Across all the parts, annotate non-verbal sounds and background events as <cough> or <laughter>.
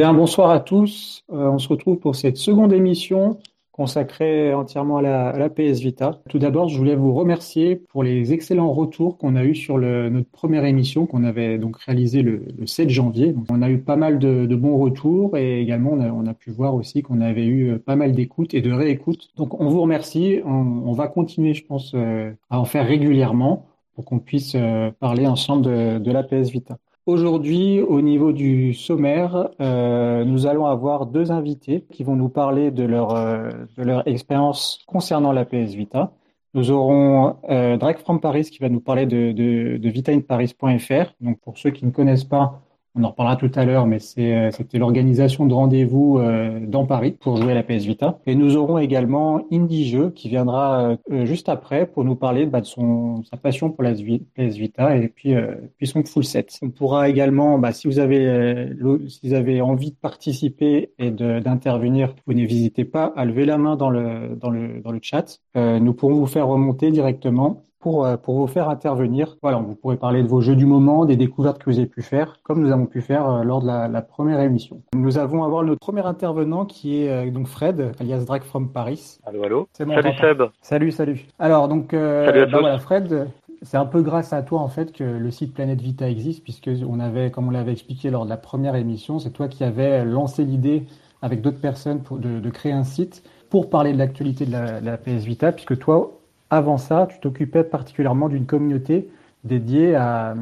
Bien, bonsoir à tous. Euh, on se retrouve pour cette seconde émission consacrée entièrement à la, PS Vita. Tout d'abord, je voulais vous remercier pour les excellents retours qu'on a eus sur notre première émission qu'on avait donc réalisée le, 7 janvier. on a eu pas mal de, bons retours et également on a, pu voir aussi qu'on avait eu pas mal d'écoutes et de réécoutes. Donc on vous remercie. On, va continuer, je pense, euh, à en faire régulièrement pour qu'on puisse euh, parler ensemble de la PS Vita. Aujourd'hui, au niveau du sommaire, euh, nous allons avoir deux invités qui vont nous parler de leur, euh, de leur expérience concernant la PS Vita. Nous aurons euh, Drake from Paris qui va nous parler de, de, de vitainparis.fr. Donc pour ceux qui ne connaissent pas, on en reparlera tout à l'heure, mais euh, c'était l'organisation de rendez-vous euh, dans Paris pour jouer à la PS Vita. Et nous aurons également Indie Jeux qui viendra euh, juste après pour nous parler bah, de son, sa passion pour la PS Vita et puis, puis son full set. On pourra également, bah, si, vous avez, si vous avez envie de participer et d'intervenir, vous n'hésitez pas à lever la main dans le, dans le, dans le chat. nous pourrons vous faire remonter directement pour, euh, pour vous faire intervenir. Voilà, vous pourrez parler de vos jeux du moment, des découvertes que vous avez pu faire, comme nous avons pu faire euh, lors de la, la première émission. Nous allons avoir notre premier intervenant qui est euh, donc Fred, alias Drag from Paris. Allô, allô. salut Seb. Salut, salut. Alors donc, euh, bah voilà, Fred, c'est un peu grâce à toi en fait que le site Planète Vita existe, puisque on avait, comme on l'avait expliqué lors de la première émission, c'est toi qui avais lancé l'idée avec d'autres personnes pour, de, de, créer un site pour parler de l'actualité de la, de la PS Vita, puisque toi, avant ça, tu t'occupais particulièrement d'une communauté dédiée à,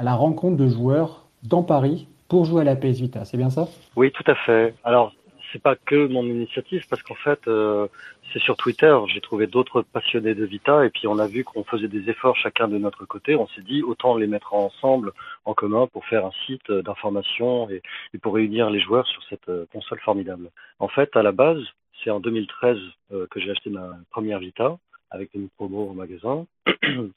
la rencontre de joueurs dans Paris pour jouer à la PS Vita. C'est bien ça? Oui, tout à fait. Alors, c'est pas que mon initiative parce qu'en fait, euh, c'est sur Twitter. J'ai trouvé d'autres passionnés de Vita et puis on a vu qu'on faisait des efforts chacun de notre côté. On s'est dit autant les mettre ensemble en commun pour faire un site d'information et, pour réunir les joueurs sur cette euh, console formidable. En fait, à la base, c'est en 2013 euh, que j'ai acheté ma première Vita avec une promo au magasin.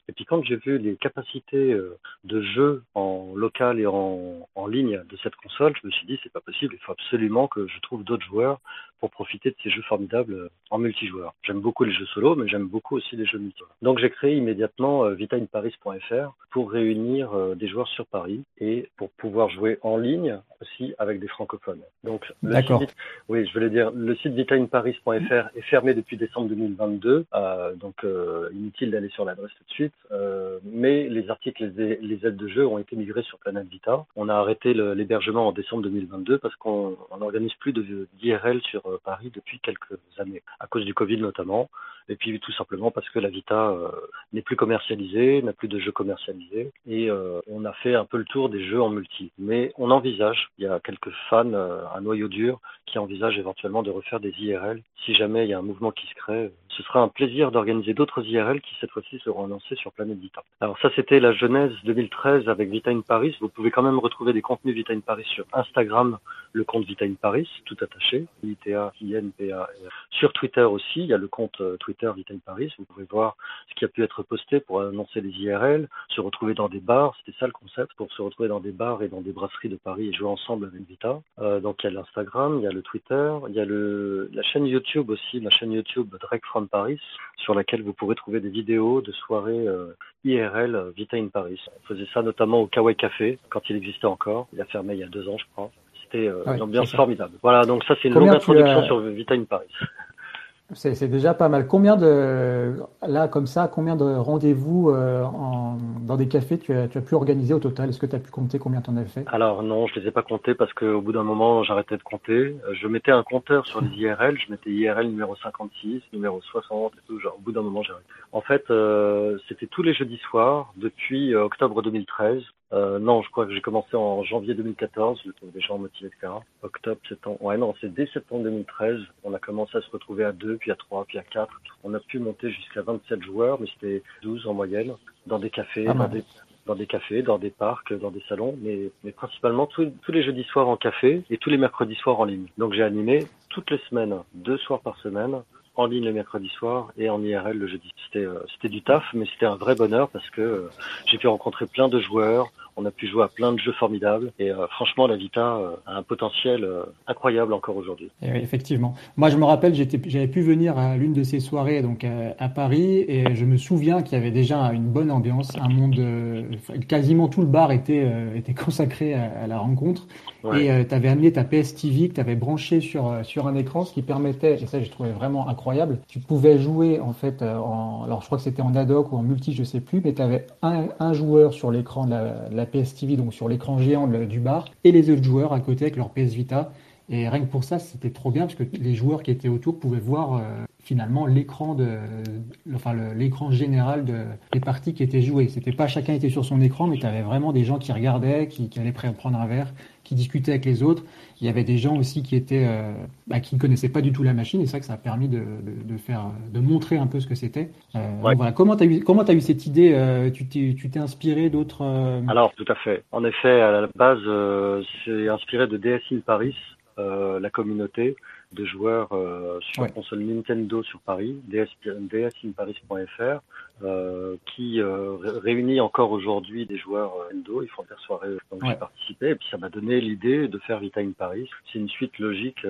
Et puis quand j'ai vu les capacités euh, de jeu en local et en, en, ligne de cette console, je me suis dit c'est pas possible, il faut absolument que je trouve d'autres joueurs pour profiter de ces jeux formidables euh, en multijoueur. J'aime beaucoup les jeux solo, mais j'aime beaucoup aussi les jeux multijoueurs. Donc j'ai créé immédiatement euh, vitainparis.fr pour réunir des joueurs sur Paris et pour pouvoir jouer en ligne aussi avec des francophones. Donc le site, oui, je voulais dire, le site vitainparis.fr est fermé depuis décembre 2022, euh, donc inutile d'aller sur la tout de suite. Euh, mais les articles et les, aides de jeu ont été migrés sur Planète Vita. On a arrêté l'hébergement en décembre 2022 parce qu'on n'organise plus d'IRL sur euh, Paris depuis quelques années, à cause du Covid notamment. Et puis tout simplement parce que la Vita euh, n'est plus commercialisée, n'a plus de jeux commercialisés. Et on a fait un peu le tour des jeux en multi. Mais on envisage, il y a quelques fans, un noyau dur, qui envisagent éventuellement de refaire des IRL si jamais il y a un mouvement qui se crée ce sera un plaisir d'organiser d'autres IRL qui cette fois-ci seront lancés sur Planète Vita. Alors ça c'était la genèse 2013 avec Vita in Paris. Vous pouvez quand même retrouver des contenus Vita in Paris sur Instagram, le compte Vita in Paris, tout attaché, ITA, INPA. Sur Twitter aussi, il y a le compte euh, Twitter Vita in Paris. Vous pouvez voir ce qui a pu être posté pour annoncer les IRL, se retrouver dans des bars, c'était ça le concept, pour se retrouver dans des bars et dans des brasseries de Paris et jouer ensemble avec Vita. Euh, donc il y a l'Instagram, il y a le Twitter, il y a la chaîne YouTube aussi, ma chaîne YouTube Drake from Paris, sur laquelle vous pourrez trouver des vidéos de soirées euh, IRL Vita in Paris. On faisait ça notamment au Kawaii Café, quand il existait encore. Il a fermé il y a deux ans, je crois. C'était euh, une ambiance formidable. Voilà, donc ça c'est une longue introduction sur Vita in Paris. C'est déjà pas mal. Combien de là comme ça, combien de rendez-vous euh, dans des cafés tu as, tu as pu organiser au total? Est-ce que tu as pu compter combien tu en as fait? Alors non, je les ai pas comptés parce qu'au bout d'un moment, j'arrêtais de compter. Je mettais un compteur sur les IRL, je mettais IRL numéro 56, numéro 60 et tout. Genre, au bout d'un moment, j'arrêtais. En fait, euh, c'était tous les jeudis soirs depuis euh, octobre 2013. Euh, non, je crois que j'ai commencé en janvier 2014, des gens motivés, etc. Octobre, septembre. Ouais, non, c'est dès septembre 2013. On a commencé à se retrouver à deux, puis à trois, puis à quatre. On a pu monter jusqu'à 27 joueurs, mais c'était 12 en moyenne, dans des cafés, dans des, dans des cafés, dans des parcs, dans des salons, mais, mais principalement tous, tous les jeudis soirs en café et tous les mercredis soirs en ligne. Donc j'ai animé toutes les semaines, deux soirs par semaine, en ligne le mercredi soir et en IRL le jeudi. C'était c'était du taf, mais c'était un vrai bonheur parce que j'ai pu rencontrer plein de joueurs. On a pu jouer à plein de jeux formidables et franchement la Vita a un potentiel incroyable encore aujourd'hui. Oui, effectivement. Moi je me rappelle, j'avais pu venir à l'une de ces soirées donc à, Paris et je me souviens qu'il y avait déjà une bonne ambiance, un monde quasiment tout le bar était était consacré à, la rencontre et tu avais amené ta PS TV que tu avais branché sur sur un écran, ce qui permettait, et ça j'ai trouvé vraiment incroyable, tu pouvais jouer en fait, euh, en, alors je crois que c'était en ad hoc ou en multi, je sais plus, mais tu avais un, joueur sur l'écran de la, la, PS TV, donc sur l'écran géant du bar, et les autres joueurs à côté avec leur PS Vita. Et rien que pour ça, c'était trop bien parce que les joueurs qui étaient autour pouvaient voir euh, finalement l'écran de, enfin l'écran général de, des parties qui étaient jouées. C'était pas chacun était sur son écran, mais tu avais vraiment des gens qui regardaient, qui, qui allaient prendre un verre, qui discutaient avec les autres. Il y avait des gens aussi qui étaient, euh, bah, qui ne connaissaient pas du tout la machine, et c'est vrai que ça a permis de, de, de, faire, de montrer un peu ce que c'était. Euh, voilà. Comment tu as eu, comment as eu cette idée euh, Tu t'es, tu t'es inspiré d'autres Alors tout à fait. En effet, à la base, c'est inspiré de DS in Paris euh, la communauté de joueurs euh, sur console Nintendo sur Paris, dsinparis.fr, euh, qui euh, réunit encore aujourd'hui des joueurs Nintendo. Ils font des soirées donc j'ai participé et puis ça m'a donné l'idée de faire Vita in Paris. C'est une suite logique.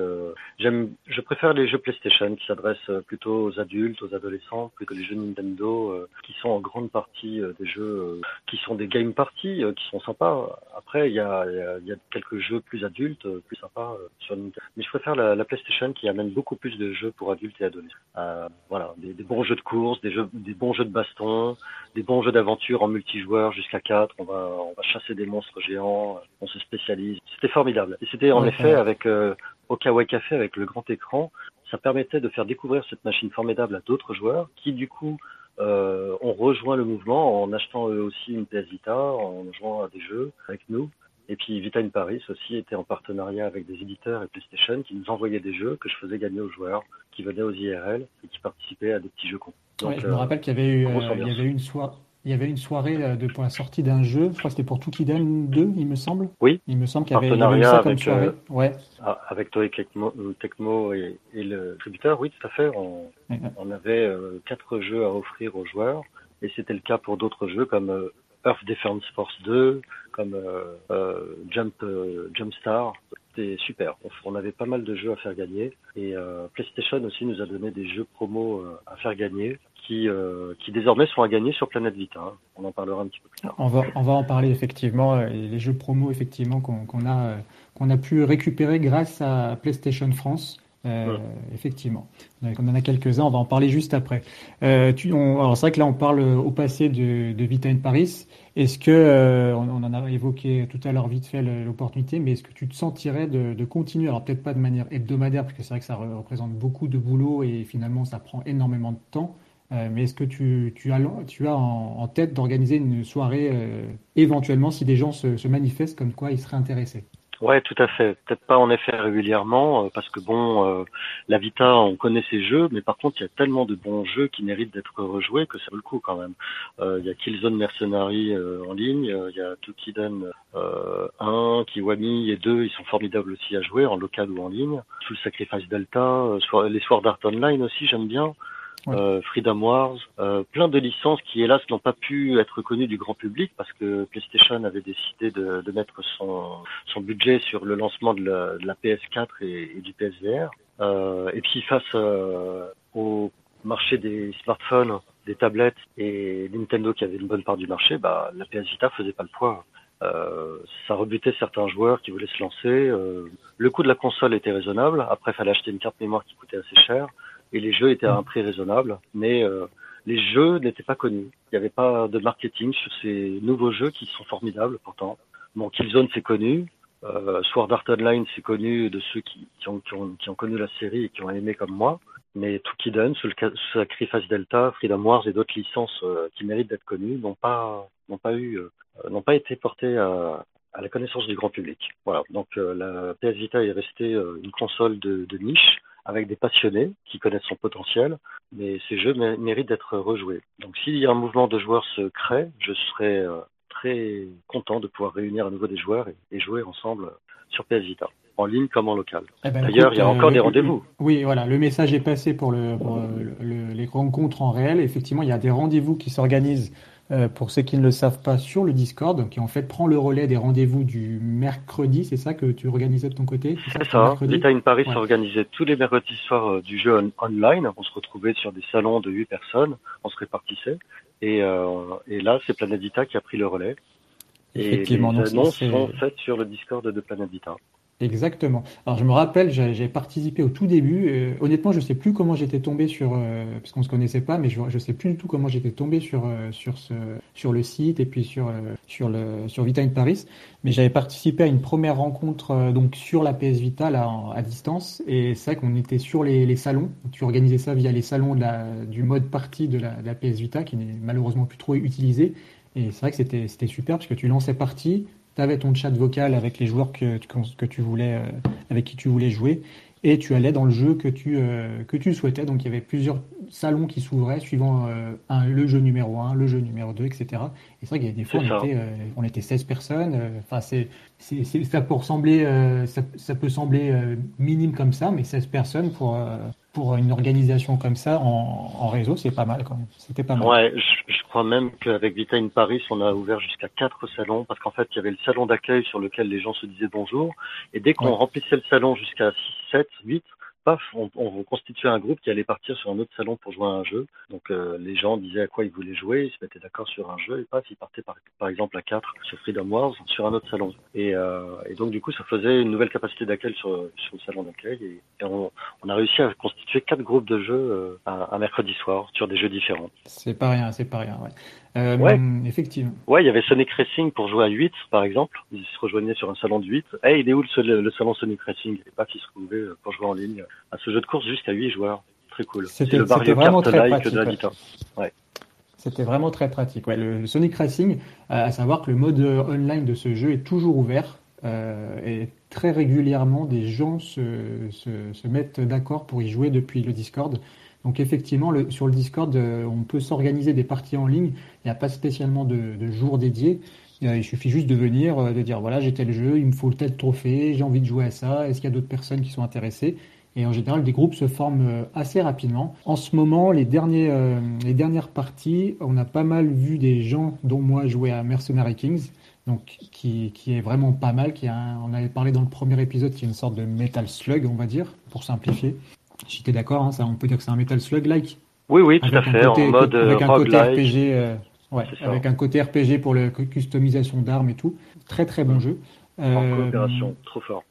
J'aime, je préfère les jeux PlayStation qui s'adressent plutôt aux adultes, aux adolescents, plus que les jeux Nintendo qui sont en grande partie des jeux qui sont des game parties qui sont sympas. Après, il y a, y, y a, quelques jeux plus adultes, plus sympas sur Nintendo. Mais je préfère la, la PlayStation qui amène beaucoup plus de jeux pour adultes et adolescents. Euh, voilà, des, des, bons jeux de course, des, jeux, des bons jeux de baston, des bons jeux d'aventure en multijoueur jusqu'à 4. On va, on va chasser des monstres géants, on se spécialise. C'était formidable. Et c'était en effet avec euh, Okawa Café, avec le grand écran, ça permettait de faire découvrir cette machine formidable à d'autres joueurs qui du coup euh, ont rejoint le mouvement en achetant eux aussi une PS Vita, en jouant à des jeux avec nous. Et puis Vita in Paris aussi était en partenariat avec des éditeurs et PlayStation qui nous envoyaient des jeux que je faisais gagner aux joueurs qui venaient aux IRL et qui participaient à des petits jeux cons. Donc, je me rappelle qu'il y avait eu, euh, il y avait une soirée. Il y avait une soirée euh, de, pour la sortie d'un jeu, je crois que c'était pour Tukiden 2, il me semble. Oui. Il me semble qu'il y avait, eu ça comme soirée. Euh, ouais. Ah, avec Toei Tecmo, et, et, le distributeur, oui, tout à fait. On, on avait quatre jeux à offrir aux joueurs et c'était le cas pour d'autres jeux comme Earth Defense Force 2, comme euh, euh, Jump euh, Jumpstar. C'était super. On, avait pas mal de jeux à faire gagner et PlayStation aussi nous a donné des jeux promo à faire gagner qui, qui désormais sont à gagner sur Planète Vita. Hein. On en parlera un petit peu plus. On va, on va en parler effectivement. Les jeux promo effectivement qu'on a, qu'on a pu récupérer grâce à PlayStation France. Euh, effectivement. On en a quelques-uns, on va en parler juste après. Euh, tu, on, alors c'est vrai que là on parle au passé de, de Vita in Paris. Est-ce que, euh, on, on, en a évoqué tout à l'heure vite fait l'opportunité, mais est-ce que tu te sentirais de, de continuer, alors peut-être pas de manière hebdomadaire, parce que c'est vrai que ça représente beaucoup de boulot et finalement ça prend énormément de temps, mais est-ce que tu, tu, as, tu as en, en tête d'organiser une soirée éventuellement si des gens se, se manifestent comme quoi ils seraient intéressés? Ouais, tout à fait. Peut-être pas en effet régulièrement, euh, parce que bon, euh, la Vita, on connaît ses jeux, mais par contre, il y a tellement de bons jeux qui méritent d'être rejoués que ça vaut le coup quand même. Euh, il y a Killzone Mercenary en ligne, il y a Tukiden 1, Kiwami et 2, ils sont formidables aussi à jouer en local ou en ligne. Full Sacrifice Delta, les Sword Art Online aussi, j'aime bien euh, Freedom Wars, euh, plein de licences qui hélas n'ont pas pu être connues du grand public parce que PlayStation avait décidé de, de mettre son, son budget sur le lancement de la, de la PS4 et, du PSVR. Euh, et puis face au marché des smartphones, des tablettes et Nintendo qui avait une bonne part du marché, bah, la PS Vita faisait pas le poids. Euh, ça rebutait certains joueurs qui voulaient se lancer. Euh, le coût de la console était raisonnable. Après, fallait acheter une carte mémoire qui coûtait assez cher et les jeux étaient à un prix raisonnable, mais euh, les jeux n'étaient pas connus. Il n'y avait pas de marketing sur ces nouveaux jeux qui sont formidables pourtant. Bon, Killzone c'est connu, euh, Sword Art Online c'est connu de ceux qui, qui, ont, qui, ont, qui, ont, connu la série et qui ont aimé comme moi, mais Tukiden, Sacrifice Delta, Freedom Wars et d'autres licences euh, qui méritent d'être connues n'ont pas n'ont pas eu euh, n'ont pas été portées à, à, la connaissance du grand public. Voilà, donc euh, la PS Vita est restée une console de, de niche avec des passionnés qui connaissent son potentiel, mais ces jeux méritent d'être rejoués. Donc s'il y a un mouvement de joueurs se crée, je serais euh, très content de pouvoir réunir à nouveau des joueurs et, jouer ensemble sur PS Vita. en ligne comme en local. Eh ben, D'ailleurs, il y a encore des rendez-vous. Oui, voilà, le message est passé pour, le, pour le, les rencontres en réel. Effectivement, il y a des rendez-vous qui s'organisent euh, pour ceux qui ne le savent pas, sur le Discord, qui en fait prend le relais des rendez-vous du mercredi, c'est ça que tu organisais de ton côté? C'est ça, l'État in Paris s'organisait tous les mercredis soirs euh, du jeu online, on se retrouvait sur des salons de 8 personnes, on se répartissait, et, euh, et là c'est Planet Vita qui a pris le relais. Et les annonces sont faites sur le Discord de Planet Vita. Exactement. Alors je me rappelle, j'ai participé au tout début. Euh, honnêtement, je sais plus comment j'étais tombé sur, euh, parce qu'on se connaissait pas, mais je, je sais plus du tout comment j'étais tombé sur euh, sur ce sur le site et puis sur sur le sur Vita in Paris. Mais j'avais participé à une première rencontre donc sur la PS Vita à distance et c'est vrai qu'on était sur les, les, salons. Tu organisais ça via les salons du mode partie de la, PS Vita qui n'est malheureusement plus trop utilisé. Et c'est vrai que c'était super parce que tu lançais partie, tu avais ton chat vocal avec les joueurs que, que tu voulais, euh, avec qui tu voulais jouer, et tu allais dans le jeu que tu, euh, que tu souhaitais. Donc il y avait plusieurs salons qui s'ouvraient suivant euh, un, le jeu numéro 1, le jeu numéro 2, etc. Et c'est vrai qu'il y a des fois, on était, on était, 16 personnes. Enfin, c'est, ça, peut ressembler, ça, ça, peut sembler minime comme ça, mais 16 personnes pour, pour une organisation comme ça en, en réseau, c'est pas mal quand même. C'était pas mal. Ouais, crois même qu'avec Vita in Paris, on a ouvert jusqu'à quatre salons parce qu'en fait, il y avait le salon d'accueil sur lequel les gens se disaient bonjour. Et dès qu'on remplissait le salon jusqu'à 6, 7, 8, paf, on, on, constituait un groupe qui allait partir sur un autre salon pour jouer à un jeu. Donc euh, les gens disaient à quoi ils voulaient jouer, ils se mettaient d'accord sur un jeu et paf, ils partaient par, par exemple à 4 sur Freedom Wars sur un autre salon. Et, euh, et donc du coup, ça faisait une nouvelle capacité d'accueil sur, sur le salon d'accueil et, on, a réussi à constituer quatre groupes de jeux euh, un, mercredi soir sur des jeux différents. C'est pas rien, c'est pas rien. Ouais. Euh, ouais. Effectivement. Ouais, il y avait Sonic Racing pour jouer à 8, par exemple. Ils se rejoignaient sur un salon de 8. Eh, hey, il est où le, le, salon Sonic Racing? Et pas qu'ils se retrouvaient euh, pour jouer en ligne à ce jeu de course jusqu'à 8 joueurs. Très cool. C'était vraiment très pratique. Ouais. C'était vraiment très pratique. Ouais, le, Sonic Racing, à savoir que le mode euh, online de ce jeu est toujours ouvert. Euh, et très régulièrement, des gens se, se, se mettent d'accord pour y jouer depuis le Discord. Donc effectivement, sur le Discord, euh, on peut s'organiser des parties en ligne. Il n'y a pas spécialement de, de jours dédiés. Il suffit juste de venir, euh, de dire voilà, j'ai tel jeu, il me faut tel trophée, j'ai envie de jouer à ça, est-ce qu'il y a d'autres personnes qui sont intéressées? Et en général, des groupes se forment euh, assez rapidement. En ce moment, les, derniers, les dernières parties, on a pas mal vu des gens, dont moi, jouer à Mercenary Kings, donc qui, qui est vraiment pas mal, qui a on avait parlé dans le premier épisode, qui est une sorte de Metal Slug, on va dire, pour simplifier. Es d'accord, hein, on peut dire que c'est un Metal Slug-like. Oui, oui, tout à fait, en mode avec un côté RPG, euh, ouais, avec un côté RPG pour la customisation d'armes et tout. Très très bon jeu. En euh, coopération, trop fort.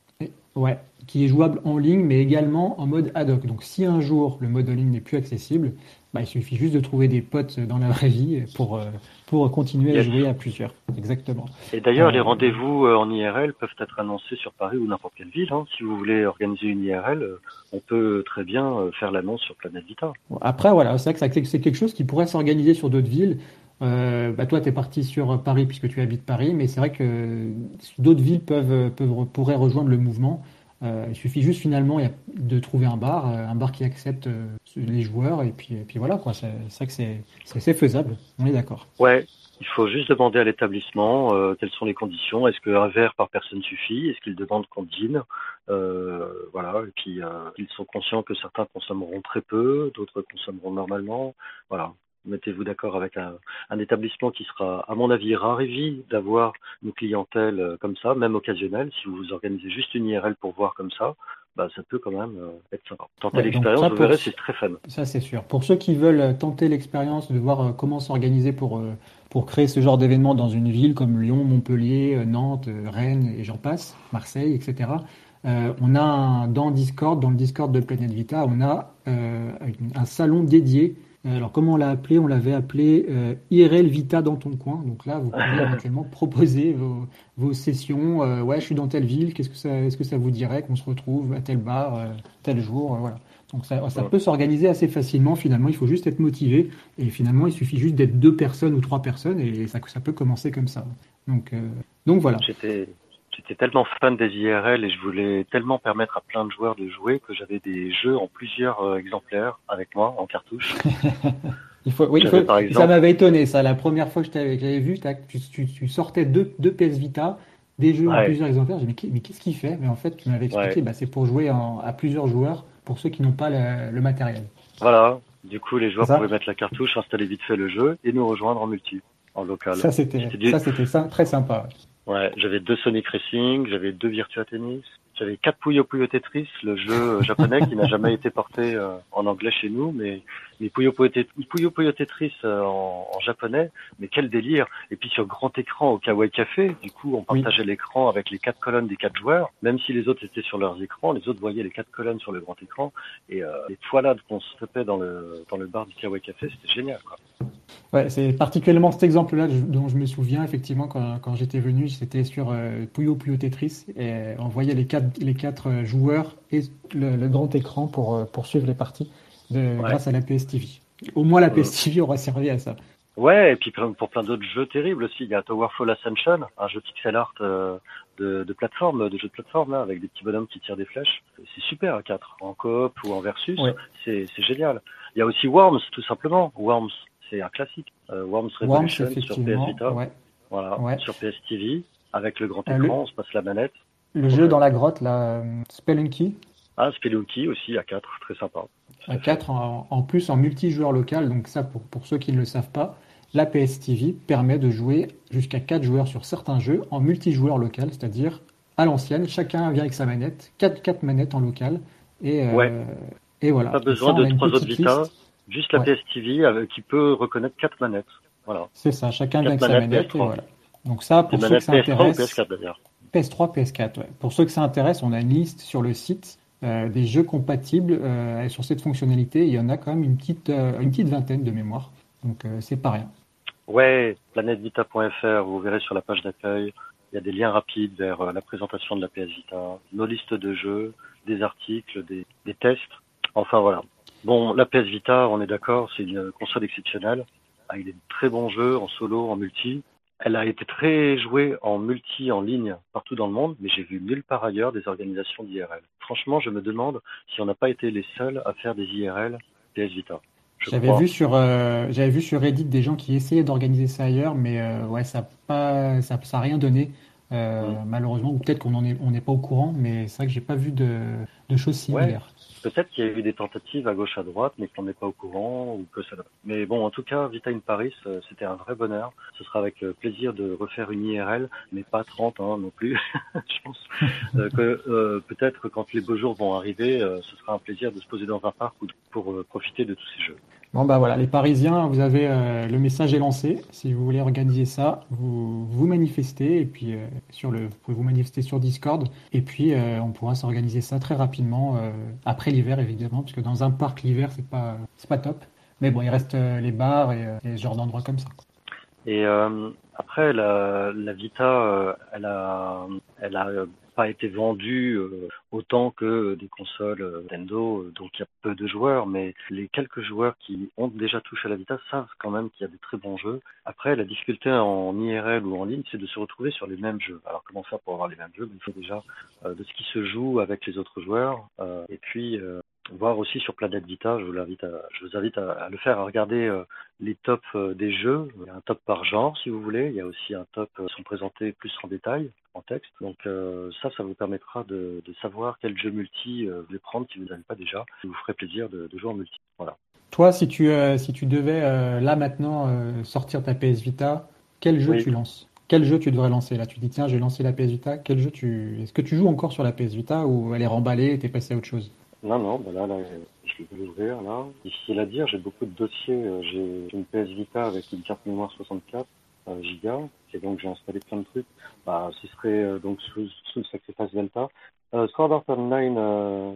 Ouais, qui est jouable en ligne, mais également en mode ad hoc. Donc si un jour le mode en ligne n'est plus accessible, bah, il suffit juste de trouver des potes dans la vraie vie pour, euh, pour continuer à jouer à plusieurs. Exactement. Et d'ailleurs, les euh, rendez-vous euh, en IRL peuvent être annoncés sur Paris ou n'importe quelle ville. Hein. Si vous voulez organiser une IRL, on peut très bien faire l'annonce sur Planète Vita. Après, voilà, c'est vrai que c'est quelque chose qui pourrait s'organiser sur d'autres villes. Euh, bah toi, tu es parti sur Paris puisque tu habites Paris, mais c'est vrai que d'autres villes peuvent, peuvent, pourraient rejoindre le mouvement. Euh, il suffit juste finalement de trouver un bar, euh, un bar qui accepte euh, les joueurs, et puis, voilà. C'est vrai que c'est faisable, on est d'accord. Ouais, il faut juste demander à l'établissement quelles sont les conditions. Est-ce qu'un verre par personne suffit? Est-ce qu'ils demandent qu'on dîne? Voilà. Et puis ils sont conscients que certains consommeront très peu, d'autres consommeront normalement. Voilà mettez-vous d'accord avec un, un, établissement qui sera, à mon avis, ravi d'avoir une clientèle euh, comme ça, même occasionnelle. Si vous organisez juste une IRL pour voir comme ça, bah, ça peut quand même euh, être sympa. Tenter l'expérience, vous verrez, c'est très fun. Ça, c'est sûr. Pour ceux qui veulent euh, tenter l'expérience de voir comment s'organiser pour, pour créer ce genre d'événement dans une ville comme Lyon, Montpellier, Nantes, Rennes et j'en passe, Marseille, etc., euh, on a un, dans Discord, dans le Discord de Planet Vita, on a euh, un salon dédié alors, comment on l'a appelé? On l'avait appelé euh, IRL Vita dans ton coin. Donc là, vous pouvez <laughs> éventuellement proposer vos, vos sessions. Euh, ouais, je suis dans telle ville. Qu'est-ce que ça, est-ce que ça vous dirait qu'on se retrouve à tel bar, euh, tel jour Voilà. Donc ça, ça peut s'organiser assez facilement. Finalement, il faut juste être motivé. Et finalement, il suffit juste d'être deux personnes ou trois personnes et ça, ça peut commencer comme ça. Donc, donc voilà. J'étais j'étais tellement fan des IRL et je voulais tellement permettre à plein de joueurs de jouer que j'avais des jeux en plusieurs euh, exemplaires avec moi en cartouche. <laughs> il faut, oui, il faut, ça m'avait étonné ça. La première fois que je t'avais vu, tu, tu, tu, sortais deux, deux PS Vita des jeux en plusieurs exemplaires. J'ai dit, mais qu'est-ce qu'il fait? Mais en fait, tu m'avais expliqué, bah, c'est pour jouer à plusieurs joueurs, pour ceux qui n'ont pas le, matériel. Voilà. Du coup, les joueurs pouvaient mettre la cartouche, installer vite fait le jeu et nous rejoindre en multi, en local. Ça, c'était très sympa. Ouais, j'avais deux Sonic Racing, j'avais deux Virtua Tennis, j'avais quatre Puyo Puyo Tetris, le jeu japonais qui n'a jamais <laughs> été porté euh, en anglais chez nous, mais mais Puyo Puyo, Tetris euh, en, japonais, mais quel délire Et puis sur grand écran au Kawaii Café, du coup on partageait l'écran avec les quatre colonnes des quatre joueurs, même si les autres étaient sur leurs écrans, les autres voyaient les quatre colonnes sur le grand écran, et euh, les toilades qu'on se tapait dans le dans le bar du Kawaii Café, c'était génial. Quoi. Ouais, c'est particulièrement cet exemple-là dont je me souviens effectivement quand, quand j'étais venu, c'était sur euh, Puyo Puyo Tetris et on voyait les quatre, les quatre joueurs et le, grand écran pour, euh, pour suivre les parties de, grâce à la PS TV. Au moins la PS TV aura servi à ça. Ouais, et puis pour plein d'autres jeux terribles aussi, il y a Towerfall Ascension, un jeu pixel art euh, de, de plateforme, de jeu de plateforme là, avec des petits bonhommes qui tirent des flèches. C'est super à 4, en coop ou en versus, c'est génial. Il y a aussi Worms, tout simplement. Worms, c'est un classique. Euh, Worms Revolution sur PS Vita. Voilà, sur PS TV, avec le grand euh, écran, on se passe la manette. Le jeu dans la grotte, là, euh, Spelunky. Ah, Spelunky aussi, à 4, très sympa. À 4, en, plus en multijoueur local, donc ça, pour, pour ceux qui ne le savent pas, la PS TV permet de jouer jusqu'à 4 joueurs sur certains jeux en multijoueur local, c'est-à-dire à, l'ancienne, chacun vient avec sa manette, 4, 4 manettes en local, et, et voilà. Pas besoin de trois autres Vita. Juste la PS TV euh, qui peut reconnaître quatre manettes. Voilà. C'est ça, chacun vient avec sa manette. Et voilà. Donc ça, pour ceux que ça intéresse. PS3 d'ailleurs. PS3, PS4, ouais. Pour ceux que ça intéresse, on a une liste sur le site euh, des jeux compatibles euh, sur cette fonctionnalité. Il y en a quand même une petite, euh, une petite vingtaine de mémoire. Donc c'est pas rien. Ouais, planetvita.fr, vous verrez sur la page d'accueil, il y a des liens rapides vers la présentation de la PS Vita, nos listes de jeux, des articles, des, des tests. Enfin voilà, Bon, la PS Vita, on est d'accord, c'est une console exceptionnelle, avec des très bons jeux en solo, en multi. Elle a été très jouée en multi, en ligne, partout dans le monde, mais j'ai vu nulle part ailleurs des organisations d'IRL. Franchement, je me demande si on n'a pas été les seuls à faire des IRL PS Vita. J'avais vu sur euh, j'avais vu sur Reddit des gens qui essayaient d'organiser ça ailleurs, mais euh, ouais, ça n'a ça, rien donné. Euh, malheureusement, ou peut-être qu'on n'est on n'est pas au courant, mais c'est vrai que j'ai pas vu de, de choses similaires. Peut-être qu'il y a eu des tentatives à gauche à droite, mais qu'on n'est pas au courant ou que ça. Mais bon, en tout cas, Vita in Paris, euh, c'était un vrai bonheur. Ce sera avec euh, plaisir de refaire une IRL, mais pas 30 hein, non plus. <laughs> Je pense euh, que peut-être quand les beaux jours vont arriver, ce sera un plaisir de se poser dans un parc pour profiter de tous ces jeux. Bon bah voilà, les Parisiens, vous avez le message est lancé. Si vous voulez organiser ça, vous vous manifestez et puis sur le, vous pouvez vous manifester sur Discord et puis on pourra s'organiser ça très rapidement après l'hiver évidemment, parce que dans un parc l'hiver c'est pas c'est pas top. Mais bon, il reste euh, les bars et, euh, ce genre d'endroits comme ça. Et euh, après, la, Vita, elle a pas été vendue autant que des consoles Nintendo, donc il y a peu de joueurs, mais les quelques joueurs qui ont déjà touché à la Vita savent quand même qu'il y a des très bons jeux. Après, la difficulté en IRL ou en ligne, c'est de se retrouver sur les mêmes jeux. Alors comment faire pour avoir les mêmes jeux? Ben, Il faut déjà de ce qui se joue avec les autres joueurs, et puis voir aussi sur Planète Vita. Je vous invite à, je vous invite à, le faire, à regarder euh, les tops euh, des jeux. Il y a un top par genre, si vous voulez. Il y a aussi un top euh, qui sont présentés plus en détail, en texte. Donc ça, ça vous permettra de, de savoir quel jeu multi vous voulez prendre si vous n'avez pas déjà. Ça vous ferait plaisir de, de, jouer en multi. Voilà. Toi, si tu, si tu devais là maintenant sortir ta PS Vita, quel jeu tu lances? Quel jeu tu devrais lancer? Là Tu dis tiens, j'ai lancé la PS Vita. Quel jeu tu Est-ce que tu joues encore sur la PS Vita ou elle est remballée et t'es passé à autre chose? Non, non, bah là, là, je vais l'ouvrir, là. Difficile à dire, j'ai beaucoup de dossiers. Euh, j'ai une PS Vita avec une carte mémoire 64 euh, Go, et donc j'ai installé plein de trucs. Bah, ce serait euh, donc sous, sous le Sacrifice Delta. Euh, Sword Art Online,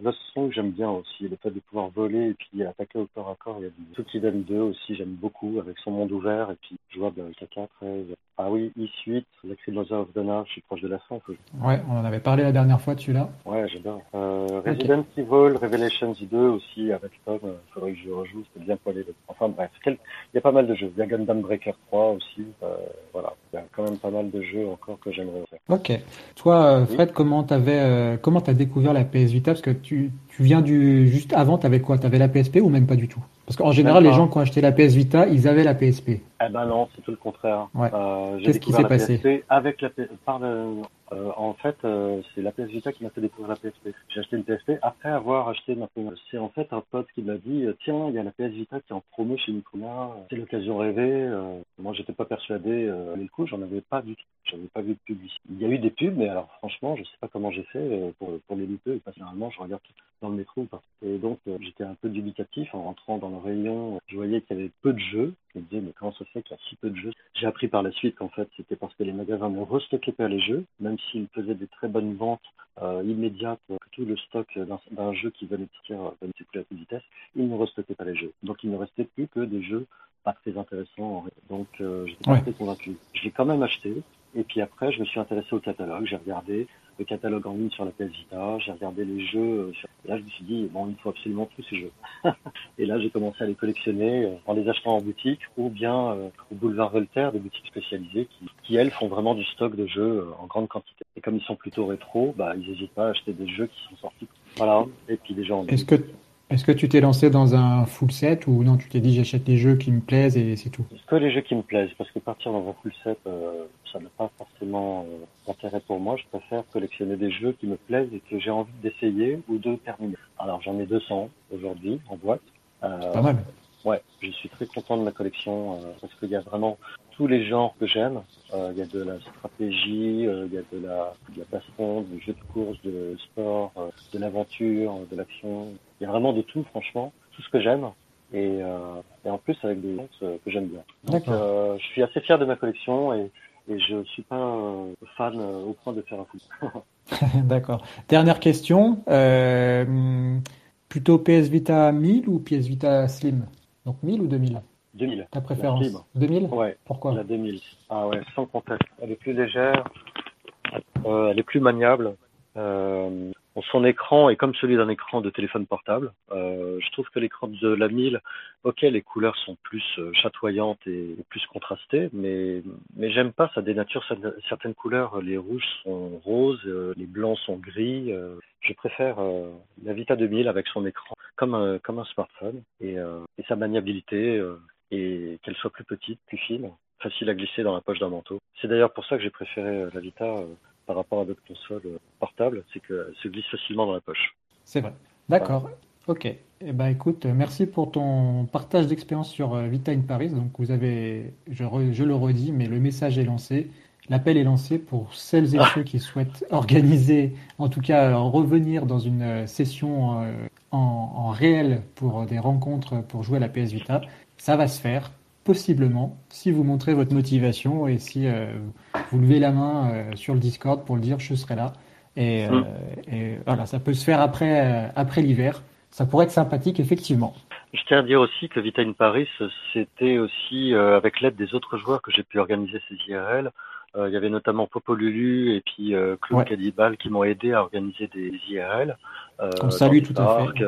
le son j'aime bien aussi, le fait de pouvoir voler et puis attaquer au corps à corps. Il y a du Tsukiden 2 aussi, j'aime beaucoup, avec son monde ouvert et puis jouable avec AK 13. Ah oui, E-Suite, The Mother of Donna, je suis proche de la fin. Ouais, on en avait parlé la dernière fois dessus là. Ouais, j'adore. Euh, Resident Evil, Revelations 2 aussi, avec Tom, il euh, faudrait que je rejoue, c'était bien poilé. Enfin bref, il y a pas mal de jeux. Il y a Gundam Breaker 3 aussi, euh, voilà. Il y a quand même pas mal de jeux encore que j'aimerais faire. Ok. Toi, Fred, comment t'avais, comment t'as découvert la PS Vita? Parce que tu, tu viens du, juste avant, t'avais quoi? T'avais la PSP ou même pas du tout? Parce qu'en général, les gens qui ont acheté la PS Vita, ils avaient la PSP. Eh ben non, c'est tout le contraire. Euh, Qu'est-ce qui s'est passé? Avec la par le, euh, en fait, euh, c'est la PS Vita qui m'a fait découvrir la PSP. J'ai acheté une PSP après avoir acheté ma PS. C'est en fait un pote qui m'a dit euh, tiens, il y a la PS Vita qui est en promo chez Micromia. C'est l'occasion rêvée. moi, j'étais pas persuadé. Euh, le coup, j'en avais pas vu. J'avais pas vu de publicité. Il y a eu des pubs, mais alors franchement, je sais pas comment j'ai fait pour les louper. Parce généralement, je regarde tout dans le métro. Et donc, j'étais un peu dubitatif en rentrant dans le rayon. Je voyais qu'il y avait peu de jeux. Je me disais mais comment ça se fait qu'il y a si peu de jeux? J'ai appris par la suite qu'en fait, c'était parce que les magasins ne restockaient pas les jeux, même s'il faisait des très bonnes ventes euh, immédiates, euh, tout le stock d'un jeu qui venait de sortir euh, venait plus à toute vitesse, il ne restockait pas les jeux. Donc il ne restait plus que des jeux pas très intéressants. Donc euh, j'étais pas très convaincu. Je l'ai quand même acheté. Et puis après, je me suis intéressé au catalogue. J'ai regardé le catalogue en ligne sur la PS Vita, j'ai regardé les jeux. Là, je me suis dit, bon, il faut absolument tous ces jeux. <laughs> et là, j'ai commencé à les collectionner euh, en les achetant en boutique ou bien euh, au boulevard Voltaire, des boutiques spécialisées qui, qui, elles, font vraiment du stock de jeux euh, en grande quantité. Et comme ils sont plutôt rétro, bah, ils n'hésitent pas à acheter des jeux qui sont sortis. Voilà. Et puis des gens. Est-ce que est-ce que tu t'es lancé dans un full set ou non, tu t'es dit j'achète les jeux qui me plaisent et c'est tout? Que les jeux qui me plaisent, parce que partir dans un full set, ça n'a pas forcément d'intérêt pour moi. Je préfère collectionner des jeux qui me plaisent et que j'ai envie d'essayer ou de terminer. Alors j'en ai 200 aujourd'hui en boîte. Euh, pas mal. Ouais, je suis très content de ma collection euh, parce qu'il y a vraiment tous les genres que j'aime. Euh, il y a de la stratégie, euh, il y a de la, de la baston, du jeu de course, de sport, euh, de l'aventure, de l'action. Il y a vraiment de tout, franchement, tout ce que j'aime. Et, et, en plus avec des gens que j'aime bien. Donc je suis assez fier de ma collection et, et je suis pas fan au point de faire un foot. <laughs> <laughs> D'accord. Dernière question. Euh, Plutôt PS Vita 1000 ou PS Vita Slim? Donc 1000 ou 2000 2000. Ta préférence 2000 Ouais. Pourquoi? La 2000. Ah ouais, sans conteste. Elle est plus légère, euh, elle est plus maniable. Euh, son écran est comme celui d'un écran de téléphone portable. Euh, je trouve que l'écran de la 1000, ok, les couleurs sont plus euh, chatoyantes et plus contrastées, mais mais j'aime pas, ça dénature certaines couleurs. Les rouges sont roses, euh, les blancs sont gris. Euh, je préfère la Vita 2000 avec son écran comme un comme un smartphone et, et sa maniabilité et qu'elle soit plus petite, plus fine, facile à glisser dans la poche d'un manteau. C'est d'ailleurs pour ça que j'ai préféré la Vita par rapport à d'autres consoles portables, c'est qu'elle se glisse facilement dans la poche. C'est vrai. D'accord. Ok. Eh ben, écoute, merci pour ton partage d'expérience sur euh, Vita in Paris. Donc, vous avez, je, je, le redis, mais le message est lancé. L'appel est lancé pour celles et ceux qui souhaitent <laughs> organiser, en tout cas revenir dans une euh, session euh, en, en réel pour des rencontres pour jouer à la PS Vita. Ça va se faire possiblement si vous montrez votre motivation et si euh, vous levez la main euh, sur le Discord pour le dire je serai là. Et, euh, et voilà, ça peut se faire après, après l'hiver. Ça pourrait être sympathique, effectivement. Je tiens à dire aussi que Vita in Paris, c'était aussi avec l'aide des autres joueurs que j'ai pu organiser ces IRL. il y avait notamment Popo Lulu et puis Claude Cadibal qui m'ont aidé à organiser des IRL. On salue tout à fait.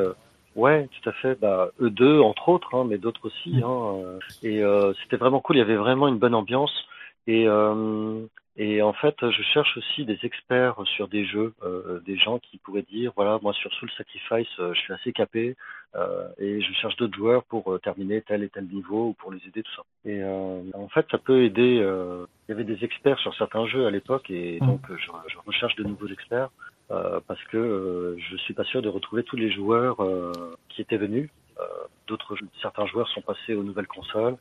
Ouais, tout à fait. Bah, eux deux, entre autres, hein, mais d'autres aussi. Mm. Hein, euh, et euh, c'était vraiment cool. Il y avait vraiment une bonne ambiance. Et, euh, et en fait, je cherche aussi des experts sur des jeux, euh, des gens qui pourraient dire, voilà, moi sur Soul Sacrifice, je suis assez capé, et je cherche d'autres joueurs pour terminer tel et tel niveau ou pour les aider, tout ça. Et en fait, ça peut aider. il y avait des experts sur certains jeux à l'époque, et mm. donc je, je, recherche de nouveaux experts. Euh, parce que euh, je suis pas sûr de retrouver tous les joueurs euh, qui étaient venus. D'autres, certains joueurs sont passés aux nouvelles consoles.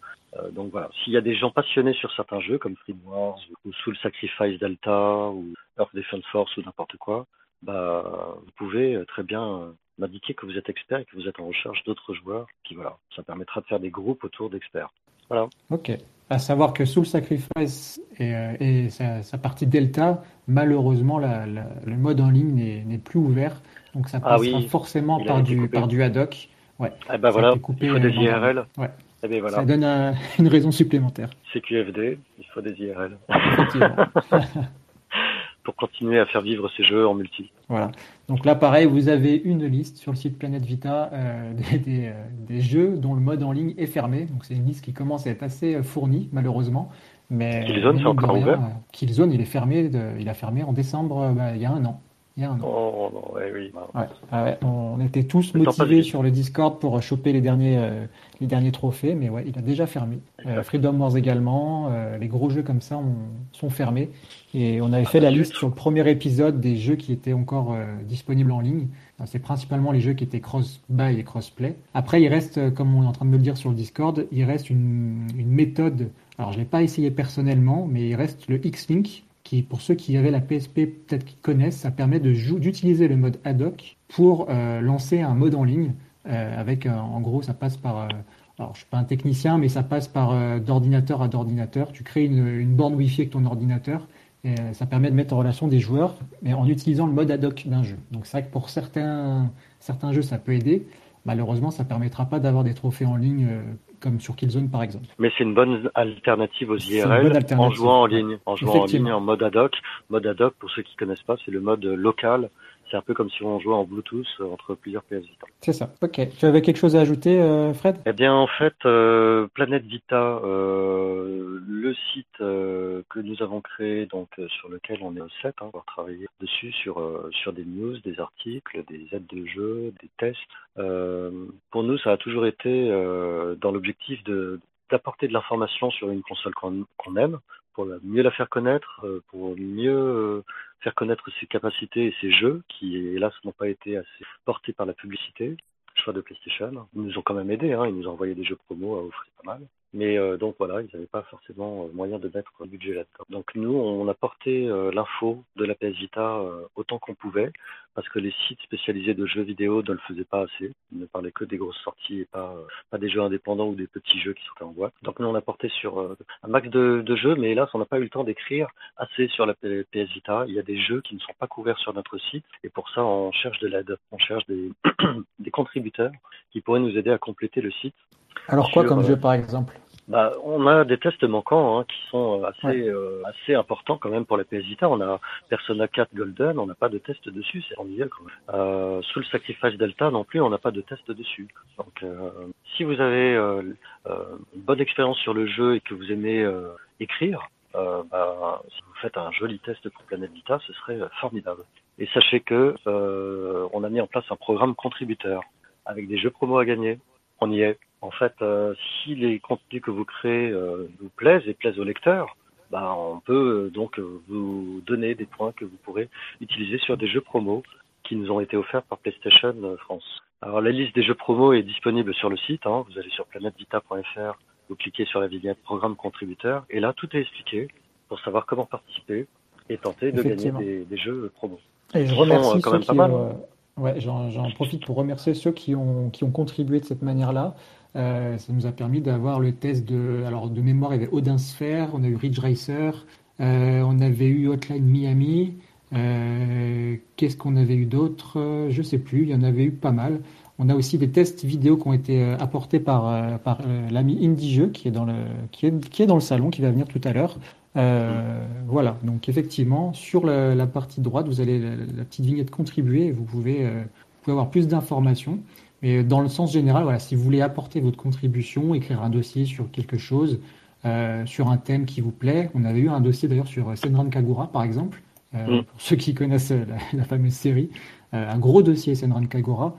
donc voilà, s'il y a des gens passionnés sur certains jeux comme Free Wars ou Soul Sacrifice Delta ou Earth Defense Force ou n'importe quoi, bah vous pouvez très bien m'indiquer que vous êtes expert et que vous êtes en recherche d'autres joueurs. Puis voilà, ça permettra de faire des groupes autour d'experts. Voilà. Ok. À savoir que Soul Sacrifice et, et sa, partie Delta, malheureusement, la, le mode en ligne n'est plus ouvert. Donc ça ah passera forcément par du, par du ad hoc. Ouais. Ah bah voilà, coupé il faut des IRL. Ouais. Eh bien, voilà. Ça donne <laughs> une raison supplémentaire. C'est QFD, il faut des IRL. Effectivement. <laughs> pour continuer à faire vivre ces jeux en multi. Voilà. Donc là, pareil, vous avez une liste sur le site Planète Vita euh, <laughs> des, euh, des, jeux dont le mode en ligne est fermé. Donc c'est une liste qui commence à être assez euh, fournie, malheureusement. Mais Killzone, c'est encore ouvert Killzone, il est fermé. De, il a fermé en décembre, bah, il y a un an. Il y a un an. Oh, non, ouais, oui. Ouais, on était tous motivés sur le Discord pour choper les derniers, euh, les derniers trophées, mais ouais, il a déjà fermé. Euh, Freedom Wars également, euh, les gros jeux comme ça ont, sont fermés. Et on avait fait la liste sur le premier épisode des jeux qui étaient encore disponibles en ligne. C'est principalement les jeux qui étaient cross-buy et cross-play. Après, il reste, comme on est en train de me le dire sur le Discord, il reste une, une méthode. Alors, je l'ai pas essayé personnellement, mais il reste le X-Link, qui, pour ceux qui avaient la PSP, peut-être qu'ils connaissent, ça permet d'utiliser le mode ad hoc pour euh, lancer un mode en ligne. Euh, avec, euh, en gros, ça passe par. alors, je suis pas un technicien, mais ça passe par d'ordinateur à d'ordinateur. Tu crées une, une borne Wi-Fi avec ton ordinateur. Et ça permet de mettre en relation des joueurs, mais en utilisant le mode ad hoc d'un jeu. Donc c'est vrai que pour certains, certains jeux, ça peut aider. Malheureusement, ça ne permettra pas d'avoir des trophées en ligne comme sur Killzone par exemple. Mais c'est une bonne alternative aux IRL en jouant en ligne, en jouant en ligne en mode ad hoc. Mode ad hoc, pour ceux qui connaissent pas, c'est le mode local c'est un peu comme si on jouait en Bluetooth entre plusieurs PS Vita. C'est ça. Ok. Tu avais quelque chose à ajouter, euh, Fred? Eh bien, en fait, euh, Planète Vita, euh, le site que nous avons créé, donc sur lequel on est au 7, hein, pour travailler dessus sur sur des news, des articles, des aides de jeu, des tests. pour nous, ça a toujours été dans l'objectif de d'apporter de l'information sur une console qu'on aime, pour mieux la faire connaître, pour mieux faire connaître ses capacités et ses jeux, qui hélas n'ont pas été assez portés par la publicité, choix de PlayStation. Ils nous ont quand même aidés, hein, ils nous ont envoyé des jeux promo à offrir pas mal. Mais euh, donc voilà, ils n'avaient pas forcément euh, moyen de mettre un budget là-dedans. Donc nous, on a porté euh, l'info de la PS Vita autant qu'on pouvait, parce que les sites spécialisés de jeux vidéo ne le faisaient pas assez. Ils ne parlaient que des grosses sorties et pas, des jeux indépendants ou des petits jeux qui sortaient en boîte. Donc nous, on a porté sur un max de, jeux, mais hélas, on n'a pas eu le temps d'écrire assez sur la PS Vita. Il y a des jeux qui ne sont pas couverts sur notre site, et pour ça, on cherche de l'aide. On cherche des <coughs> contributeurs qui pourraient nous aider à compléter le site alors quoi comme jeu par exemple? Bah, on a des tests manquants hein, qui sont assez euh, assez importants quand même pour la PS Vita. On a Persona 4 Golden, on n'a pas de test dessus, c'est ennuyeux quand même. Euh, Soul Sacrifice Delta non plus, on n'a pas de test dessus. Donc euh, si vous avez euh, une bonne expérience sur le jeu et que vous aimez écrire, bah, si vous faites un joli test pour Planète Vita, ce serait formidable. Et sachez que on a mis en place un programme contributeur avec des jeux promo à gagner. On y est. En fait, euh, si les contenus que vous créez euh, vous plaisent et plaisent aux lecteurs, bah, on peut euh, donc vous donner des points que vous pourrez utiliser sur des jeux promo qui nous ont été offerts par PlayStation France. Alors la liste des jeux promo est disponible sur le site. Hein. Vous allez sur planetvita.fr, vous cliquez sur la vignette Programme contributeur et là tout est expliqué pour savoir comment participer et tenter de gagner des, jeux promo. Et je remercie quand même pas mal. Ouais, j'en profite pour remercier ceux qui ont, qui ont contribué de cette manière-là. Euh, ça nous a permis d'avoir le test de, alors de mémoire, il y avait Odin Sphere, on a eu Ridge Racer, euh, on avait eu Hotline Miami. Euh, qu'est-ce qu'on avait eu d'autre? Je sais plus. Il y en avait eu pas mal. On a aussi des tests vidéo qui ont été apportés par, l'ami Indie Jeu qui est dans le qui est, qui est dans le salon, qui va venir tout à l'heure. voilà. Donc effectivement, sur la, partie droite, vous avez la, petite vignette contribuer et vous pouvez, vous pouvez avoir plus d'informations. Mais dans le sens général, voilà, si vous voulez apporter votre contribution, écrire un dossier sur quelque chose, euh, sur un thème qui vous plaît, on avait eu un dossier d'ailleurs sur Senran Kagura, par exemple, euh, mm. pour ceux qui connaissent <laughs> la, fameuse série, euh, un gros dossier Senran Kagura.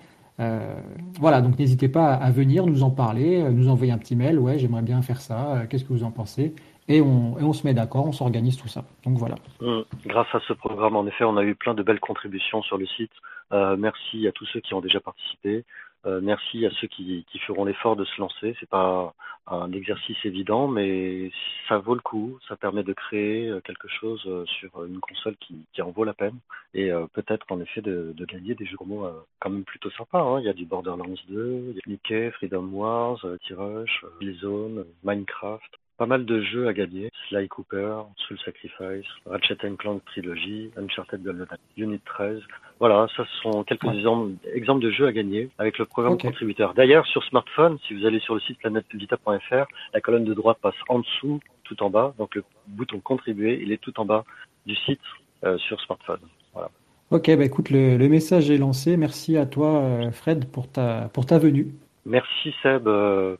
voilà, donc n'hésitez pas à venir nous en parler, nous envoyer un petit mail, ouais, j'aimerais bien faire ça, qu'est-ce que vous en pensez? Et on, et on, se met d'accord, on s'organise tout ça. Donc voilà. Mm. Grâce à ce programme, en effet, on a eu plein de belles contributions sur le site. merci à tous ceux qui ont déjà participé. Euh, merci à ceux qui, feront l'effort de se lancer. C'est pas un exercice évident, mais ça vaut le coup. Ça permet de créer euh, quelque chose euh, sur une console qui, en vaut la peine et peut-être en effet de, de, gagner des jeux promo quand même plutôt sympas. Hein. Il y a du Borderlands 2, il y Mickey, Freedom Wars, T-Rush, Zone, Minecraft pas mal de jeux à gagner. Sly Cooper, Soul Sacrifice, Ratchet Clank Trilogy, Uncharted Golden Unit 13. Voilà, ça sont quelques exemples, de jeux à gagner avec le programme contributeur. D'ailleurs, sur smartphone, si vous allez sur le site planetvita.fr, la colonne de droite passe en dessous, tout en bas. Donc le bouton contribuer, il est tout en bas du site euh, sur smartphone. Voilà. Ok, bah écoute, le, message est lancé. Merci à toi, euh, Fred, pour ta, pour ta venue. Merci, Seb, euh,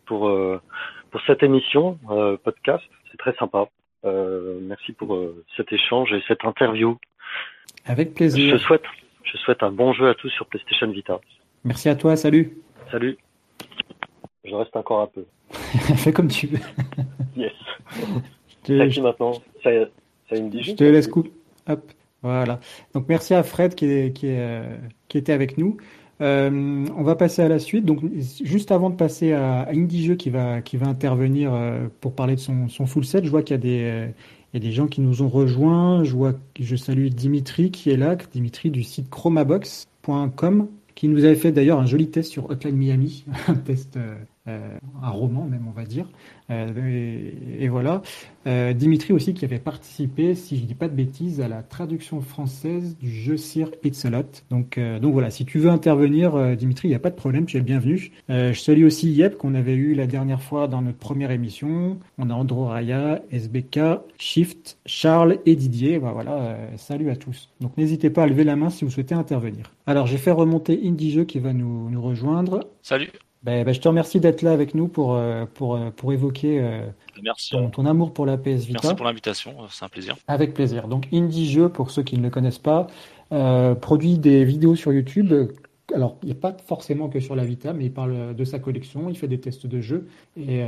pour cette émission euh, podcast. C'est très sympa. Euh, merci pour euh, cet échange et cette interview. Avec plaisir. Je souhaite, Je souhaite un bon jeu à tous sur PlayStation Vita. Merci à toi, salut. Salut. Je reste encore un peu. <laughs> Fais comme tu veux. yes. <laughs> C'est qui maintenant? Ça, ça Je te laisse couper. Hop, voilà. Donc merci à Fred qui, est, qui, est, qui était avec nous. Euh, on va passer à la suite. Donc, juste avant de passer à, à Indie qui va, qui va intervenir euh, pour parler de son, son full set, je vois qu'il y a des, euh, des gens qui nous ont rejoints. Je vois je salue Dimitri qui est là, Dimitri du site chromabox.com, qui nous avait fait d'ailleurs un joli test sur Hotline Miami, <laughs> un test, un roman même, on va dire. Euh, et, voilà. Euh, Dimitri aussi qui avait participé, si je dis pas de bêtises, à la traduction française du jeu Sir It's a Lot. Donc, euh, donc voilà, si tu veux intervenir, Dimitri, il n'y a pas de problème, tu es le bienvenu. je salue aussi Yep qu'on avait eu la dernière fois dans notre première émission. On a Andro Raya, SBK, Shift, Charles et Didier. Bah, voilà, salut à tous. Donc n'hésitez pas à lever la main si vous souhaitez intervenir. Alors j'ai fait remonter Indie Jeu qui va nous, nous rejoindre. Salut. Ben, ben, je te remercie d'être là avec nous pour, euh, pour, euh, pour évoquer euh, Merci. Ton, amour pour la PS Vita. Merci pour l'invitation, c'est un plaisir. Avec plaisir. Donc Indie Jeu, pour ceux qui ne le connaissent pas, produit des vidéos sur YouTube. Alors, il n'est pas forcément que sur la Vita, mais il parle de sa collection, il fait des tests de jeux, et,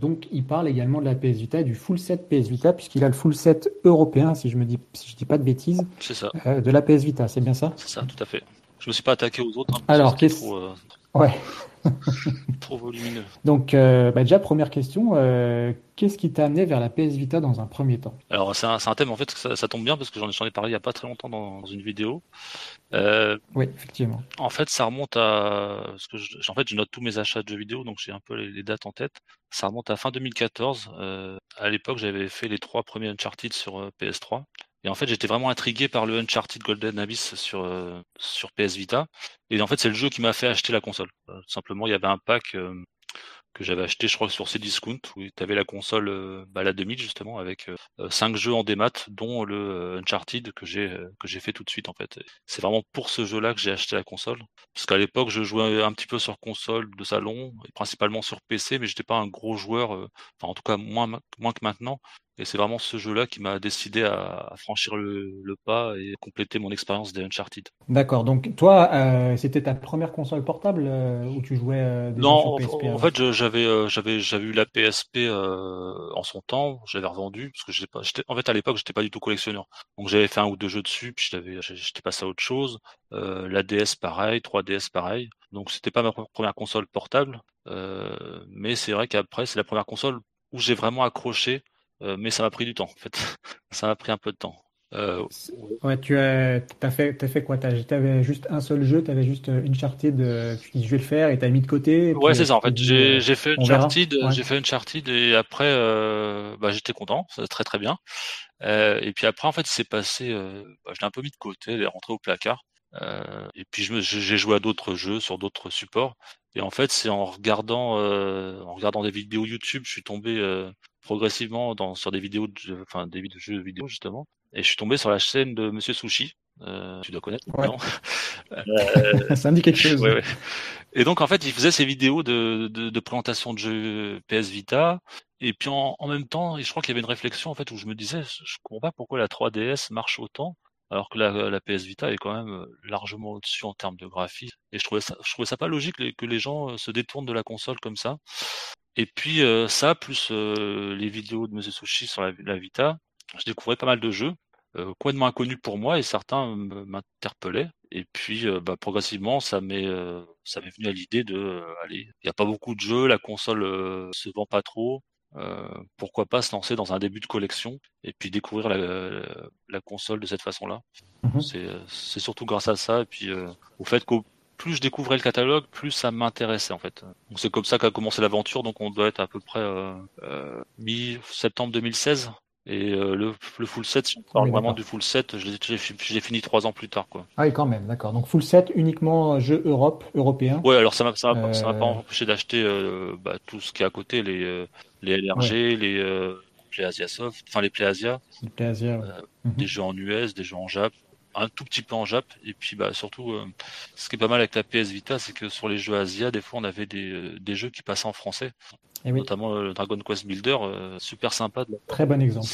donc il parle également de la PS Vita, du full set PS Vita, puisqu'il a le full set européen, si je me dis, si je dis pas de bêtises, c'est ça. de la PS Vita, c'est bien ça? C'est ça, tout à fait. Je me suis pas attaqué aux autres. Hein, Alors, qu'est-ce Ouais. <laughs> Trop volumineux. Donc, euh, bah, déjà, première question, euh, qu'est-ce qui t'a amené vers la PS Vita dans un premier temps? Alors, c'est un, thème, en fait, ça, tombe bien parce que j'en ai parlé il n'y a pas très longtemps dans, une vidéo. Euh, oui, effectivement. En fait, ça remonte à. Parce que en fait, je note tous mes achats de jeux vidéo, donc j'ai un peu les, dates en tête. Ça remonte à fin 2014. à l'époque, j'avais fait les trois premiers Uncharted sur PS3. Et en fait, j'étais vraiment intrigué par le Uncharted Golden Abyss sur, euh, PS Vita. Et en fait, c'est le jeu qui m'a fait acheter la console. Euh, simplement, il y avait un pack euh, que j'avais acheté, je crois, sur Cdiscount, où tu avais la console, bah, la 2000 justement, avec cinq jeux en démat, dont le Uncharted que j'ai fait tout de suite en fait. C'est vraiment pour ce jeu-là que j'ai acheté la console, parce qu'à l'époque, je jouais un petit peu sur console de salon, principalement sur PC, mais j'étais pas un gros joueur, enfin en tout cas moins que maintenant. Et c'est vraiment ce jeu-là qui m'a décidé à, franchir le, pas et compléter mon expérience des Uncharted. D'accord. Donc toi, euh, c'était ta première console portable euh, où tu jouais euh, Non, sur PSP, en, fait, j'avais j'avais j'avais eu la PSP en son temps. J'avais revendu parce que j'étais pas. En fait, à l'époque, j'étais pas du tout collectionneur. Donc j'avais fait un ou deux jeux dessus, puis j'étais passé à autre chose. la DS pareil, 3DS pareil. Donc c'était pas ma première console portable, mais c'est vrai qu'après c'est la première console où j'ai vraiment accroché euh, mais ça m'a pris du temps, en fait. <laughs> ça m'a pris un peu de temps. Euh, ouais, tu as, as, fait, as fait quoi? Tu avais juste un seul jeu, tu avais juste Uncharted, euh, tu dis je vais le faire et tu as mis de côté. Ouais, c'est ça, en fait. J'ai fait Uncharted, j'ai fait Uncharted et après, euh, bah, j'étais content, très très bien. Euh, et puis après, en fait, il s'est passé, euh, bah, je l'ai un peu mis de côté, il est rentré au placard. et puis j'ai joué à d'autres jeux sur d'autres supports. Et en fait, c'est en regardant, en regardant des vidéos YouTube, je suis tombé progressivement dans, sur des vidéos, de, enfin des jeux vidéo justement, et je suis tombé sur la chaîne de Monsieur Sushi. Euh, tu dois connaître, non euh, <laughs> Ça me dit quelque chose. Ouais, Et donc en fait, il faisait ces vidéos de, de, de présentation de jeux PS Vita, et puis en, en même temps, je crois qu'il y avait une réflexion en fait où je me disais, je comprends pas pourquoi la 3DS marche autant alors que la, la, PS Vita est quand même largement au-dessus en termes de graphisme. Et je trouvais ça, je trouvais ça pas logique que les gens se détournent de la console comme ça. Et puis euh, ça, plus euh, les vidéos de Monsieur Sushi sur la, Vita, je découvrais pas mal de jeux, euh, complètement inconnus pour moi, et certains m'interpellaient. Et puis bah, progressivement, ça m'est ça m'est venu à l'idée de allez, il n'y a pas beaucoup de jeux, la console se vend pas trop. pourquoi pas se lancer dans un début de collection et puis découvrir la, la console de cette façon-là. Mmh c'est surtout grâce à ça et puis au fait qu'au plus je découvrais le catalogue, plus ça m'intéressait en fait. Donc c'est comme ça qu'a commencé l'aventure. Donc on doit être à peu près euh, euh mi-septembre 2016. Et euh, le, le, full set, si on parle vraiment du full set, j'ai fini trois ans plus tard. Quoi. Ah oui, quand même, d'accord. Donc full set uniquement jeu Europe, européen? Ouais, alors ça m'a ça pas euh. empêché d'acheter bah, tout ce qui est à côté, les, les LRG, les Play Asia Soft, enfin les Play Asia. Les Play Asia, mhm. Des jeux en US, des jeux en Jap, un tout petit peu en Jap. Et puis bah surtout, euh, ce qui est pas mal avec la PS Vita, c'est que sur les jeux Asia, des fois on avait des, euh, des jeux qui passaient en français. Et notamment le Dragon Quest Builder, super sympa. De Très bon exemple.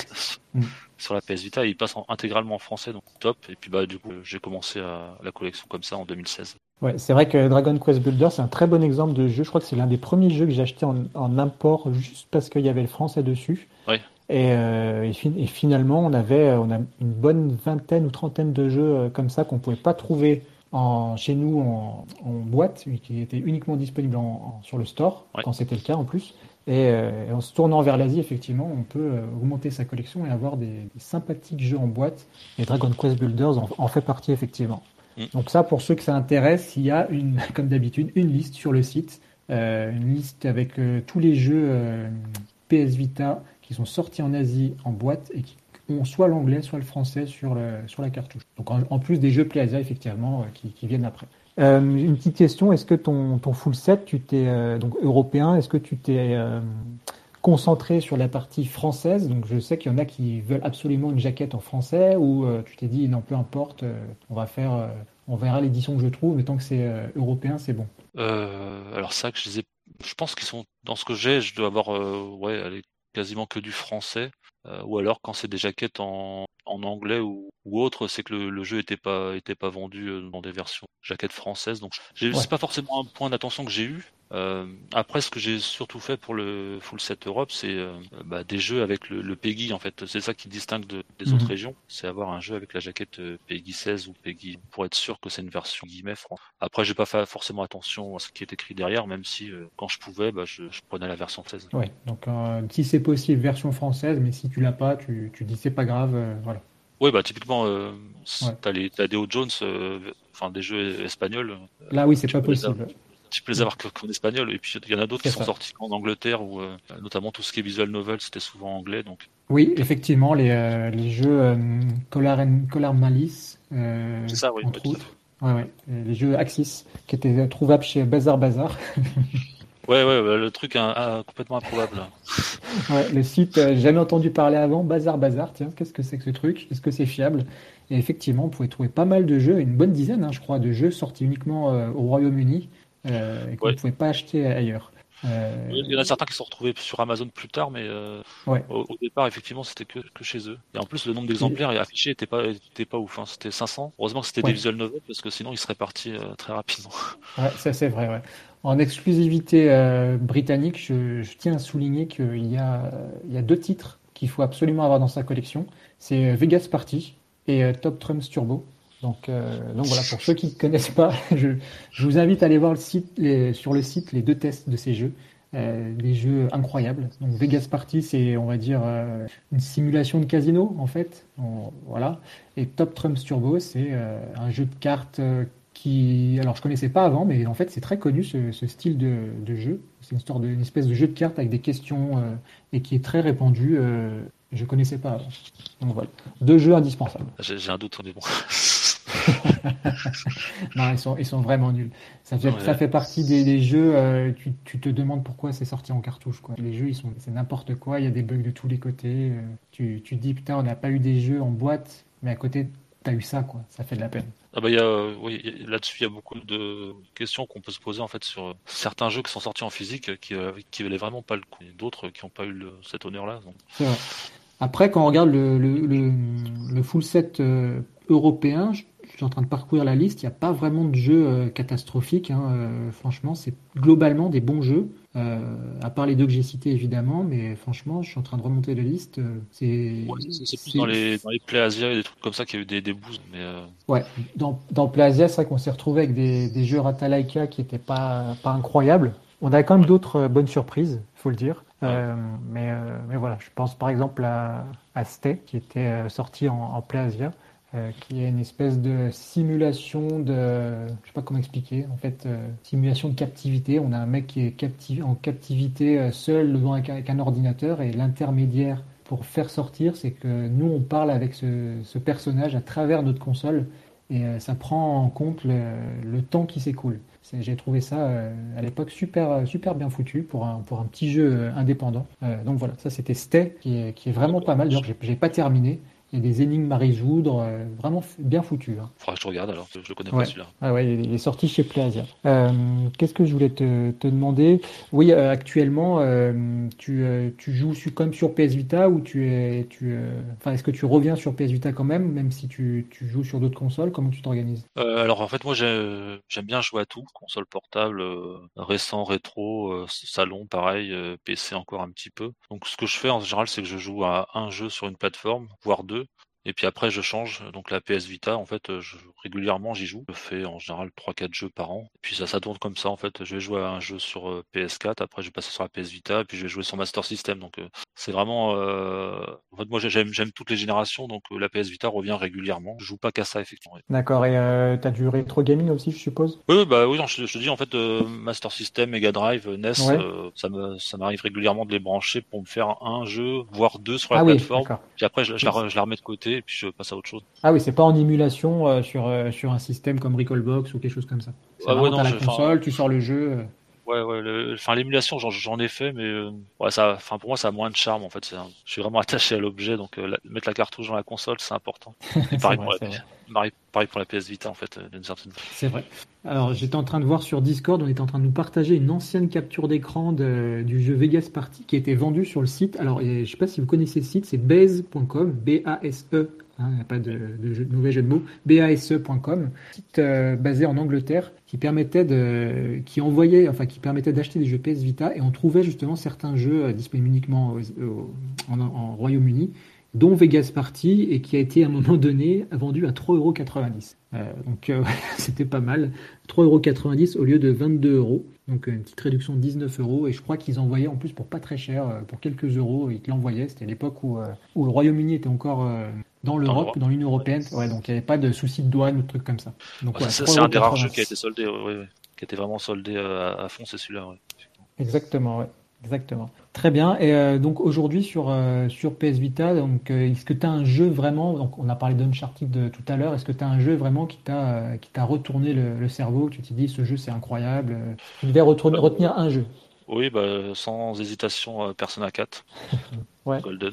<laughs> sur la PS Vita, il passe intégralement en français, donc top. Et puis bah du coup, j'ai commencé à, la collection comme ça en 2016. Ouais, c'est vrai que Dragon Quest Builder, c'est un très bon exemple de jeu. Je crois que c'est l'un des premiers jeux que j'ai acheté en, import juste parce qu'il y avait le français dessus. Ouais. Et, euh, et, finalement, on avait on a une bonne vingtaine ou trentaine de jeux euh, comme ça qu'on pouvait pas trouver en, chez nous en, boîte, qui étaient uniquement disponibles sur le store, quand c'était le cas en plus. Euh, et, en se tournant vers l'Asie, effectivement, on peut augmenter sa collection et avoir des, sympathiques jeux en boîte. Et Dragon Quest Builders en, fait partie, effectivement. Mm. Donc ça, pour ceux que ça intéresse, il y a, une, <laughs> comme d'habitude, une liste sur le site. une liste avec tous les jeux PS Vita qui sont sortis en Asie en boîte et qui ont soit l'anglais, soit le français sur, le, sur la cartouche. Donc en, plus des jeux Plaza, effectivement, euh, qui, qui, viennent après. Euh, une petite question, est-ce que ton, ton full set, tu t'es euh, donc européen, est-ce que tu t'es concentré sur la partie française? Donc je sais qu'il y en a qui veulent absolument une jaquette en français, ou tu t'es dit non, peu importe, on va faire, on verra l'édition que je trouve, mais tant que c'est européen, c'est bon. alors ça, que je les ai je pense qu'ils sont dans ce que j'ai, je dois avoir ouais, allez, quasiment que du français, euh, ou alors quand c'est des jaquettes en, en anglais ou, ou autre, c'est que le, le, jeu était pas était pas vendu euh, dans des versions jaquettes françaises. Donc c'est pas forcément un point d'attention que j'ai eu. Euh, après, ce que j'ai surtout fait pour le Full Set Europe, c'est euh, bah, des jeux avec le, le PEGI. En fait, c'est ça qui distingue de, des autres mhm. régions. C'est avoir un jeu avec la jaquette euh, PEGI 16 ou PEGI pour être sûr que c'est une version guillemets France. Après, j'ai pas fait forcément attention à ce qui est écrit derrière, même si quand je pouvais, bah, je, je, prenais la version 16. Ouais. Donc, si c'est possible, version française, mais si tu l'as pas, tu, tu dis c'est pas grave, voilà. Oui, bah typiquement, euh, t'as les t'as des Jones, enfin des jeux espagnols. Là, oui, c'est pas possible tu peux les avoir qu'en espagnol. Et puis il y en a d'autres qui sont sortis en Angleterre, où euh, notamment tout ce qui est visual novel, c'était souvent anglais. Donc. Oui, effectivement, les, euh, les jeux euh, Collar, Collar Malice, ça, oui, entre autres. Ouais, ouais. Les jeux Axis, qui étaient trouvables chez Bazar Bazar. <laughs> Ouais, ouais, le truc complètement improbable. <laughs> ouais, le site, jamais entendu parler avant, Bazar Bazar, tiens, qu'est-ce que c'est que ce truc? Est-ce que c'est fiable? Et effectivement, on pouvait trouver pas mal de jeux, une bonne dizaine, hein, je crois, de jeux sortis uniquement au Royaume-Uni, euh, et qu'on ne pouvait pas acheter ailleurs. Euh, il y en a certains qui sont retrouvés sur Amazon plus tard, mais euh, au, départ, effectivement, c'était que, que, chez eux. Et en plus, le nombre d'exemplaires affichés était pas, était pas ouf. Hein. C'était 500. Heureusement que c'était des visual novels, parce que sinon, ils seraient partis très rapidement. <laughs> Ouais, ça c'est vrai. Ouais. En exclusivité britannique, je, je, tiens à souligner qu'il y a, il y a deux titres qu'il faut absolument avoir dans sa collection. C'est Vegas Party et Top Trumps Turbo. Donc, euh, donc voilà, pour ceux qui ne connaissent pas, <laughs> je, vous invite à aller voir sur le site les deux tests de ces jeux. Euh, des jeux incroyables. Donc Vegas Party, c'est on va dire euh, une simulation de casino en fait. voilà. Et Top Trumps Turbo, c'est un jeu de cartes qui, alors je connaissais pas avant, mais en fait c'est très connu ce, style de, jeu. C'est une histoire de, une espèce de jeu de cartes avec des questions et qui est très répandu. je connaissais pas avant. Donc voilà, deux jeux indispensables. J'ai un doute, mais <laughs> bon. <laughs> non, ils sont, ils sont vraiment nuls. Ça fait, ça fait partie des, jeux, euh, tu, tu, te demandes pourquoi c'est sorti en cartouche. Quoi. Les jeux, ils sont, c'est n'importe quoi, il y a des bugs de tous les côtés. Euh, tu, tu te dis, putain, on n'a pas eu des jeux en boîte, mais à côté, t'as eu ça, quoi. Ça fait de la peine. Ah bah, y a, oui, là-dessus, il y a beaucoup de questions qu'on peut se poser en fait sur certains jeux qui sont sortis en physique qui, euh, qui valaient vraiment pas le coup, et d'autres qui n'ont pas eu cet honneur-là. Après, quand on regarde le, le, le, le full set européen, je suis en train de parcourir la liste, il n'y a pas vraiment de jeux euh, catastrophiques. Hein, euh, franchement, c'est globalement des bons jeux. Euh, à part les deux que j'ai cités évidemment, mais franchement, je suis en train de remonter la liste. c'est plus dans les, dans les Play Asia et des trucs comme ça qu'il y a eu des, des boosts. Mais Ouais, dans, dans Play Asia, c'est vrai qu'on s'est retrouvé avec des, des jeux Ratalaika qui n'étaient pas, pas incroyables. On a quand même d'autres bonnes surprises, il faut le dire. mais, mais voilà, je pense par exemple à, à Stay, qui était sorti en, en Play Asia. Euh, qui est une espèce de simulation de, je sais pas comment expliquer, en fait, euh, simulation de captivité. On a un mec qui est en captivité euh, seul devant avec un ordinateur et l'intermédiaire pour faire sortir, c'est que nous on parle avec ce, personnage à travers notre console et ça prend en compte le, temps qui s'écoule. J'ai trouvé ça à l'époque super super bien foutu pour un pour un petit jeu indépendant. donc voilà, ça c'était Stay qui est, vraiment pas mal. Genre j'ai pas terminé Des énigmes à résoudre, euh, vraiment bien foutu. Hein. Faudra que je regarde alors, je le connais pas celui-là. Ah ouais, il est sorti chez Playasia. Euh, Qu'est-ce que je voulais te, te demander? Oui, euh, actuellement, euh, tu, tu joues sur, comme sur PS Vita ou tu es, tu, enfin, est-ce que tu reviens sur PS Vita quand même, même si tu, tu joues sur d'autres consoles? Comment tu t'organises? Alors en fait, moi j'aime bien jouer à tout, console portable, récent, rétro, salon, pareil, PC encore un petit peu. Donc ce que je fais en général, c'est que je joue à un jeu sur une plateforme, voire deux. Et puis après, je change. Donc la PS Vita, en fait, je, régulièrement, j'y joue. Je fais en général 3-4 jeux par an. Et puis ça, ça tourne comme ça. En fait, je vais jouer à un jeu sur euh, PS4. Après, je vais passer sur la PS Vita. Et puis je vais jouer sur Master System. Donc euh, c'est vraiment. Euh... En fait, moi, j'aime, j'aime toutes les générations. Donc euh, la PS Vita revient régulièrement. Je joue pas qu'à ça, effectivement. D'accord. Et euh, t'as du rétro gaming aussi, je suppose? Oui, bah oui. Non, je, je dis en fait, Master System, Mega Drive, NES, ouais. ça me, ça m'arrive régulièrement de les brancher pour me faire un jeu, voire deux sur la ah plateforme. Oui, puis après, je, je, la, je la remets de côté. Et puis je passe à autre chose. Ah oui, c'est pas en émulation euh, sur, euh, sur un système comme Recallbox ou quelque chose comme ça. Ah ouais, non, la console, tu sors le jeu. Euh... Ouais, ouais, enfin l'émulation, j'en ai fait, mais euh, ouais, ça, enfin pour moi, ça a moins de charme en fait. Un, je suis vraiment attaché à l'objet, donc la, mettre la cartouche dans la console, c'est important. <laughs> Pareil, vrai, pour la, pareil, pour la PS Vita en fait, d'une certaine. C'est vrai. Alors j'étais en train de voir sur Discord, on était en train de nous partager une ancienne capture d'écran du jeu Vegas Party qui été vendu sur le site. Alors je sais pas si vous connaissez ce site, c'est baze.com, B-A-S-E il n'y a pas de, de, jeu, de, mots, base.com, site euh, basé en Angleterre qui permettait de, qui envoyait, enfin qui permettait d'acheter des jeux PS Vita et on trouvait justement certains jeux euh, disponibles uniquement en Royaume-Uni, dont Vegas Party et qui a été à un moment donné vendu à 3,90€. Euh, donc euh, <laughs> c'était pas mal, 3,90€ au lieu de 22 euros. Donc une petite réduction de 19 euros et je crois qu'ils envoyaient en plus pour pas très cher, pour quelques euros, ils te l'envoyaient. C'était l'époque où, où le Royaume-Uni était encore dans l'Europe, dans l'Union européenne. Ouais, donc il n'y avait pas de souci de douane ou de trucs comme ça. Donc, ouais, c'est un des rares jeux qui a été soldé, ouais, qui a été vraiment soldé à, à fond, c'est celui-là. Exactement, ouais. Exactement. Très bien. Et euh, donc aujourd'hui sur euh, sur PS Vita, donc euh, est-ce que tu as un jeu vraiment donc on a parlé d'Uncharted tout à l'heure, est-ce que tu as un jeu vraiment qui t'a qui t'a retourné le, le, cerveau, tu t'es dit ce jeu c'est incroyable, tu devais retourner, retenir un jeu? Oui, bah, sans hésitation Persona 4. <laughs> ouais. Golden.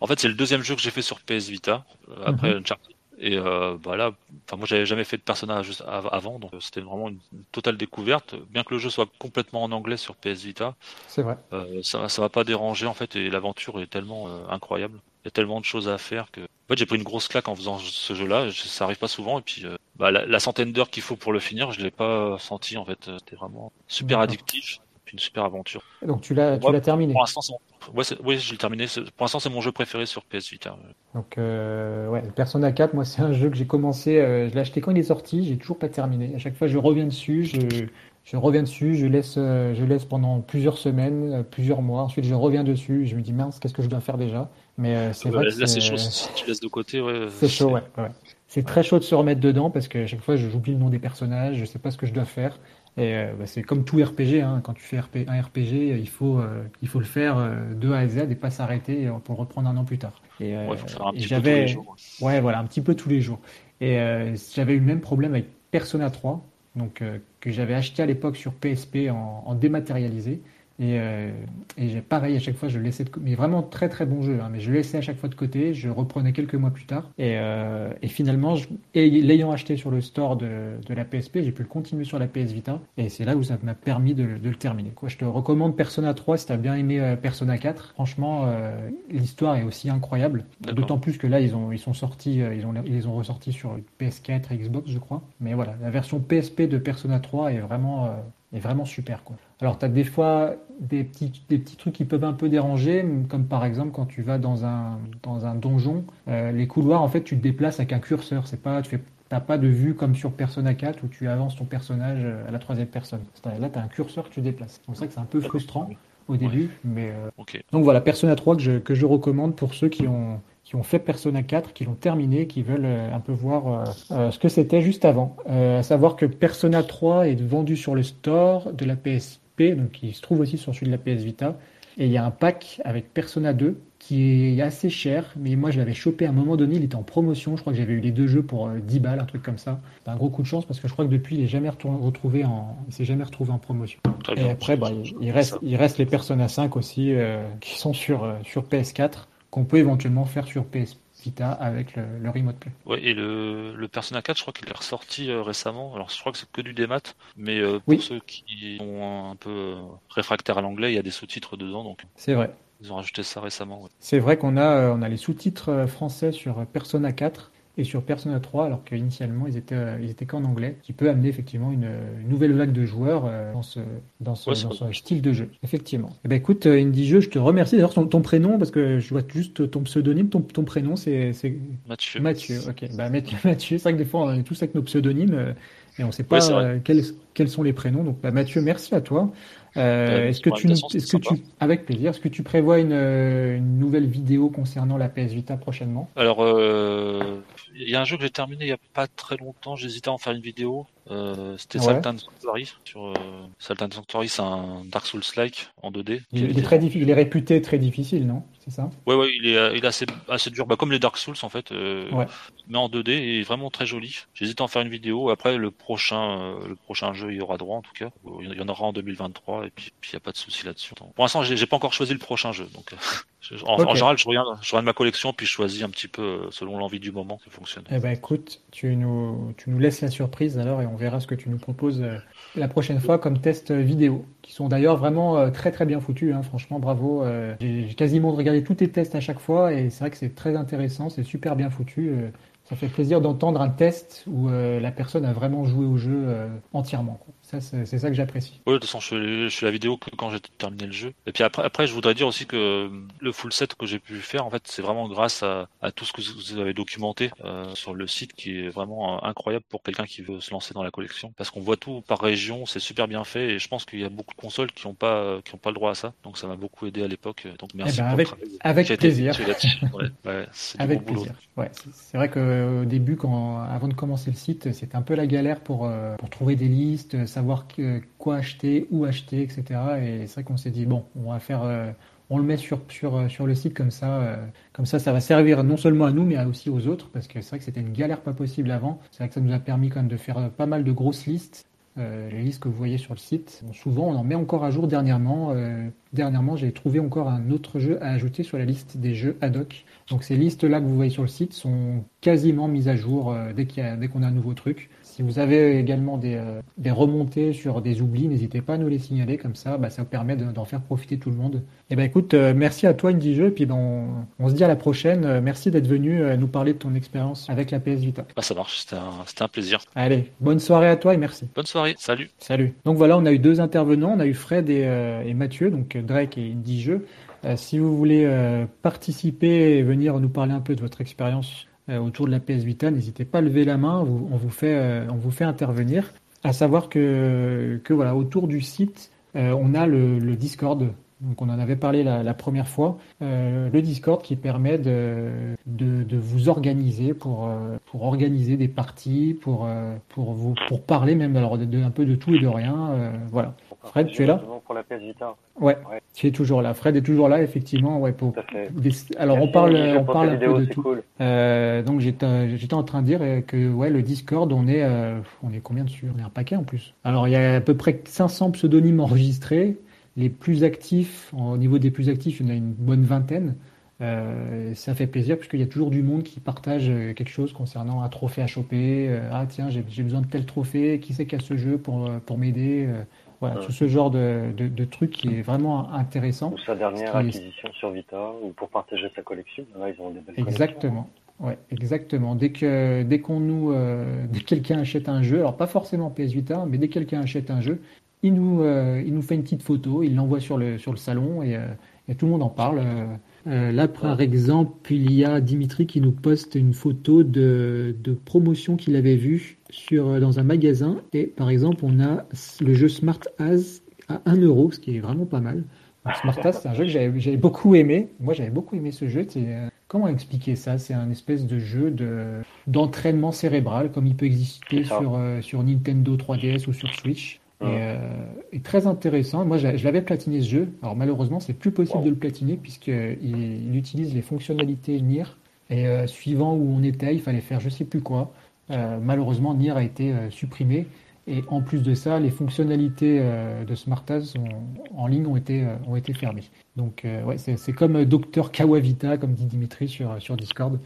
En fait, c'est le deuxième jeu que j'ai fait sur PS Vita après mm -hmm. Uncharted. Et euh, bah là, moi j'avais jamais fait de personnage juste avant, donc c'était vraiment une, totale découverte. Bien que le jeu soit complètement en anglais sur PS Vita, c'est vrai. Euh, ça ça va pas déranger en fait, et l'aventure est tellement euh, incroyable. Il y a tellement de choses à faire que. En fait, j'ai pris une grosse claque en faisant ce jeu-là. Ça arrive pas souvent, et puis bah, la, la, centaine d'heures qu'il faut pour le finir, je l'ai pas senti en fait. C'était vraiment super addictif, une super aventure. Donc tu l'as tu l'as terminé. Pour l'instant, Ouais, oui, j'ai terminé. Pour l'instant, c'est mon jeu préféré sur PS Vita. Donc, euh, ouais, Persona 4, moi, c'est un jeu que j'ai commencé. Euh, je l'ai acheté quand il est sorti. J'ai toujours pas terminé. À chaque fois, je reviens dessus. Je, je reviens dessus. Je laisse, euh, je laisse pendant plusieurs semaines, plusieurs mois. Ensuite, je reviens dessus. Je me dis mince, qu'est-ce que je dois faire déjà? Mais euh, c'est vrai. Là, c'est chaud. Si tu laisses de côté, ouais. <laughs> C'est chaud, ouais. ouais. C'est très chaud de se remettre dedans parce que à chaque fois, j'oublie le nom des personnages. Je sais pas ce que je dois faire. Et euh, bah, c'est comme tout RPG, hein. quand tu fais RP, un RPG, il faut, euh, il faut le faire euh, de A à Z et pas s'arrêter pour le reprendre un an plus tard. Et, ouais, faut faire un petit peu tous les jours. Ouais, voilà, un petit peu tous les jours. Et j'avais eu le même problème avec Persona 3, donc, que j'avais acheté à l'époque sur PSP en, en dématérialisé. Et, euh, et pareil, à chaque fois, je le laissais de côté. Mais vraiment très très bon jeu, hein, mais je le laissais à chaque fois de côté. Je reprenais quelques mois plus tard. Et, euh, et finalement, je, l'ayant acheté sur le store de, de la PSP, j'ai pu le continuer sur la PS Vita. Et c'est là où ça m'a permis de, de, le terminer. Quoi. Je te recommande Persona 3 si tu as bien aimé euh, Persona 4. Franchement, euh, l'histoire est aussi incroyable. D'autant plus que là, ils, ont, ils sont sortis, ils, ont, ils les ont ressortis sur PS4 et Xbox, je crois. Mais voilà, la version PSP de Persona 3 est vraiment, euh, est vraiment super. Quoi. Alors, tu as des fois des petits, des petits trucs qui peuvent un peu déranger, comme par exemple quand tu vas dans un, dans un donjon, euh, les couloirs, en fait, tu te déplaces avec un curseur. C'est pas, tu fais, t'as pas de vue comme sur Persona 4 où tu avances ton personnage à la troisième personne. Là, tu as un curseur que tu déplaces. C'est pour ça que c'est un peu frustrant au début. Ouais. Mais, euh... okay. Donc voilà, Persona 3 que je, que je recommande pour ceux qui ont, qui ont fait Persona 4, qui l'ont terminé, qui veulent euh, un peu voir euh, ce que c'était juste avant. Euh, à savoir que Persona 3 est vendu sur le store de la PSP, donc il se trouve aussi sur celui de la PS Vita. Et il y a un pack avec Persona 2 qui est assez cher, mais moi je l'avais chopé à un moment donné, il était en promotion, je crois que j'avais eu les deux jeux pour 10 balles, un truc comme ça. C'est un gros coup de chance parce que je crois que depuis il est jamais retrouvé en, il s'est jamais retrouvé en promotion. Très Et bien. après, bah, il, il reste, il reste les Persona 5 aussi euh, qui sont sur, euh, sur PS4 qu'on peut éventuellement faire sur PS, Vita avec le, le Remote Play. Ouais, et le, le Persona 4, je crois qu'il est ressorti récemment. Alors, je crois que c'est que du démat, mais pour ceux qui sont un peu réfractaires à l'anglais, il y a des sous-titres dedans, donc. C'est vrai. Ils ont rajouté ça récemment. C'est vrai qu'on a, on a les sous-titres français sur Persona 4 et sur Persona 3, alors qu'initialement ils étaient, euh, ils étaient qu'en anglais, qui peut amener effectivement une, nouvelle vague de joueurs euh, dans ce, dans ce, style de jeu. Effectivement. Eh ben écoute, euh, Indie Jeu, je te remercie. D'ailleurs, ton, prénom, parce que je vois juste ton pseudonyme, ton, ton prénom, c'est Mathieu. Mathieu, ok. Bah, <laughs> Mathieu, c'est vrai que des fois on est tous avec nos pseudonymes et on ne sait pas quels, quels, sont les prénoms. Donc bah, Mathieu, merci à toi. Euh, est-ce que tu, est-ce que tu, avec plaisir, est-ce que tu prévois une, une, nouvelle vidéo concernant la PS Vita prochainement? Alors, euh, il y a un jeu que j'ai terminé il y a pas très longtemps. J'hésitais à en faire une vidéo. Euh, c'était Sultan Sanctuary. Sur euh, Sultan Sanctuary, c'est un Dark Souls-like en 2D. Il, est très. Il est réputé très difficile, non? C'est ça? Ouais, ouais. Il est, il est assez, assez dur. Bah, comme les Dark Souls en fait. Euh, ouais. Mais en 2D et vraiment très joli. J'hésite à en faire une vidéo. Après, le prochain, euh, le prochain jeu, il y aura droit en tout cas. Il y en aura en 2023 et puis il n'y a pas de souci là-dessus. Pour l'instant, j'ai pas encore choisi le prochain jeu, donc. <laughs> En, général, je regarde, je regarde ma collection puis je choisis un petit peu euh, selon l'envie du moment ça fonctionne. Eh ben écoute, tu nous, tu nous laisses la surprise alors et on verra ce que tu nous proposes euh, la prochaine fois comme test vidéo, qui sont d'ailleurs vraiment euh, très très bien foutus. Hein, franchement, bravo. J'ai quasiment regardé tous tes tests à chaque fois et c'est vrai que c'est très intéressant, c'est super bien foutu. Ça fait plaisir d'entendre un test où la personne a vraiment joué au jeu entièrement. Ça, c'est ça que j'apprécie. Oui, de toute façon, je fais, la vidéo que quand j'ai terminé le jeu. Et puis après, après, je voudrais dire aussi que le full set que j'ai pu faire, en fait, c'est vraiment grâce à, à, tout ce que vous avez documenté euh, sur le site, qui est vraiment euh, incroyable pour quelqu'un qui veut se lancer dans la collection, parce qu'on voit tout par région, c'est super bien fait, et je pense qu'il y a beaucoup de consoles qui n'ont pas, qui ont pas le droit à ça. Donc ça m'a beaucoup aidé à l'époque. Donc merci. Eh ben, avec, avec <laughs> plaisir. ouais, ouais, avec plaisir. Ouais, c'est vrai qu'au début, quand, avant de commencer le site, c'était un peu la galère pour, euh, pour trouver des listes savoir quoi acheter, où acheter, etc. Et c'est vrai qu'on s'est dit, bon, on va faire, euh, on le met sur, sur, euh, sur le site comme ça, euh, comme ça, ça va servir non seulement à nous, mais aussi aux autres, parce que c'est vrai que c'était une galère pas possible avant. C'est vrai que ça nous a permis quand même de faire pas mal de grosses listes. les listes que vous voyez sur le site. souvent, on en met encore à jour dernièrement. dernièrement, j'ai trouvé encore un autre jeu à ajouter sur la liste des jeux ad hoc. Donc ces listes-là que vous voyez sur le site sont quasiment mises à jour dès qu'on a un nouveau truc. Si vous avez également des, euh, des remontées sur des oublis, n'hésitez pas à nous les signaler, comme ça, bah, ça vous permet d'en faire profiter tout le monde. Et eh ben écoute, euh, merci à toi et puis ben, on, se dit à la prochaine. Euh, merci d'être venu nous parler de ton expérience avec la PS Vita. Bah, ça marche, c'était un, un, plaisir. Allez, bonne soirée à toi et merci. Bonne soirée, salut. Salut. Donc voilà, on a eu deux intervenants, on a eu Fred et, et Mathieu, donc Drake et Indie Jeu. si vous voulez participer et venir nous parler un peu de votre expérience autour de la PS Vita, n'hésitez pas à lever la main, on vous fait, euh, on vous fait intervenir. À savoir que, que voilà, autour du site, euh, on a le, Discord. Donc on en avait parlé la, première fois. le Discord qui permet de, de, vous organiser pour, pour organiser des parties, pour, pour, vous, pour parler même alors de, un peu de tout et de rien. voilà. Fred, tu es là? Pour la PS Vita. Ouais, tu es toujours là. Fred est toujours là, effectivement. Ouais, pour... Alors on parle, on parle un peu de tout. Euh, donc j'étais en train de dire que ouais, le Discord, on est, euh, on est combien dessus? On est un paquet en plus. Alors il y a à peu près 500 pseudonymes enregistrés. Les plus actifs, au niveau des plus actifs, il y en a une bonne vingtaine. Euh, ça fait plaisir puisqu'il y a toujours du monde qui partage quelque chose concernant un trophée à choper. ah tiens, j'ai besoin de tel trophée. Qui c'est qui a ce jeu pour, pour m'aider voilà, tout ce genre de, de, de, truc qui est vraiment intéressant. Ou sa dernière acquisition sur Vita, ou pour partager sa collection. Là, ils ont des belles Exactement. Ouais, exactement. Dès que dès qu'on nous, euh, dès que quelqu'un achète un jeu, alors pas forcément PS Vita, mais dès que quelqu'un achète un jeu, il nous, euh, il nous fait une petite photo, il l'envoie sur le sur le salon et, euh, et, tout le monde en parle. là, par exemple, il y a Dimitri qui nous poste une photo de, de promotion qu'il avait vue sur, euh, dans un magasin. Et par exemple, on a le jeu Smart As à 1 euro, ce qui est vraiment pas mal. <laughs> Smart As, c'est un jeu que j'avais beaucoup aimé. Moi, j'avais beaucoup aimé ce jeu. Euh, comment expliquer ça? C'est un espèce de jeu de d'entraînement cérébral, comme il peut exister sur, euh, sur Nintendo 3DS ou sur Switch. Et, très intéressant. Moi, je l'avais platiné ce jeu. Alors malheureusement, c'est plus possible de le platiner puisqu'il il utilise les fonctionnalités Nier. Et suivant où on était, il fallait faire je sais plus quoi. Euh, malheureusement, Nier a été euh, supprimé. Et en plus de ça, les fonctionnalités euh, de SmartAs en ligne ont été, ont été fermées. Donc, ouais, c'est comme Docteur Kawavita, comme dit Dimitri sur, sur Discord.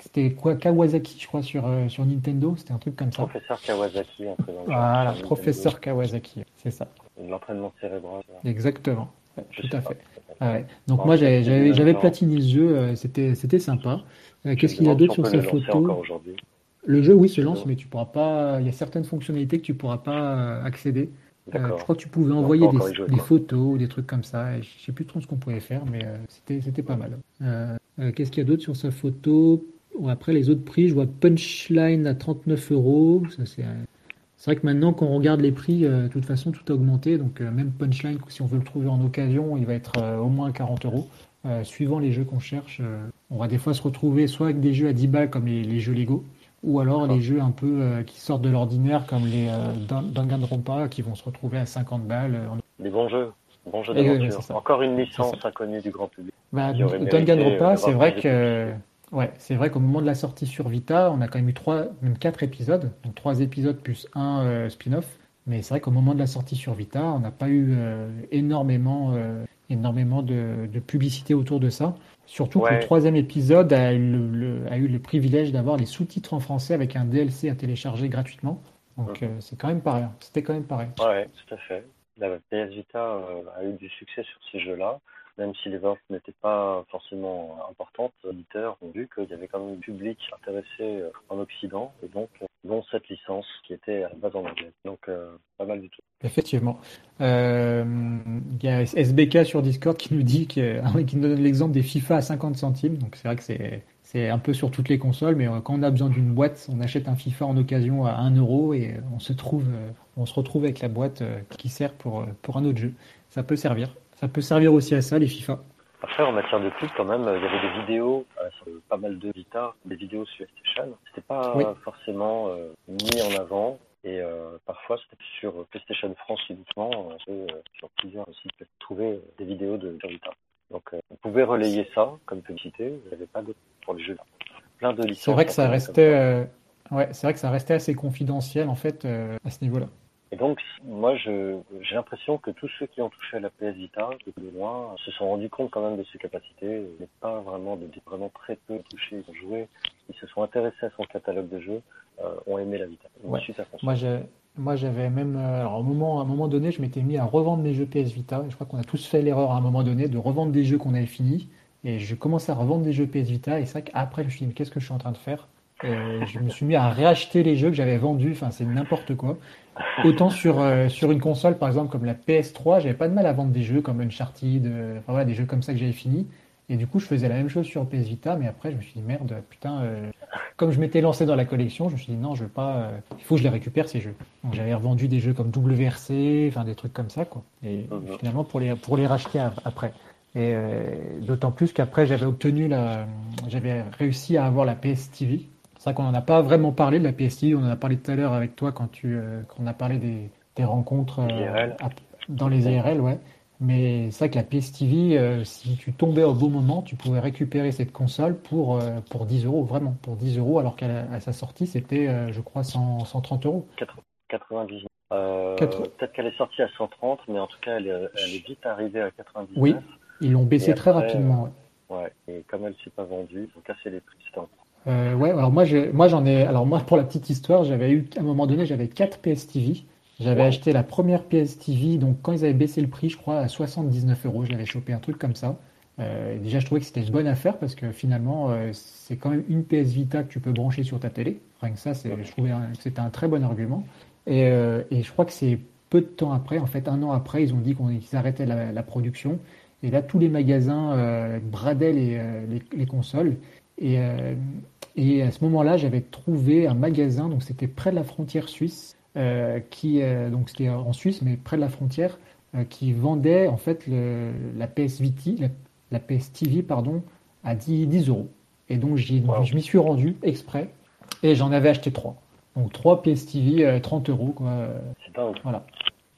C'était quoi Kawasaki, je crois, sur, sur Nintendo C'était un truc comme ça. Professeur Kawasaki, un peu dans Voilà, professeur Kawasaki, c'est ça. L'entraînement cérébral. Exactement, tout à fait. Ah ouais. Donc moi j'avais platiné le jeu, c'était c'était sympa. Qu'est-ce qu'il y a d'autre sur sa photo Le jeu oui se lance, mais tu pourras pas. Il y a certaines fonctionnalités que tu pourras pas accéder. Euh, je crois que tu pouvais envoyer des, photos ou des trucs comme ça. Je sais plus trop ce qu'on pouvait faire, mais euh, c'était c'était pas mal. Euh, qu'est-ce qu'il y a d'autre sur sa photo? Après les autres prix, je vois Punchline à 39 euros. Ça c'est c'est vrai que maintenant, quand on regarde les prix, de toute façon, tout a augmenté. Donc, même Punchline, si on veut le trouver en occasion, il va être au moins 40 euros. suivant les jeux qu'on cherche, on va des fois se retrouver soit avec des jeux à 10 balles comme les jeux Lego, ou alors les jeux un peu euh, qui sortent de l'ordinaire comme les euh, Danganronpa qui vont se retrouver à 50 balles. Euh, bons jeux, bons jeux d'aventure. Encore une licence inconnue du grand public. Bah, Danganronpa, c'est vrai que ouais, c'est vrai qu'au moment de la sortie sur Vita, on a quand même eu trois, même quatre épisodes, donc trois épisodes plus un spin-off. Mais c'est vrai qu'au moment de la sortie sur Vita, on n'a pas eu énormément, énormément de, de publicité autour de ça. Surtout que le troisième épisode a eu le, a eu le privilège d'avoir les sous-titres en français avec un DLC à télécharger gratuitement. Donc euh, c'est quand même rien. C'était quand même pareil. Ouais, tout à fait. La PS Vita euh, a eu du succès sur ces jeux-là même si les ventes n'étaient pas forcément importantes, les auditeurs ont vu qu'il y avait quand même un public intéressé euh, en Occident, et donc dont cette licence qui était à la base en anglais. Donc pas mal du tout. Effectivement. Euh, il y a SBK sur Discord qui nous dit nous donne l'exemple des FIFA à 50 centimes. Donc c'est vrai que c'est c'est un peu sur toutes les consoles, mais euh, quand on a besoin d'une boîte, on achète un FIFA en occasion à 1 euro et on se trouve on se retrouve avec la boîte qui sert pour pour un autre jeu. Ça peut servir. Ça peut servir aussi à ça les FIFA. Après, en matière de pub, quand même, il y avait des vidéos sur pas mal de Vita, des vidéos sur PlayStation. C'était pas forcément mis en avant. Et euh, parfois, c'était sur PlayStation France uniquement, euh, sur plusieurs sites, trouver euh, des vidéos de Vita. Donc, vous pouvez relayer ça comme publicité. Vous n'avez pas d'autre pour les jeux. Plein de licences. C'est vrai que ça restait, ouais, c'est vrai que ça restait assez confidentiel en fait à ce niveau-là. Et donc, moi, j'ai l'impression que tous ceux qui ont touché à la PS Vita, de loin, se sont rendus compte quand même de ses capacités, mais pas vraiment, de, vraiment très peu touchés, ont joué, ils se sont intéressés à son catalogue de jeux, euh, ont aimé la Vita. Moi, moi, j'avais même, euh, alors, au moment, à un moment donné, je m'étais mis à revendre mes jeux PS Vita. je crois qu'on a tous fait l'erreur à un moment donné de revendre des jeux qu'on avait finis. Et je commençais à revendre des jeux PS Vita. Et c'est vrai qu'après, je me suis dit, mais qu'est-ce que je suis en train de faire? Je me suis mis à réacheter les jeux que j'avais vendus. Enfin, c'est n'importe quoi. Autant sur, euh, sur une console, par exemple, comme la PS3, j'avais pas de mal à vendre des jeux comme Uncharted, enfin, voilà, des jeux comme ça que j'avais fini. Et du coup, je faisais la même chose sur PS Vita, mais après, je me suis dit, merde, putain, euh, comme je m'étais lancé dans la collection, je me suis dit, non, je veux pas, euh, il faut que je les récupère, ces jeux. Donc, j'avais revendu des jeux comme WRC, enfin, des trucs comme ça, quoi. Et mhm. finalement, pour les, pour les racheter après. Et euh, d'autant plus qu'après, j'avais obtenu la, j'avais réussi à avoir la PS TV. C'est vrai qu'on n'en a pas vraiment parlé de la PS TV, on en a parlé tout à l'heure avec toi quand tu, quand on a parlé des, des rencontres dans les IRL, ouais. Mais c'est vrai que la PS TV, euh, si tu tombais au bon moment, tu pouvais récupérer cette console pour, euh, pour 10 euros, vraiment, pour 10 euros, alors qu'à sa sortie, c'était, euh, je crois, 130 euros. 99. Peut-être qu'elle est sortie à 130, mais en tout cas, elle est, vite arrivée à 99. Oui, ils l'ont baissé très rapidement. Ouais. et comme elle ne s'est pas vendue, ils ont cassé les prix. Euh, ouais, alors moi, moi j'en ai, alors moi pour la petite histoire, j'avais eu à un moment donné, j'avais 4 PS TV. J'avais acheté la première PS TV, donc quand ils avaient baissé le prix, je crois, à 79 euros, je l'avais chopé un truc comme ça. Euh, déjà, je trouvais que c'était une bonne affaire parce que finalement, euh, c'est quand même une PS Vita que tu peux brancher sur ta télé. Rien que ça, je trouvais que c'était un très bon argument. Euh, et, je crois que c'est peu de temps après, en fait, un an après, ils ont dit qu'ils arrêtaient la, production. Et là, tous les magasins bradaient les, les, consoles. Et, et à ce moment-là, j'avais trouvé un magasin, donc c'était près de la frontière suisse, euh, qui euh, donc c'était en Suisse, mais près de la frontière, euh, qui vendait en fait le, la PS Viti, la, PS TV pardon, à 10, 10 euros. Et donc je m'y suis rendu exprès et j'en avais acheté trois. Donc trois PS TV 30 euros. C'est dingue. Voilà.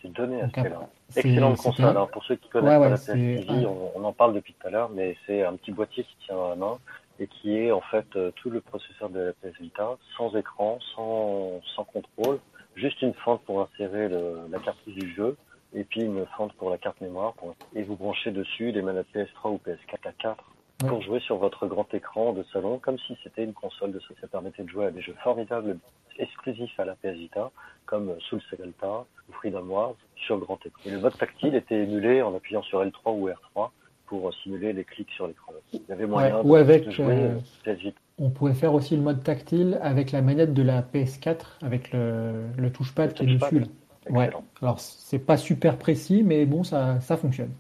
C'est donné à ce là Excellente console. Alors, pour ceux qui connaissent pas la PS TV, on, en parle depuis tout à l'heure, mais c'est un petit boîtier qui tient dans la main et qui est en fait tout le processeur de la PS Vita, sans écran, sans, sans contrôle, juste une fente pour insérer la cartouche du jeu et puis une fente pour la carte mémoire. Et vous branchez dessus les manettes PS3 ou PS4 à 4. pour jouer sur votre grand écran de salon comme si c'était une console de ça. Ça permettait de jouer à des jeux formidables exclusifs à la PS Vita comme Soul Segalta ou Freedom Wars sur grand écran. Et le mode tactile était émulé en appuyant sur L3 ou R3 pour simuler les clics sur l'écran. Il y avait moyen ou avec, de jouer euh, Vita. On pouvait faire aussi le mode tactile avec la manette de la PS4 avec le, le touchpad qui est dessus. Ouais. Alors c'est pas super précis, mais bon, ça, ça fonctionne.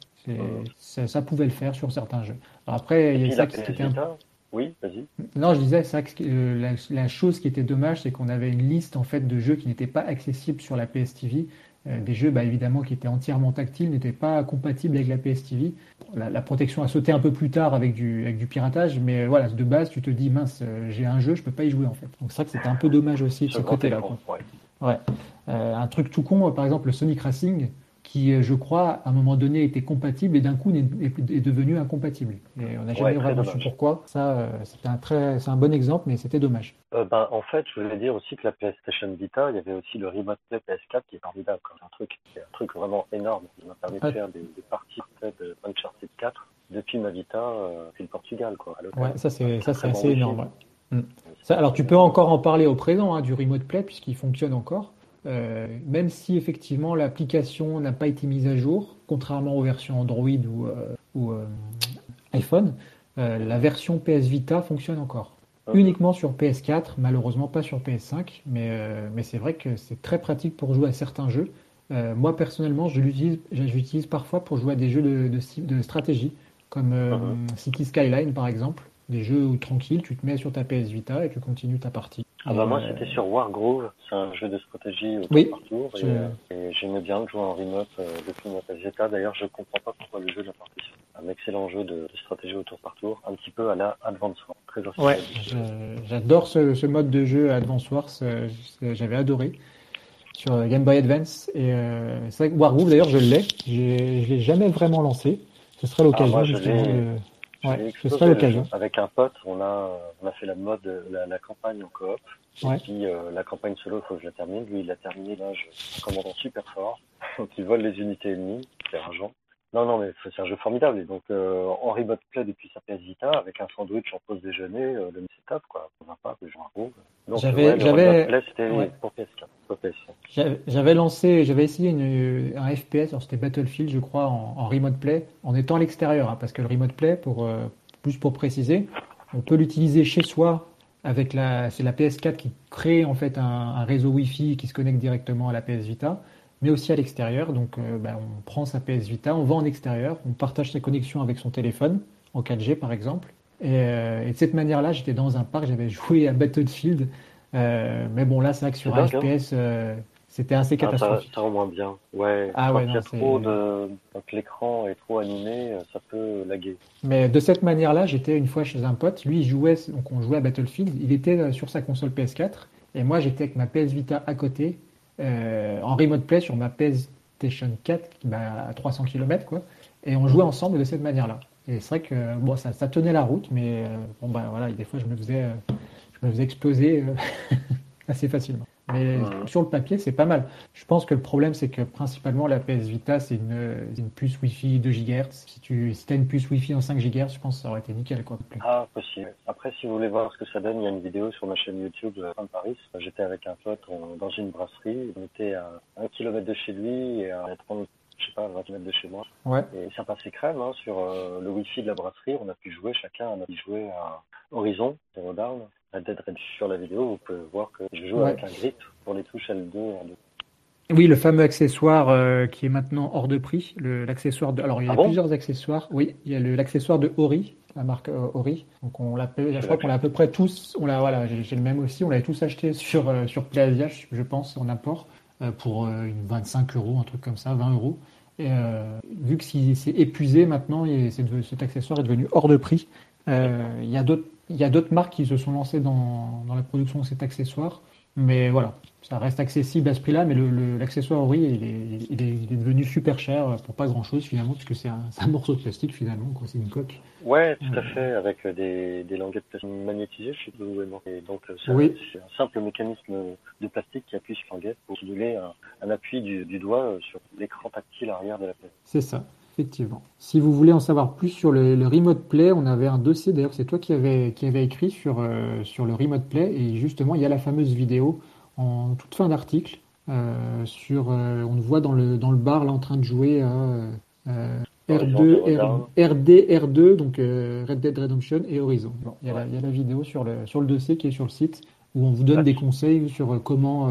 Ça, pouvait le faire sur certains jeux. après, il y a ça qui était un... Oui, vas-y. Non, je disais ça, euh, la, chose qui était dommage, c'est qu'on avait une liste en fait de jeux qui n'étaient pas accessibles sur la PS TV. Euh, des jeux, bah, évidemment, qui étaient entièrement tactiles, n'étaient pas compatibles avec la PS TV. La, protection a sauté un peu plus tard avec du, avec du piratage, mais voilà, de base, tu te dis mince, euh, j'ai un jeu, je peux pas y jouer en fait. Donc c'est vrai que c'était un peu dommage aussi de ce côté-là. Ouais. un truc tout con, par exemple, le Sonic Racing qui, euh, je crois, à un moment donné était compatible et d'un coup est, devenu incompatible. Et on n'a jamais vraiment su pourquoi. Ça, euh, c'est un très, c'est un bon exemple, mais c'était dommage. Euh, ben, en fait, je voulais dire aussi que la PlayStation Vita, il y avait aussi le Remote Play PS4 qui est formidable. C'est un truc, un truc vraiment énorme. Il m'a permis de faire des, parties de Uncharted 4 depuis ma Vita, euh, le Portugal, quoi. ouais, ça c'est, ça c'est assez énorme. Mm. Ça, alors tu peux encore en parler au présent hein, du Remote Play puisqu'il fonctionne encore. Euh, même si effectivement l'application n'a pas été mise à jour, contrairement aux versions Android ou, euh, euh, iPhone, la version PS Vita fonctionne encore. Ah. Uniquement sur PS4, malheureusement pas sur PS5, mais, mais c'est vrai que c'est très pratique pour jouer à certains jeux. moi personnellement, je l'utilise parfois pour jouer à des jeux de, de, stratégie, comme ah. City Skyline par exemple, des jeux où tranquille, tu te mets sur ta PS Vita et tu continues ta partie. Ah bah moi euh, c'était sur Wargrove, c'est un jeu de stratégie au tour par tour et, j'aimais bien jouer en remote euh, depuis ma PS D'ailleurs je comprends pas pourquoi le jeu de la partition. Un excellent jeu de, stratégie au tour par tour, un petit peu à la Advance Wars. Très ouais, j'adore ce, mode de jeu Advance Wars, euh, j'avais adoré sur Game Boy Advance et c'est vrai que Wargroove d'ailleurs je l'ai, je l'ai jamais vraiment lancé. Ce serait l'occasion ah, justement de Ouais, l'occasion. Avec un pote, on a, on a fait la mode, la, la campagne en coop. Et puis euh, la campagne solo, il faut que je la termine. Lui, il a terminé là, je commandant super fort. <laughs> Donc il vole les unités ennemies, c'est argent. Non, non, mais c'est un jeu formidable. Et donc, euh, en remote play depuis sa PS Vita, avec un sandwich en pause déjeuner, euh, le c'est top, quoi. On va pas, je Donc, j'avais, j'avais, pour PS4, J'avais lancé, j'avais essayé une, un FPS, c'était Battlefield, je crois, en, remote play, en étant à l'extérieur, hein, parce que le remote play, pour, euh, plus pour préciser, on peut l'utiliser chez soi avec la, c'est la PS4 qui crée en fait un, un réseau Wi-Fi qui se connecte directement à la PS Vita mais aussi à l'extérieur. Donc, euh, bah, on prend sa PS Vita, on va en extérieur, on partage sa connexion avec son téléphone, en 4G par exemple. Euh, et, de cette manière-là, j'étais dans un parc, j'avais joué à Battlefield. Euh, mais bon, là, c'est vrai que sur un FPS, c'était assez ah, catastrophique. ça, rend moins bien. Ouais, ah, quand il y a trop de. Quand l'écran est trop animé, ça peut laguer. Mais de cette manière-là, j'étais une fois chez un pote. Lui, il jouait, donc on jouait à Battlefield. Il était sur sa console PS4. Et moi, j'étais avec ma PS Vita à côté. Euh, en remote play sur ma PlayStation 4 bah, à 300 km quoi, et on jouait ensemble de cette manière-là. Et c'est vrai que bon, ça, ça, tenait la route, mais euh, bon bah voilà, des fois je me faisais, euh, je me faisais exploser <laughs> assez facilement. Mais sur le papier, c'est pas mal. Je pense que le problème, c'est que principalement la PS Vita, c'est une, une, puce Wi-Fi 2 GHz. Si tu si as une puce Wi-Fi en 5 GHz, je pense que ça aurait été nickel. Quoi. Ah, possible. Après, si vous voulez voir ce que ça donne, il y a une vidéo sur ma chaîne YouTube de Paris. J'étais avec un pote dans une brasserie. On était à 1 km de chez lui et à 30 je sais pas, 20 km de chez moi. Ouais. Et ça passait crème hein, sur euh, le Wi-Fi de la brasserie. On a pu jouer, chacun a pu jouer à Horizon, Zero Down. Sur la vidéo, vous pouvez voir que je joue avec un grip pour les touches L2 Oui, le fameux accessoire euh, qui est maintenant hors de prix. L'accessoire de... Alors, il y a ah plusieurs accessoires. Oui, il y a l'accessoire de Ori, la marque euh, Ori. Donc, on l'a, je crois qu'on l'a à peu près tous. On l'a, voilà, j'ai, le même aussi. On l'avait tous acheté sur, euh, sur Plasia, je pense, en apport, pour une 25 euros, un truc comme ça, 20 euros. Et, vu que c'est épuisé maintenant, et cet accessoire est devenu hors de prix. Il y a d'autres il y a d'autres marques qui se sont lancées dans, dans, la production de cet accessoire. Mais voilà, ça reste accessible à ce prix-là, mais l'accessoire, oui, il est, il, est, devenu super cher pour pas grand-chose finalement, puisque c'est un, <laughs> un, morceau de plastique finalement, c'est une coque. Ouais, tout à fait, avec des, des languettes magnétisées, je sais pas Et donc, c'est un simple mécanisme de plastique qui appuie sur languette pour simuler un, un appui du, du, doigt sur l'écran tactile arrière de la plastique. C'est ça. Effectivement. Si vous voulez en savoir plus sur le, le Remote Play, on avait un dossier, d'ailleurs c'est toi qui avais, qui avait écrit sur, euh, sur le Remote Play, et justement il y a la fameuse vidéo en toute fin d'article, euh, sur, euh, on le voit dans le, dans le bar là en train de jouer à euh, R2, R, RD, R2, donc Red Dead Redemption et Horizon. Bon, il, y a la, il y a la vidéo sur le, sur le dossier qui est sur le site, où on vous donne des conseils sur comment,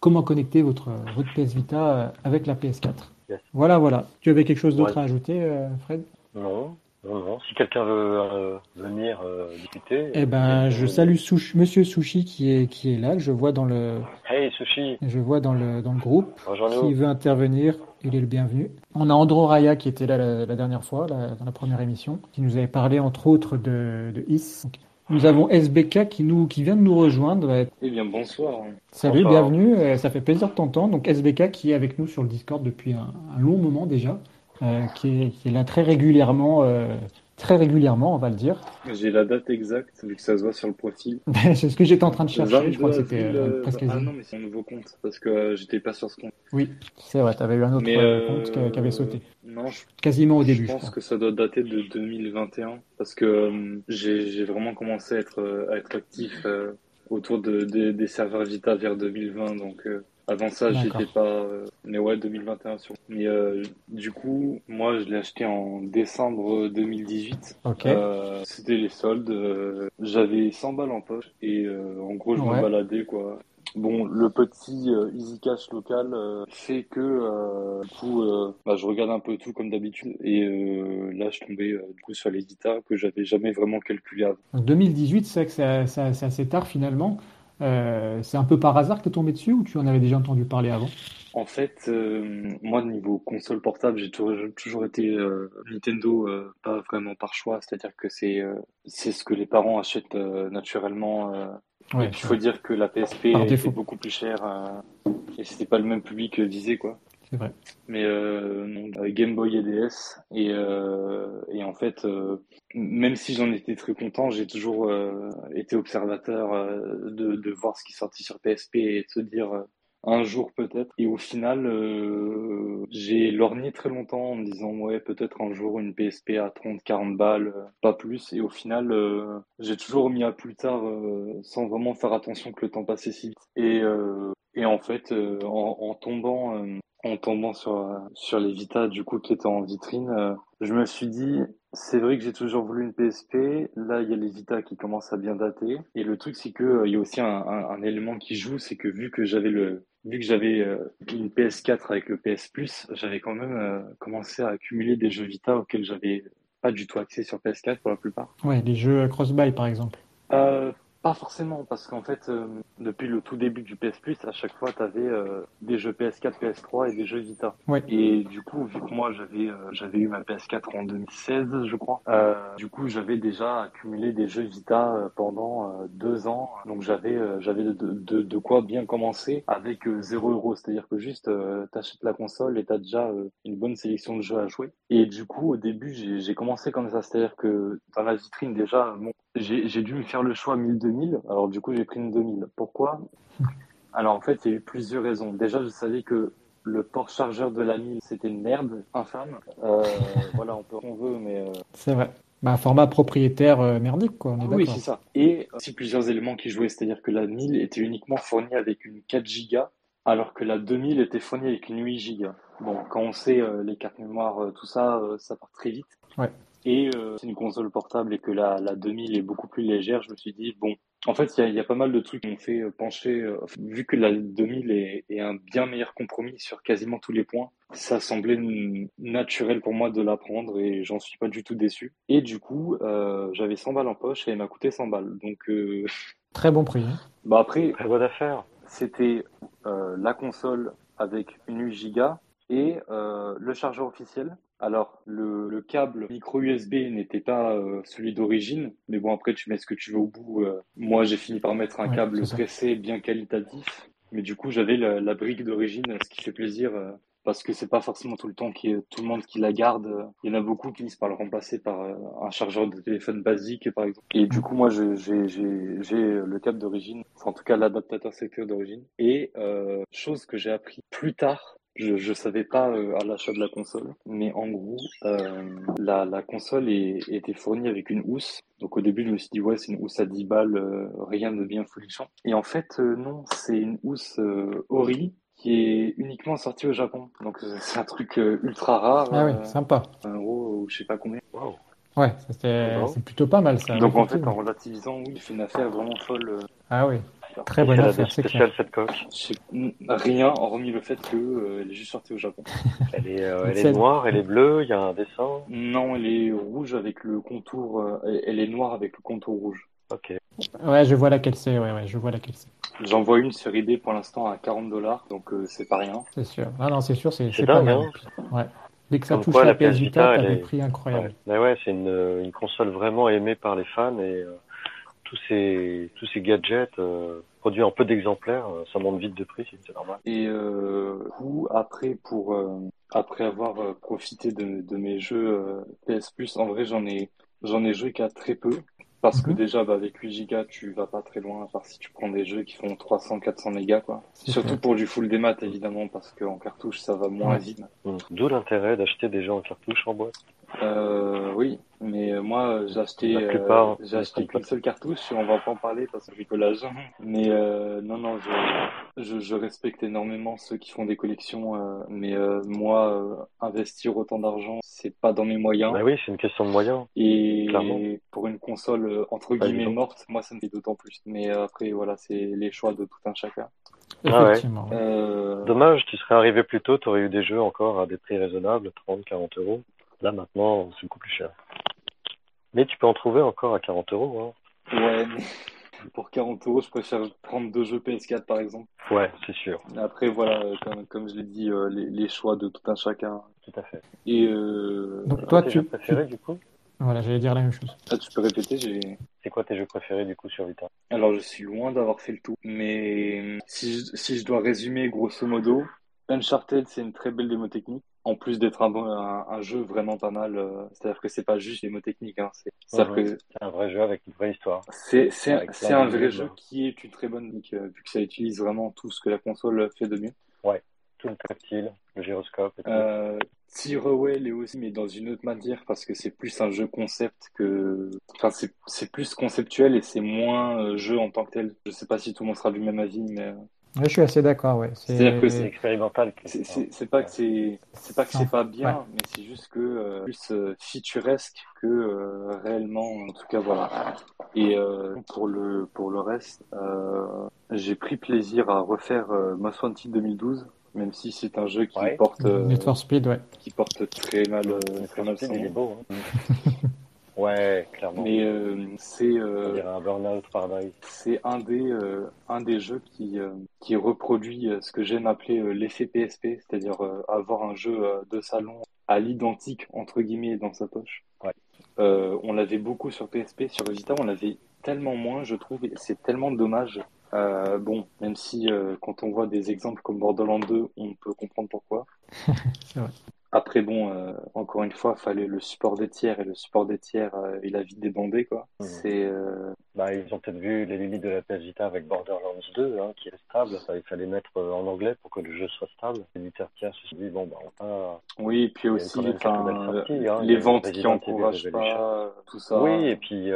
comment connecter votre, votre PS Vita avec la PS4. Yes. Voilà, voilà. Tu avais quelque chose d'autre Ouais. à ajouter, euh, Fred? Non, non, non. Si quelqu'un veut euh, venir euh, discuter. Eh ben, je salue Sushi- Monsieur Sushi qui est, qui est là, je vois dans le, Hey Sushi, je vois dans le, dans le groupe. S'il rejoins-nous. veut intervenir, il est le bienvenu. On a Andro Raya qui était là la, la dernière fois, la- dans la première émission, qui nous avait parlé entre autres de, de IS. Nous avons SBK qui, nous, qui vient de nous rejoindre. Eh bien, bonsoir. Salut, Bonsoir. bienvenue. Euh, Ça fait plaisir de t'entendre. Donc SBK qui est avec nous sur le Discord depuis un, un long moment déjà, euh, qui, est, qui est là très régulièrement, euh, très régulièrement, on va le dire. J'ai la date exacte, vu que ça se voit sur le profil. <laughs> C'est ce que j'étais en train de chercher. Je crois que 22 c'était euh, euh, presque Ah quasi. non, mais c'est un nouveau compte, parce que euh, j'étais pas sur ce compte. Oui, c'est vrai. Tu avais eu un autre euh, euh, compte qui, avait sauté, Non, je, quasiment au je début. je pense que ça doit dater de 2021, parce que euh, j'ai vraiment commencé à être, euh, à être actif euh, autour de, de- des serveurs Vita vers 2020, donc euh, avant ça, j'étais pas... euh, mais ouais, 2021 sur. Mais euh, du coup, moi, je l'ai acheté en décembre 2018. Ok. Euh, c'était les soldes. euh, J'avais 100 balles en poche et en gros je Ouais. me baladais quoi. Bon, le petit euh, Easy Cash local euh, fait que euh, du coup bah, je regarde un peu tout comme d'habitude et là je tombais du coup sur les guitares que j'avais jamais vraiment calculé avant. Donc 2018, c'est vrai que c'est assez tard finalement. Euh, c'est un peu par hasard que tu es tombé dessus ou tu en avais déjà entendu parler avant? En fait, euh, moi niveau console portable, j'ai toujours, été euh, Nintendo, pas vraiment par choix, c'est-à-dire que c'est c'est ce que les parents achètent naturellement. Ouais, il faut dire que la PSP était beaucoup plus chère et c'était pas le même public visé, quoi. Vrai. Mais euh, non, euh, Game Boy et DS. Et, euh, et en fait, euh, même si j'en étais très content, j'ai toujours euh, été observateur euh, de, de voir ce qui sortit sur PSP et de se dire euh, un jour peut-être. Et au final, euh, j'ai lorgné très longtemps en me disant ouais, peut-être un jour une PSP à 30, 40 balles, pas plus. Et au final, euh, j'ai toujours mis à plus tard euh, sans vraiment faire attention que le temps passait si vite. Et, et en fait, euh, en, en tombant, euh, en tombant sur, euh, sur les Vita du coup qui étaient en vitrine, euh, je me suis dit, c'est vrai que j'ai toujours voulu une PSP. Là, il y a les Vita qui commencent à bien dater. Et le truc, c'est que il y a aussi un, un, un élément qui joue, c'est que vu que j'avais le vu que j'avais une PS4 avec le PS Plus, j'avais quand même commencé à accumuler des jeux Vita auxquels j'avais pas du tout accès sur PS4 pour la plupart. Ouais, les jeux cross-buy par exemple. Euh, pas forcément, parce qu'en fait, euh, depuis le tout début du PS Plus, à chaque fois, tu avais des jeux PS4, PS3 et des jeux Vita. Ouais. Et du coup, vu que moi, j'avais euh, j'avais eu ma PS4 en 2016, je crois, euh, du coup, j'avais déjà accumulé des jeux Vita euh, pendant euh, deux ans. Donc, j'avais euh, j'avais de, de, de quoi bien commencer avec euh, 0 euros. C'est-à-dire que juste, euh, t'achètes la console et t'as déjà euh, une bonne sélection de jeux à jouer. Et du coup, au début, j'ai commencé comme ça. C'est-à-dire que dans la vitrine, déjà, bon, j'ai dû me faire le choix 1000-2000. Alors du coup, j'ai pris une 2000. Pourquoi? Alors en fait, il y a eu plusieurs raisons. Déjà, je savais que le port chargeur de la 1000, c'était une merde, infâme. Euh, <laughs> voilà, on peut on veut, mais euh, C'est vrai. Bah, format propriétaire euh, merdique, quoi, on est oui, c'est ça. Et aussi plusieurs éléments qui jouaient, c'est-à-dire que la 1000 était uniquement fournie avec une 4 Go, alors que la 2000 était fournie avec une 8 Go. Bon, quand on sait les cartes mémoire, tout ça, ça part très vite. Ouais. Et euh, c'est une console portable et que la, la 2000 est beaucoup plus légère, je me suis dit, bon, en fait, il y a, il y a pas mal de trucs qui m'ont fait euh, pencher, euh, vu que la 2000 est, est un bien meilleur compromis sur quasiment tous les points, ça semblait naturel pour moi de la prendre et j'en suis pas du tout déçu. Et du coup, euh, j'avais 100 balles en poche et elle m'a coûté 100 balles. Donc, euh, <laughs> Très bon prix. hein. bah après, Très bonne affaire. c'était euh, la console avec une 8 Go et euh, le chargeur officiel. Alors, le, le câble micro USB n'était pas euh, celui d'origine, mais bon, après, tu mets ce que tu veux au bout. euh. moi, j'ai fini par mettre un Ouais, câble pressé bien qualitatif, mais du coup, j'avais la, la brique d'origine, ce qui fait plaisir. euh, parce que c'est pas forcément tout le temps qui tout le monde qui la garde. Il y en a beaucoup qui finissent par le remplacer par euh, un chargeur de téléphone basique, par exemple. Et du coup, moi, j'ai j'ai j'ai le câble d'origine, enfin, en tout cas l'adaptateur secteur d'origine. Et euh, chose que j'ai appris plus tard Je ne savais pas euh, à l'achat de la console, mais en gros, euh, la, la console est, était fournie avec une housse. Donc au début, je me suis dit, ouais, c'est une housse à 10 balles, euh, rien de bien folichon. Et en fait, non, c'est une housse Ori qui est uniquement sortie au Japon. Donc c'est un truc ultra rare. Ah oui, sympa. Un euro ou je sais pas combien. Wow. Ouais, c'est plutôt pas mal ça. Donc en fait, en relativisant, oui, il fait une affaire vraiment folle. Ah oui. Très bonne affaire, c'est spéciale cette coque. Rien, hormis le fait qu'elle euh, est juste sortie au Japon. <laughs> elle est, euh, elle est noire, elle est bleue, il y a un dessin Non, elle est rouge avec le contour. Euh, elle est noire avec le contour rouge. Ok. Ouais, je vois laquelle c'est. Ouais, ouais, je vois laquelle c'est. J'en vois une sur eBay pour l'instant à 40 dollars, donc c'est pas rien. C'est sûr. Ah non, c'est sûr, c'est pas mal. Hein. ouais. Dès que ça touche la, PS Vita, t'as des prix incroyables. Ouais, ouais c'est une, une, console vraiment aimée par les fans et tous ces tous ces gadgets euh, produits en peu d'exemplaires, euh, ça monte vite de prix, c'est normal. Et euh, coup, après pour euh, après avoir euh, profité de, de mes jeux PS Plus, en vrai j'en ai j'en ai joué qu'à très peu. Parce que mhm. déjà, bah, avec 8 Go, tu vas pas très loin, à part si tu prends des jeux qui font 300, 400 mégas, quoi. Surtout pour du full des maths, évidemment, parce qu'en cartouche, ça va moins vite. D'où l'intérêt d'acheter des jeux en cartouche en boîte. Euh, oui, mais euh, moi j'ai acheté, euh, j'ai acheté qu'une seule cartouche. On va pas en parler parce que bricolage. Mais euh, non, non, je, je, je, respecte énormément ceux qui font des collections. Euh, mais euh, moi, investir autant d'argent, c'est pas dans mes moyens. Bah oui, c'est une question de moyens. Et pour une console entre guillemets morte, moi ça me fait d'autant plus. Mais après, voilà, c'est les choix de tout un chacun. Ah ouais. Dommage, tu serais arrivé plus tôt, tu aurais eu des jeux encore à des prix raisonnables, 30, 40 euros. Là, maintenant, c'est beaucoup plus cher. Mais tu peux en trouver encore à 40 euros. Hein. Ouais, pour 40 euros, je préfère prendre deux jeux PS4 par exemple. Ouais, c'est sûr. Après, voilà, comme, comme je l'ai dit, euh, les, les, choix de tout un chacun. Tout à fait. Et euh... Donc, toi, tu. préféré du coup? Voilà, j'allais dire la même chose. Ah, tu peux répéter j'ai... C'est quoi tes jeux préférés du coup sur Vita? Alors, je suis loin d'avoir fait le tout. Mais si je, si je dois résumer grosso modo, Uncharted, c'est une très belle démo technique en plus d'être un, un, un, jeu vraiment pas mal, euh, c'est-à-dire que c'est pas juste des mots techniques. Hein, c'est un vrai jeu avec une vraie histoire. C'est un vrai jeu qui est une très bonne euh, vu que ça utilise vraiment tout ce que la console fait de mieux. Ouais, tout le tactile, le gyroscope. Et euh, Tearaway est aussi, mais dans une autre manière parce que c'est plus un jeu concept que, enfin c'est plus conceptuel et c'est moins euh, jeu en tant que tel. Je sais pas si tout le monde sera du même avis, mais je suis assez d'accord, ouais. C'est-à-dire que c'est expérimental. C'est pas que c'est c'est pas que c'est pas bien, mais c'est juste que euh, plus euh, featuresque que euh, réellement. En tout cas, voilà. Et euh, pour le pour le reste, j'ai pris plaisir à refaire Most Wanted 2012, même si c'est un jeu qui porte Need for Speed, ouais. qui porte très mal. très beau. Hein. <laughs> Ouais, clairement. Mais euh, c'est euh, un burn-out. C'est un des euh, un des jeux qui euh, qui reproduit ce que j'aime appeler euh, l'effet PSP, c'est-à-dire avoir un jeu de salon à l'identique entre guillemets dans sa poche. Ouais. on l'avait beaucoup sur PSP, sur Vita on l'avait tellement moins, je trouve. C'est tellement dommage. bon, même si quand on voit des exemples comme Borderlands 2, on peut comprendre pourquoi. <laughs> c'est vrai. Après, bon, euh, encore une fois, fallait le support des tiers et le support des tiers, euh, il a vite débandé, quoi. Mmh. C'est. Euh... Bah, ils ont peut-être vu les limites de la PS Vita avec Borderlands 2, hein, qui est stable. Ça, il fallait mettre euh, en anglais pour que le jeu soit stable. Les tiers tiers se sont dit, bon, bah, on va. Oui, et puis aussi, enfin, hein, les ventes qui encouragent pas, tout ça. Oui, et puis.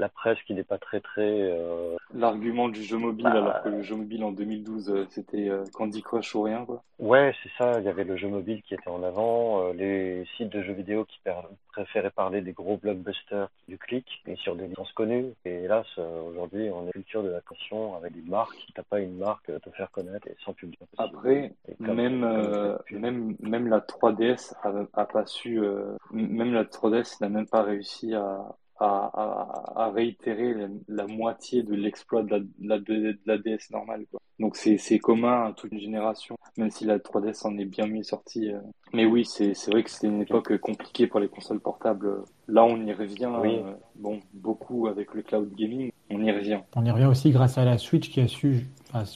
La presse qui n'est pas très très. Euh... L'argument du jeu mobile, bah, alors que le jeu mobile en 2012 euh, c'était euh, Candy Crush ou rien quoi. Ouais, c'est ça. Il y avait le jeu mobile qui était en avant, les sites de jeux vidéo qui préféraient parler des gros blockbusters du clic et sur des licences connues. Et hélas, aujourd'hui, on est culture de la caution avec des marques. T'as pas une marque te faire connaître et sans public. Après, même même même la 3DS a, a pas su, même la 3DS n'a même pas réussi à à, à, réitérer la, moitié de l'exploit de la, de, la, DS normale. Quoi. Donc c'est commun à toute une génération, même si la 3DS en est bien mieux sortie. Euh. Mais oui, c'est vrai que c'était une époque compliquée pour les consoles portables. Là, on y revient. Euh, bon, beaucoup avec le cloud gaming, on y revient. On y revient aussi grâce à la Switch qui a su,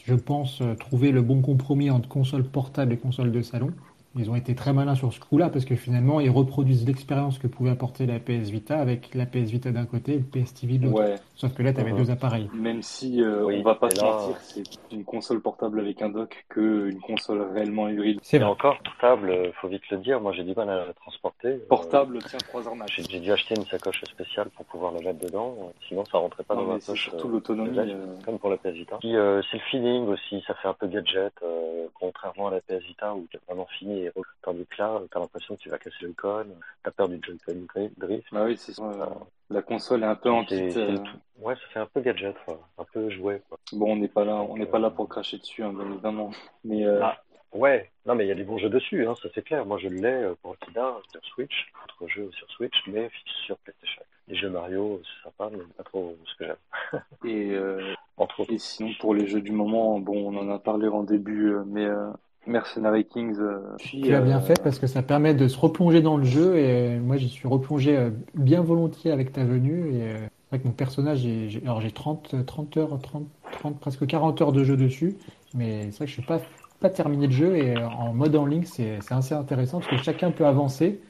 je pense, trouver le bon compromis entre console portable et console de salon. Ils ont été très malins sur ce coup-là parce que finalement, ils reproduisent l'expérience que pouvait apporter la PS Vita avec la PS Vita d'un côté et le PS TV de l'autre. Ouais. Sauf que là, tu avais deux appareils. Même si euh, Oui, on va pas se là- mentir, c'est une console portable avec un dock que une console réellement hybride. C'est encore, portable, euh, faut vite le dire, moi j'ai du mal à la transporter. Euh, Portable tient 3 heures max. J'ai dû acheter une sacoche spéciale pour pouvoir la mettre dedans, euh, sinon ça rentrait pas Non, dans ma poche. surtout euh, l'autonomie. euh, comme pour la PS Vita. Puis euh, c'est le feeling aussi, ça fait un peu gadget, euh, contrairement à la PS Vita où t'es vraiment fini tandis que là, t'as l'impression que tu vas casser le Joy-Con, t'as peur du Joy-Con dri- drift. Bah oui, c'est ça. euh, La console est un peu en euh. Ouais, ça fait un peu gadget, quoi. un peu jouet. Quoi. Bon, on n'est pas là, on n'est pas là pour cracher dessus, hein, bien évidemment. Mais euh, Ah. Ouais, non mais il y a des bons jeux dessus, hein, ça c'est clair. Moi je l'ai euh, pour Akida sur Switch, autre jeu sur Switch, mais sur PlayStation. Les jeux Mario, c'est sympa, mais pas trop ce que j'aime. et, euh, <laughs> et sinon pour les jeux du moment, bon, on en a parlé en début, euh, mais euh, Mercenary Kings. euh, puis, Tu as bien euh, fait parce que ça permet de se replonger dans le jeu et moi j'y suis replongé euh, bien volontiers avec ta venue et euh, que mon personnage, j'ai- alors j'ai 30, 30 heures, 30, 30, presque 40 heures de jeu dessus, mais c'est vrai que je suis pas, pas terminé le jeu et euh, en mode en ligne c'est c'est assez intéressant parce que chacun peut avancer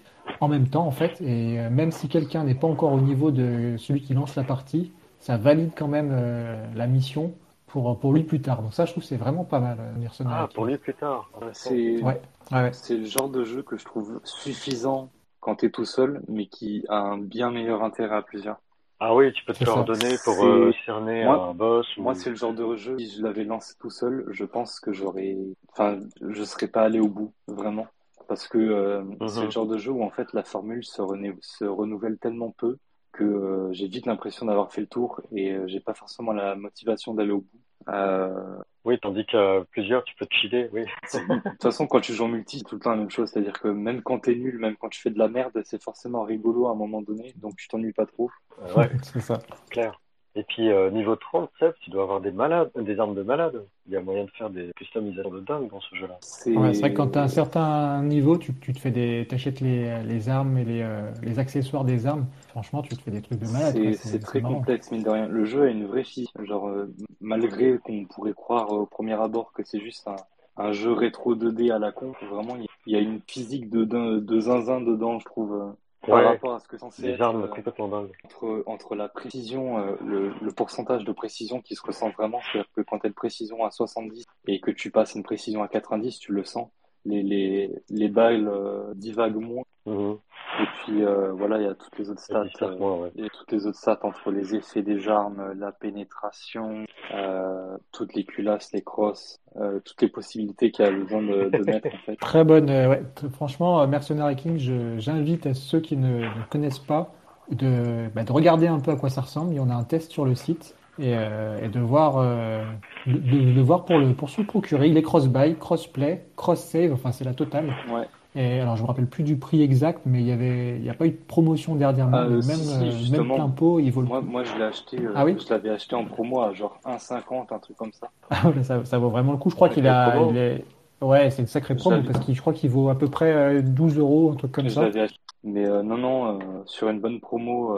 en même temps en fait et euh, même si quelqu'un n'est pas encore au niveau de celui qui lance la partie, ça valide quand même euh, la mission pour, pour lui plus tard. Donc ça je trouve que c'est vraiment pas mal, euh, Mercenary Ah, pour lui plus tard. C'est Ouais, le genre de jeu que je trouve suffisant quand t'es tout seul, mais qui a un bien meilleur intérêt à plusieurs. Ah oui, tu peux te C'est ça. coordonner pour euh, cerner Moi- un boss. Ou... Moi, c'est le genre de jeu, si je l'avais lancé tout seul, je pense que j'aurais, enfin, je serais pas allé au bout, vraiment. Parce que euh, Mhm. c'est le genre de jeu où en fait la formule se, renou- se renouvelle tellement peu que euh, j'ai vite l'impression d'avoir fait le tour et euh, j'ai pas forcément la motivation d'aller au bout. Euh, Oui, tandis qu'à plusieurs, tu peux te chiller, oui. <laughs> de toute façon, quand tu joues en multi, c'est tout le temps la même chose. C'est-à-dire que même quand t'es nul, même quand tu fais de la merde, c'est forcément rigolo à un moment donné, donc tu t'ennuies pas trop. Euh, ouais, <laughs> c'est ça. clair. Et puis, euh, niveau 30, Seb, tu dois avoir des malades, des armes de malades. Il y a moyen de faire des customisations de dingue dans ce jeu-là. C'est Ouais, c'est vrai que quand tu as un certain niveau, tu, tu te fais des, t'achètes les, les armes et les, euh, les accessoires des armes. Franchement, tu te fais des trucs de malade. C'est c'est très marrant. complexe, mine de rien. Le jeu a une vraie fille. Genre, euh, malgré qu'on pourrait croire au premier abord que c'est juste un, un jeu rétro 2D à la con, vraiment, il il y a une physique de, de, de zinzin dedans, je trouve, euh, par Ouais, rapport à ce que c'est censé armes euh, complètement dingues. entre, entre la précision, euh, le, le pourcentage de précision qui se ressent vraiment, c'est-à-dire que quand tu as une précision à 70 et que tu passes une précision à 90, tu le sens. Les, les, les balles euh, divaguent moins. Mhm. Et puis euh, voilà, il y a toutes les autres stats. euh, ouais. a toutes les autres stats entre les effets des armes, la pénétration, euh, toutes les culasses, les crosses, euh, toutes les possibilités qu'il y a besoin de, de <laughs> mettre en fait. Très bonne. euh, ouais. Franchement, euh, Mercenary King, j'invite à ceux qui ne, ne connaissent pas de, bah, de regarder un peu à quoi ça ressemble. Il y en a un test sur le site et, euh, et de voir, euh, de, de- de voir pour, le, pour se le procurer. Il est cross-buy, cross-play, cross-save, enfin c'est la totale. Ouais. Et alors, je me rappelle plus du prix exact, mais il y avait, il n'y a pas eu de promotion dernièrement. Ah, euh, même, si, euh, même plein pot, il vaut le Moi, coup. moi je l'ai acheté, euh, Ah oui je l'avais acheté en promo à genre 1,50, un truc comme ça. <laughs> Ah ça, ça vaut vraiment le coup. Je crois qu'il a, il est, ouais, c'est une sacrée promo parce qu'il, je crois qu'il vaut à peu près euh, 12 euros, un truc comme Je ça. Mais euh, non, non, euh, sur une bonne promo,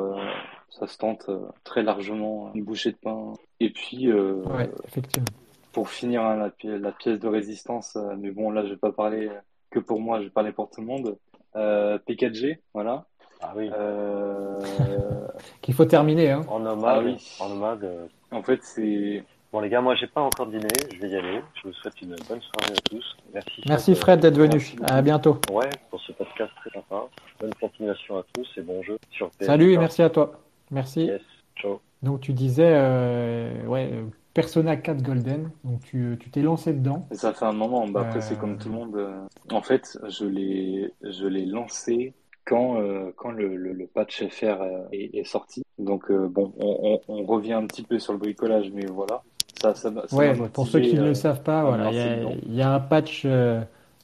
ça se tente euh, très largement, une bouchée de pain. Et puis, euh, Ouais, effectivement. pour finir hein, la, pi- la pièce de résistance, euh, mais bon, là, je vais pas parler que pour moi, je vais parler pour tout le monde. Euh, P4G, voilà. Ah oui. Euh, <laughs> Qu'il faut terminer, hein. En nomade, Ah oui. en nomade. en fait, c'est Bon les gars, moi j'ai pas encore dîné, je vais y aller. Je vous souhaite une bonne soirée à tous. Merci. Merci. Fred d'être venu. À bientôt. Ouais, pour ce podcast très sympa. Bonne continuation à tous et bon jeu sur PS. Salut et merci à toi. Merci. Yes, ciao. Donc tu disais, euh, ouais, Persona 4 Golden. Donc tu tu t'es lancé dedans. ça fait un moment. Bah, après, c'est Euh, comme tout le monde. euh, En fait, je l'ai lancé quand euh, quand le, le, le patch FR est, est sorti. Donc bon, on, on, on revient un petit peu sur le bricolage, mais voilà. Ça, ça, m'a- ça Ouais, pour ceux qui ne le savent pas, me voilà, il y a, dedans. il y a un patch,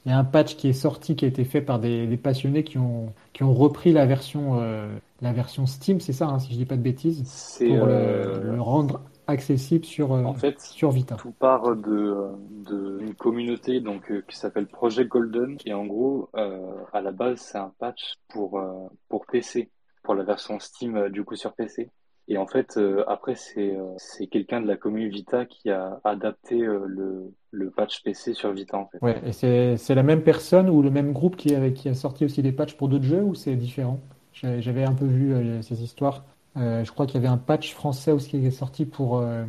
il y a un patch qui est sorti, qui a été fait par des, des passionnés qui ont, qui ont repris la version, euh, la version Steam, c'est ça, hein, si je dis pas de bêtises, C'est pour euh, le, le rendre accessible sur, euh, en fait sur Vita. tout part de de une communauté donc euh, qui s'appelle Project Golden et en gros euh, à la base c'est un patch pour euh, pour PC pour la version Steam du coup sur PC Et en fait, euh, après, c'est euh, c'est quelqu'un de la commune Vita qui a adapté le, le patch PC sur Vita, en fait. Ouais, et c'est c'est la même personne ou le même groupe qui, avait, qui a sorti aussi des patchs pour d'autres jeux ou c'est différent? J'avais j'avais un peu vu euh, ces histoires. Euh, je crois qu'il y avait un patch français aussi qui est sorti pour... euh,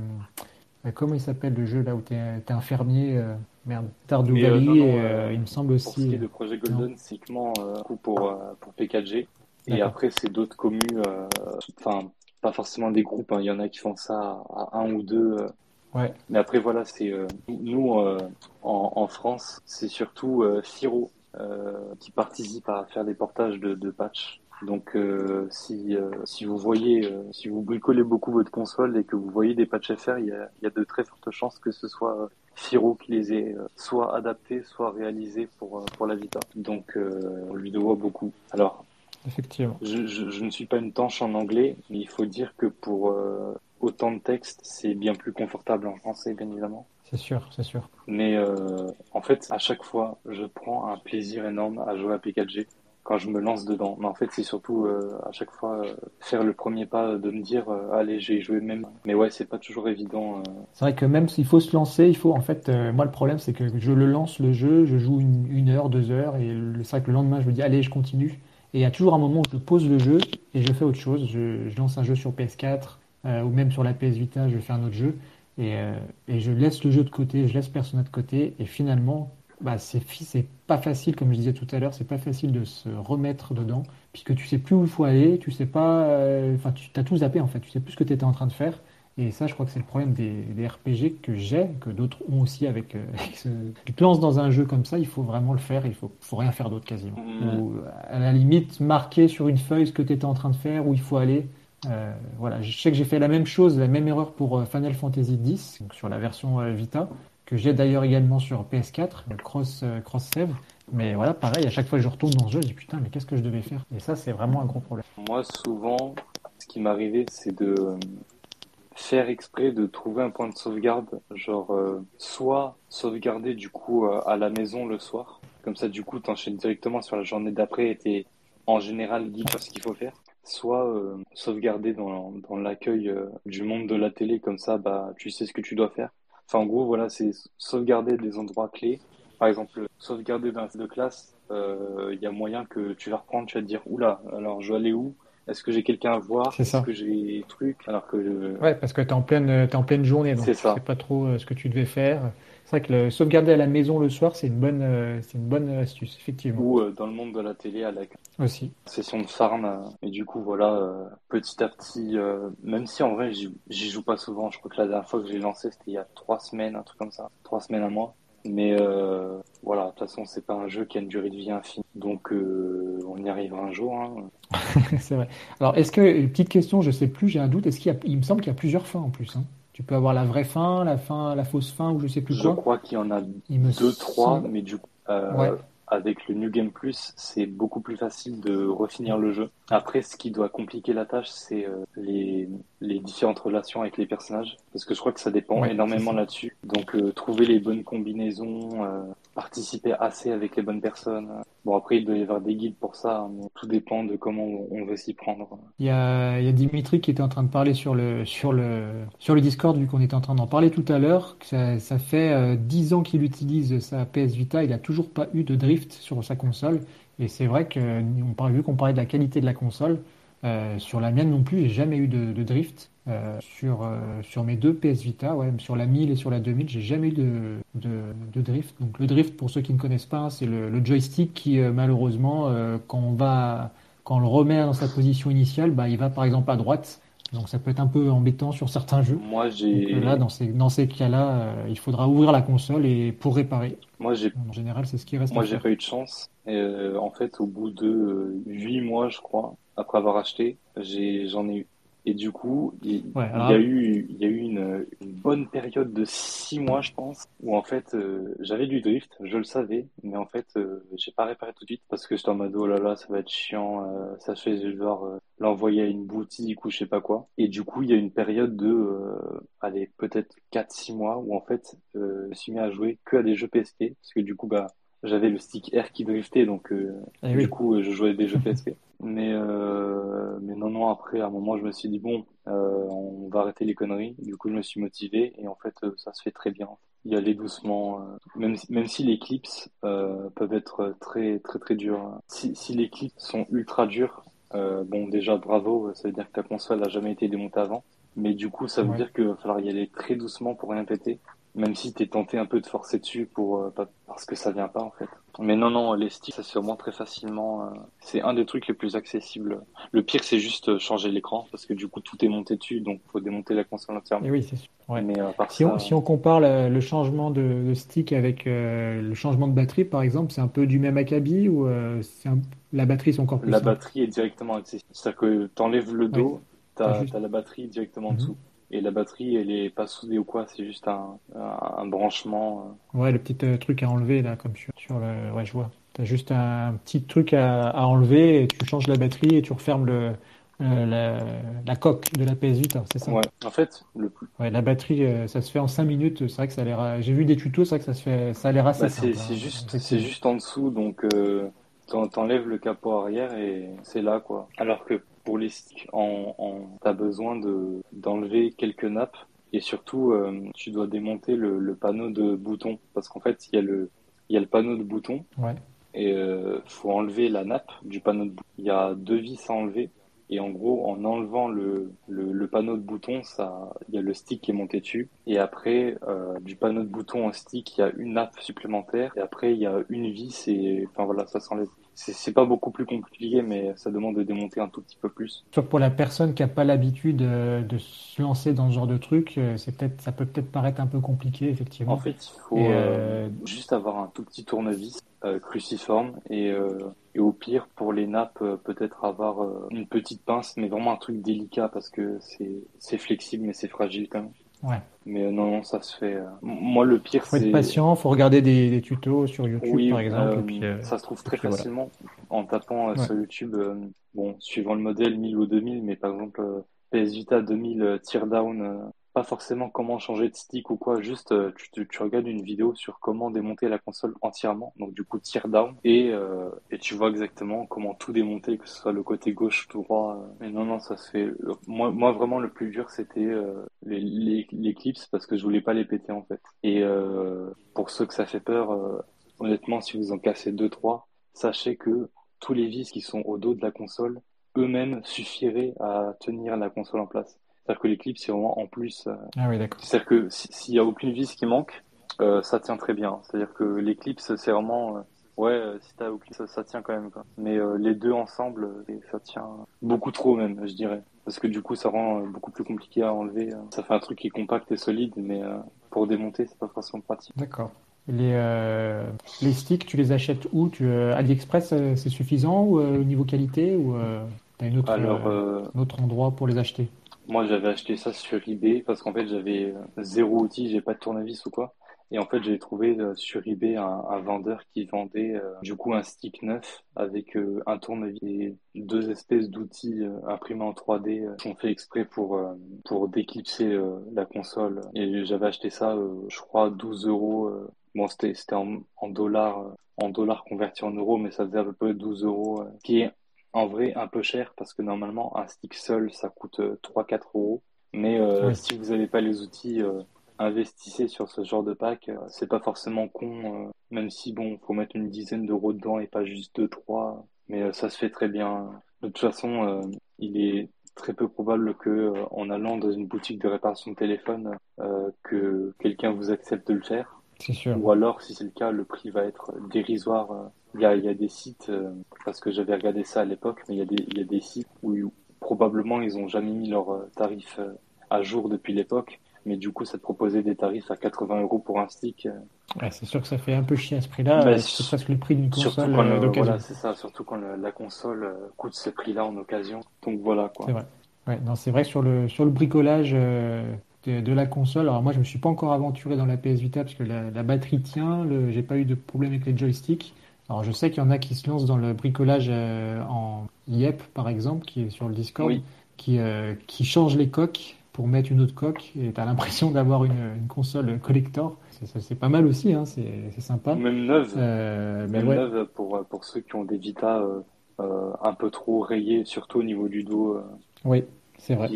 euh, comment il s'appelle le jeu là où t'es t'es un fermier? euh, merde, euh, Valley, non, non, et euh, euh, il me semble Pour ce qui aussi... est de Projet Golden, c'est uniquement euh, pour, euh, pour P4G. Et après, c'est d'autres communes, euh, enfin, pas forcément des groupes, hein. Il y en a qui font ça à un ou deux. Ouais, Mais après, voilà, c'est euh, nous, euh, en, en France, c'est surtout euh, Firo euh, qui participe à faire des portages de, de patchs. Donc, euh, si, euh, si vous voyez, euh, si vous bricolez beaucoup votre console et que vous voyez des patchs FR, il y a, il y a de très fortes chances que ce soit Firo qui les ait soit adaptés, soit réalisés pour, pour la Vita. Donc, euh, on lui doit beaucoup. Alors, effectivement. je, je, je ne suis pas une tanche en anglais, mais il faut dire que pour euh, autant de texte, c'est bien plus confortable en français, bien évidemment. C'est sûr, c'est sûr. Mais euh, en fait, à chaque fois, je prends un plaisir énorme à jouer à P4G quand je me lance dedans. Mais en fait, c'est surtout euh, à chaque fois euh, faire le premier pas de me dire euh, allez, j'ai joué même. Mais ouais, c'est pas toujours évident. C'est vrai que même s'il faut se lancer, il faut en fait, moi le problème c'est que je le lance le jeu, je joue une, une heure, deux heures, et c'est vrai que le lendemain je me dis allez je continue. Et il y a toujours un moment où je pose le jeu et je fais autre chose. Je, je lance un jeu sur PS4 euh, ou même sur la PS Vita, je fais un autre jeu et, euh, et je laisse le jeu de côté, je laisse Persona de côté et finalement, bah c'est pas facile comme je disais tout à l'heure, c'est pas facile de se remettre dedans puisque tu sais plus où il faut aller, tu sais pas, euh, enfin tu as tout zappé en fait, tu sais plus ce que tu étais en train de faire. Et ça, je crois que c'est le problème des, des RPG que j'ai, que d'autres ont aussi avec, euh, <laughs> avec ce... Tu te lances dans un jeu comme ça, il faut vraiment le faire, il faut, faut rien faire d'autre quasiment. Mm. Ou à la limite, marquer sur une feuille ce que tu étais en train de faire, où il faut aller. Euh, voilà, je sais que j'ai fait la même chose, la même erreur pour euh, Final Fantasy X, donc sur la version euh, Vita, que j'ai d'ailleurs également sur PS4, le cross, cross save. Mais voilà, pareil, à chaque fois que je retourne dans le jeu, je dis putain, mais qu'est-ce que je devais faire? Et ça, c'est vraiment un gros problème. Moi, souvent, ce qui m'arrivait, c'est de faire exprès de trouver un point de sauvegarde, genre soit sauvegarder du coup à la maison le soir, comme ça du coup t'enchaînes directement sur la journée d'après et t'es en général guide sur ce qu'il faut faire, soit euh, sauvegarder dans, dans l'accueil euh, du monde de la télé, comme ça bah tu sais ce que tu dois faire. Enfin en gros voilà c'est sauvegarder des endroits clés, par exemple sauvegarder dans de classe, euh, il y a moyen que tu vas reprendre, tu vas te dire oula alors je vais aller où? Est-ce que j'ai quelqu'un à voir? C'est Est-ce ça. que j'ai des trucs? Alors que euh, Ouais, parce que tu es en pleine, euh, t'es en pleine journée, donc tu ça. sais pas trop euh, ce que tu devais faire. C'est vrai que le sauvegarder à la maison le soir, c'est une bonne, euh, c'est une bonne astuce, effectivement. ou euh, dans le monde de la télé à la Aussi. session de farm. euh, et du coup, voilà, petit à petit, même si en vrai, j'y joue pas souvent. Je crois que la dernière fois que j'ai lancé, c'était il y a trois semaines, un truc comme ça. Trois semaines à mois. Mais voilà, de toute façon, c'est pas un jeu qui a une durée de vie infinie. Donc, on y arrivera un jour. hein. <laughs> C'est vrai. Alors, est-ce que, petite question, je sais plus, j'ai un doute, est-ce qu'il y a, il me semble qu'il y a plusieurs fins en plus, hein. Tu peux avoir la vraie fin, la fin, la fausse fin, ou je sais plus Je quoi. crois qu'il y en a Il me deux, trois, mais du coup, euh, Ouais. avec le New Game Plus, c'est beaucoup plus facile de refinir le jeu. Après, ce qui doit compliquer la tâche, c'est euh, les, les différentes relations avec les personnages, parce que je crois que ça dépend Ouais, énormément là-dessus. Donc, euh, trouver les bonnes combinaisons, euh, participer assez avec les bonnes personnes. Bon, après, il doit y avoir des guides pour ça, hein, mais tout dépend de comment on veut s'y prendre. Il y a, Dimitri qui était en train de parler sur le, sur le, sur le Discord, vu qu'on était en train d'en parler tout à l'heure. Ça, fait euh, 10 ans qu'il utilise sa PS Vita, il a toujours pas eu de drift sur sa console. Et c'est vrai que, vu qu'on parlait de la qualité de la console, euh, sur la mienne non plus, j'ai jamais eu de, de drift. Euh, sur, euh, sur mes deux PS Vita, ouais, sur la 1000 et sur la 2000, j'ai jamais eu de, de, de drift. Donc le drift, pour ceux qui ne connaissent pas, c'est le, le joystick qui, malheureusement, quand on va quand on le remet dans sa position initiale, bah, il va par exemple à droite. Donc ça peut être un peu embêtant sur certains jeux. Moi, j'ai, là, dans ces, dans ces cas-là, il faudra ouvrir la console et pour réparer. moi, j'ai En général, c'est ce qui reste Moi, j'ai pas eu de chance. Et, en fait, au bout de euh, huit mois, je crois, après avoir acheté, j'ai, j'en ai eu. Et du coup, il, Ouais, il alors- y a eu, il y a eu une, une bonne période de six mois, je pense, où en fait, euh, j'avais du drift, je le savais, mais en fait, euh, j'ai pas réparé tout de suite parce que j'étais en mode, oh là là, ça va être chiant, euh, ça fait genre euh, l'envoyer à une boutique ou je sais pas quoi. Et du coup, il y a une période de, euh, allez, peut-être quatre six mois où en fait, euh, je me suis mis à jouer que à des jeux PSP parce que du coup, bah, j'avais le stick R qui driftait, donc Eh du oui. coup, je jouais des jeux PSP. Mais, euh, mais non, non, après, à un moment, je me suis dit, bon, euh, on va arrêter les conneries. Du coup, je me suis motivé et en fait, euh, ça se fait très bien. Y aller doucement, même, si- même si les clips euh, peuvent être très, très, très durs. Si, si les clips sont ultra durs, bon, déjà, bravo, ça veut dire que ta console n'a jamais été démontée avant. Mais du coup, ça veut Ouais. dire qu'il va falloir y aller très doucement pour rien péter. Même si t'es tenté un peu de forcer dessus pour, parce que ça vient pas, en fait. Mais non, non, les sticks, ça se vraiment très facilement. euh, c'est un des trucs les plus accessibles. Le pire, c'est juste euh, changer l'écran, parce que du coup, tout est monté dessus, donc faut démonter la console entièrement. Eh oui, c'est sûr. Ouais. Mais euh, Si on, ça, si on compare le, le changement de, de stick avec euh, le changement de batterie, par exemple, c'est un peu du même acabit ou euh, un- la batterie c'est encore plus la simple? batterie est directement accessible. C'est-à-dire que t'enlèves le dos, T'as t'as juste- t'as la batterie directement en Mhm. dessous. Et la batterie, elle est pas soudée ou quoi, c'est juste un, un, un branchement. euh. Ouais, le petit euh, truc à enlever là, comme sur, sur le. Ouais, je vois. T'as juste un petit truc à, à enlever et tu changes la batterie et tu refermes le, euh, la, la coque de la PS Vita, c'est ça? Ouais. En fait, le plus, Ouais, la batterie, euh, ça se fait en 5 minutes. C'est vrai que ça a l'air. J'ai vu des tutos, c'est vrai que ça se fait, ça a l'air assez bah, simple. c'est hein, juste, c'est juste en dessous, donc t'en- t'enlèves le capot arrière et c'est là, quoi. Alors que pour les sticks, en, en, t'as besoin de d'enlever quelques nappes et surtout, euh, tu dois démonter le, le panneau de boutons parce qu'en fait, il y a le, il y a le panneau de boutons Ouais. et euh, faut enlever la nappe du panneau de bouton. Il y a deux vis à enlever et en gros, en enlevant le, le, le panneau de bouton, ça, il y a le stick qui est monté dessus et après euh, du panneau de bouton au stick, il y a une nappe supplémentaire et après il y a une vis et enfin voilà, ça s'enlève. C'est pas beaucoup plus compliqué, mais ça demande de démonter un tout petit peu plus. Sauf pour la personne qui n'a pas l'habitude euh, de se lancer dans ce genre de truc, euh, c'est peut-être, ça peut peut-être paraître un peu compliqué, effectivement. En fait, il faut euh, euh, juste avoir un tout petit tournevis euh, cruciforme et, euh, et au pire pour les nappes peut-être avoir une petite pince, mais vraiment un truc délicat parce que c'est c'est flexible mais c'est fragile quand même. Ouais. Mais euh, non, ça se fait. euh. Moi, le pire, Faut être c'est patient, faut regarder des, des tutos sur YouTube, oui, par exemple. euh, et puis, euh, ça se trouve très voilà. facilement en tapant Ouais. sur YouTube. euh, bon, suivant le modèle 1000 ou 2000, mais par exemple PS Vita 2000 euh, Teardown, pas forcément comment changer de stick ou quoi, juste euh, tu, tu, regardes une vidéo sur comment démonter la console entièrement, donc du coup Teardown, et, euh, et tu vois exactement comment tout démonter, que ce soit le côté gauche, tout droit. euh. Mais non, non, ça se fait. Moi, moi vraiment, le plus dur, c'était les, les, les clips parce que je voulais pas les péter en fait. Et pour ceux que ça fait peur, honnêtement, si vous en cassez deux, trois, sachez que tous les vis qui sont au dos de la console, eux-mêmes suffiraient à tenir la console en place. C'est-à-dire que les clips, c'est vraiment en plus. euh, Ah oui, d'accord. C'est-à-dire que si- s'il y a aucune vis qui manque, euh, ça tient très bien. C'est-à-dire que les clips, c'est vraiment. euh, ouais, euh, si t'as aucune, ça, ça tient quand même. Quoi. Mais les deux ensemble, ça tient beaucoup trop même, je dirais. Parce que du coup, ça rend beaucoup plus compliqué à enlever. Ça fait un truc qui est compact et solide, mais pour démonter, c'est pas forcément pratique. D'accord. Les, euh, les sticks, tu les achètes où? Tu, euh, AliExpress, c'est suffisant ou euh, au niveau qualité ou t'as une autre, Alors, un autre endroit pour les acheter? Moi, j'avais acheté ça sur eBay parce qu'en fait, j'avais euh, zéro outil, j'ai pas de tournevis ou quoi. Et en fait, j'ai trouvé euh, sur eBay un, vendeur qui vendait euh, du coup un stick neuf avec un tournevis et deux espèces d'outils imprimés en 3D euh, qui sont faits exprès pour pour déclipser la console. Et j'avais acheté ça, je crois, 12 euros. Bon, c'était en, en dollars, en dollars convertis en euros, mais ça faisait à peu près 12 euros, en vrai un peu cher parce que normalement un stick seul ça coûte euh, 3-4 euros. Mais euh, Oui. si vous n'avez pas les outils, euh, investissez sur ce genre de pack. Euh, C'est pas forcément con, euh, même si bon, faut mettre une dizaine d'euros dedans et pas juste deux trois. Mais euh, ça se fait très bien. De toute façon, euh, il est très peu probable que euh, en allant dans une boutique de réparation de téléphone, euh, que quelqu'un vous accepte de le faire. Sûr. Ou alors, si c'est le cas, le prix va être dérisoire. Il y a, il y a des sites, euh, parce que j'avais regardé ça à l'époque, mais il y a des, il y a des sites où, où probablement ils ont jamais mis leurs euh, tarifs euh, à jour depuis l'époque. Mais du coup, ça te proposait des tarifs à 80 euros pour un stick. Ouais, c'est sûr que ça fait un peu chier à ce prix-là. Bah, euh, c'est presque le prix d'une Surtout console d'occasion. voilà, c'est ça, surtout quand le- la console coûte ce prix-là en occasion. Donc voilà, quoi. C'est vrai. Ouais, non, c'est vrai que sur le, sur le bricolage euh, de, de la console, alors moi je me suis pas encore aventuré dans la PS Vita parce que la, la batterie tient, le, j'ai pas eu de problème avec les joysticks. Alors je sais qu'il y en a qui se lancent dans le bricolage euh, en YEP par exemple, qui est sur le Discord, Oui. qui, euh, qui changent les coques pour mettre une autre coque et tu as l'impression <laughs> d'avoir une, console collector. C'est pas mal aussi, hein, c'est sympa. Même neuve. Euh, Même neuve pour, pour ceux qui ont des Vita un peu trop rayés, surtout au niveau du dos. oui, c'est vrai.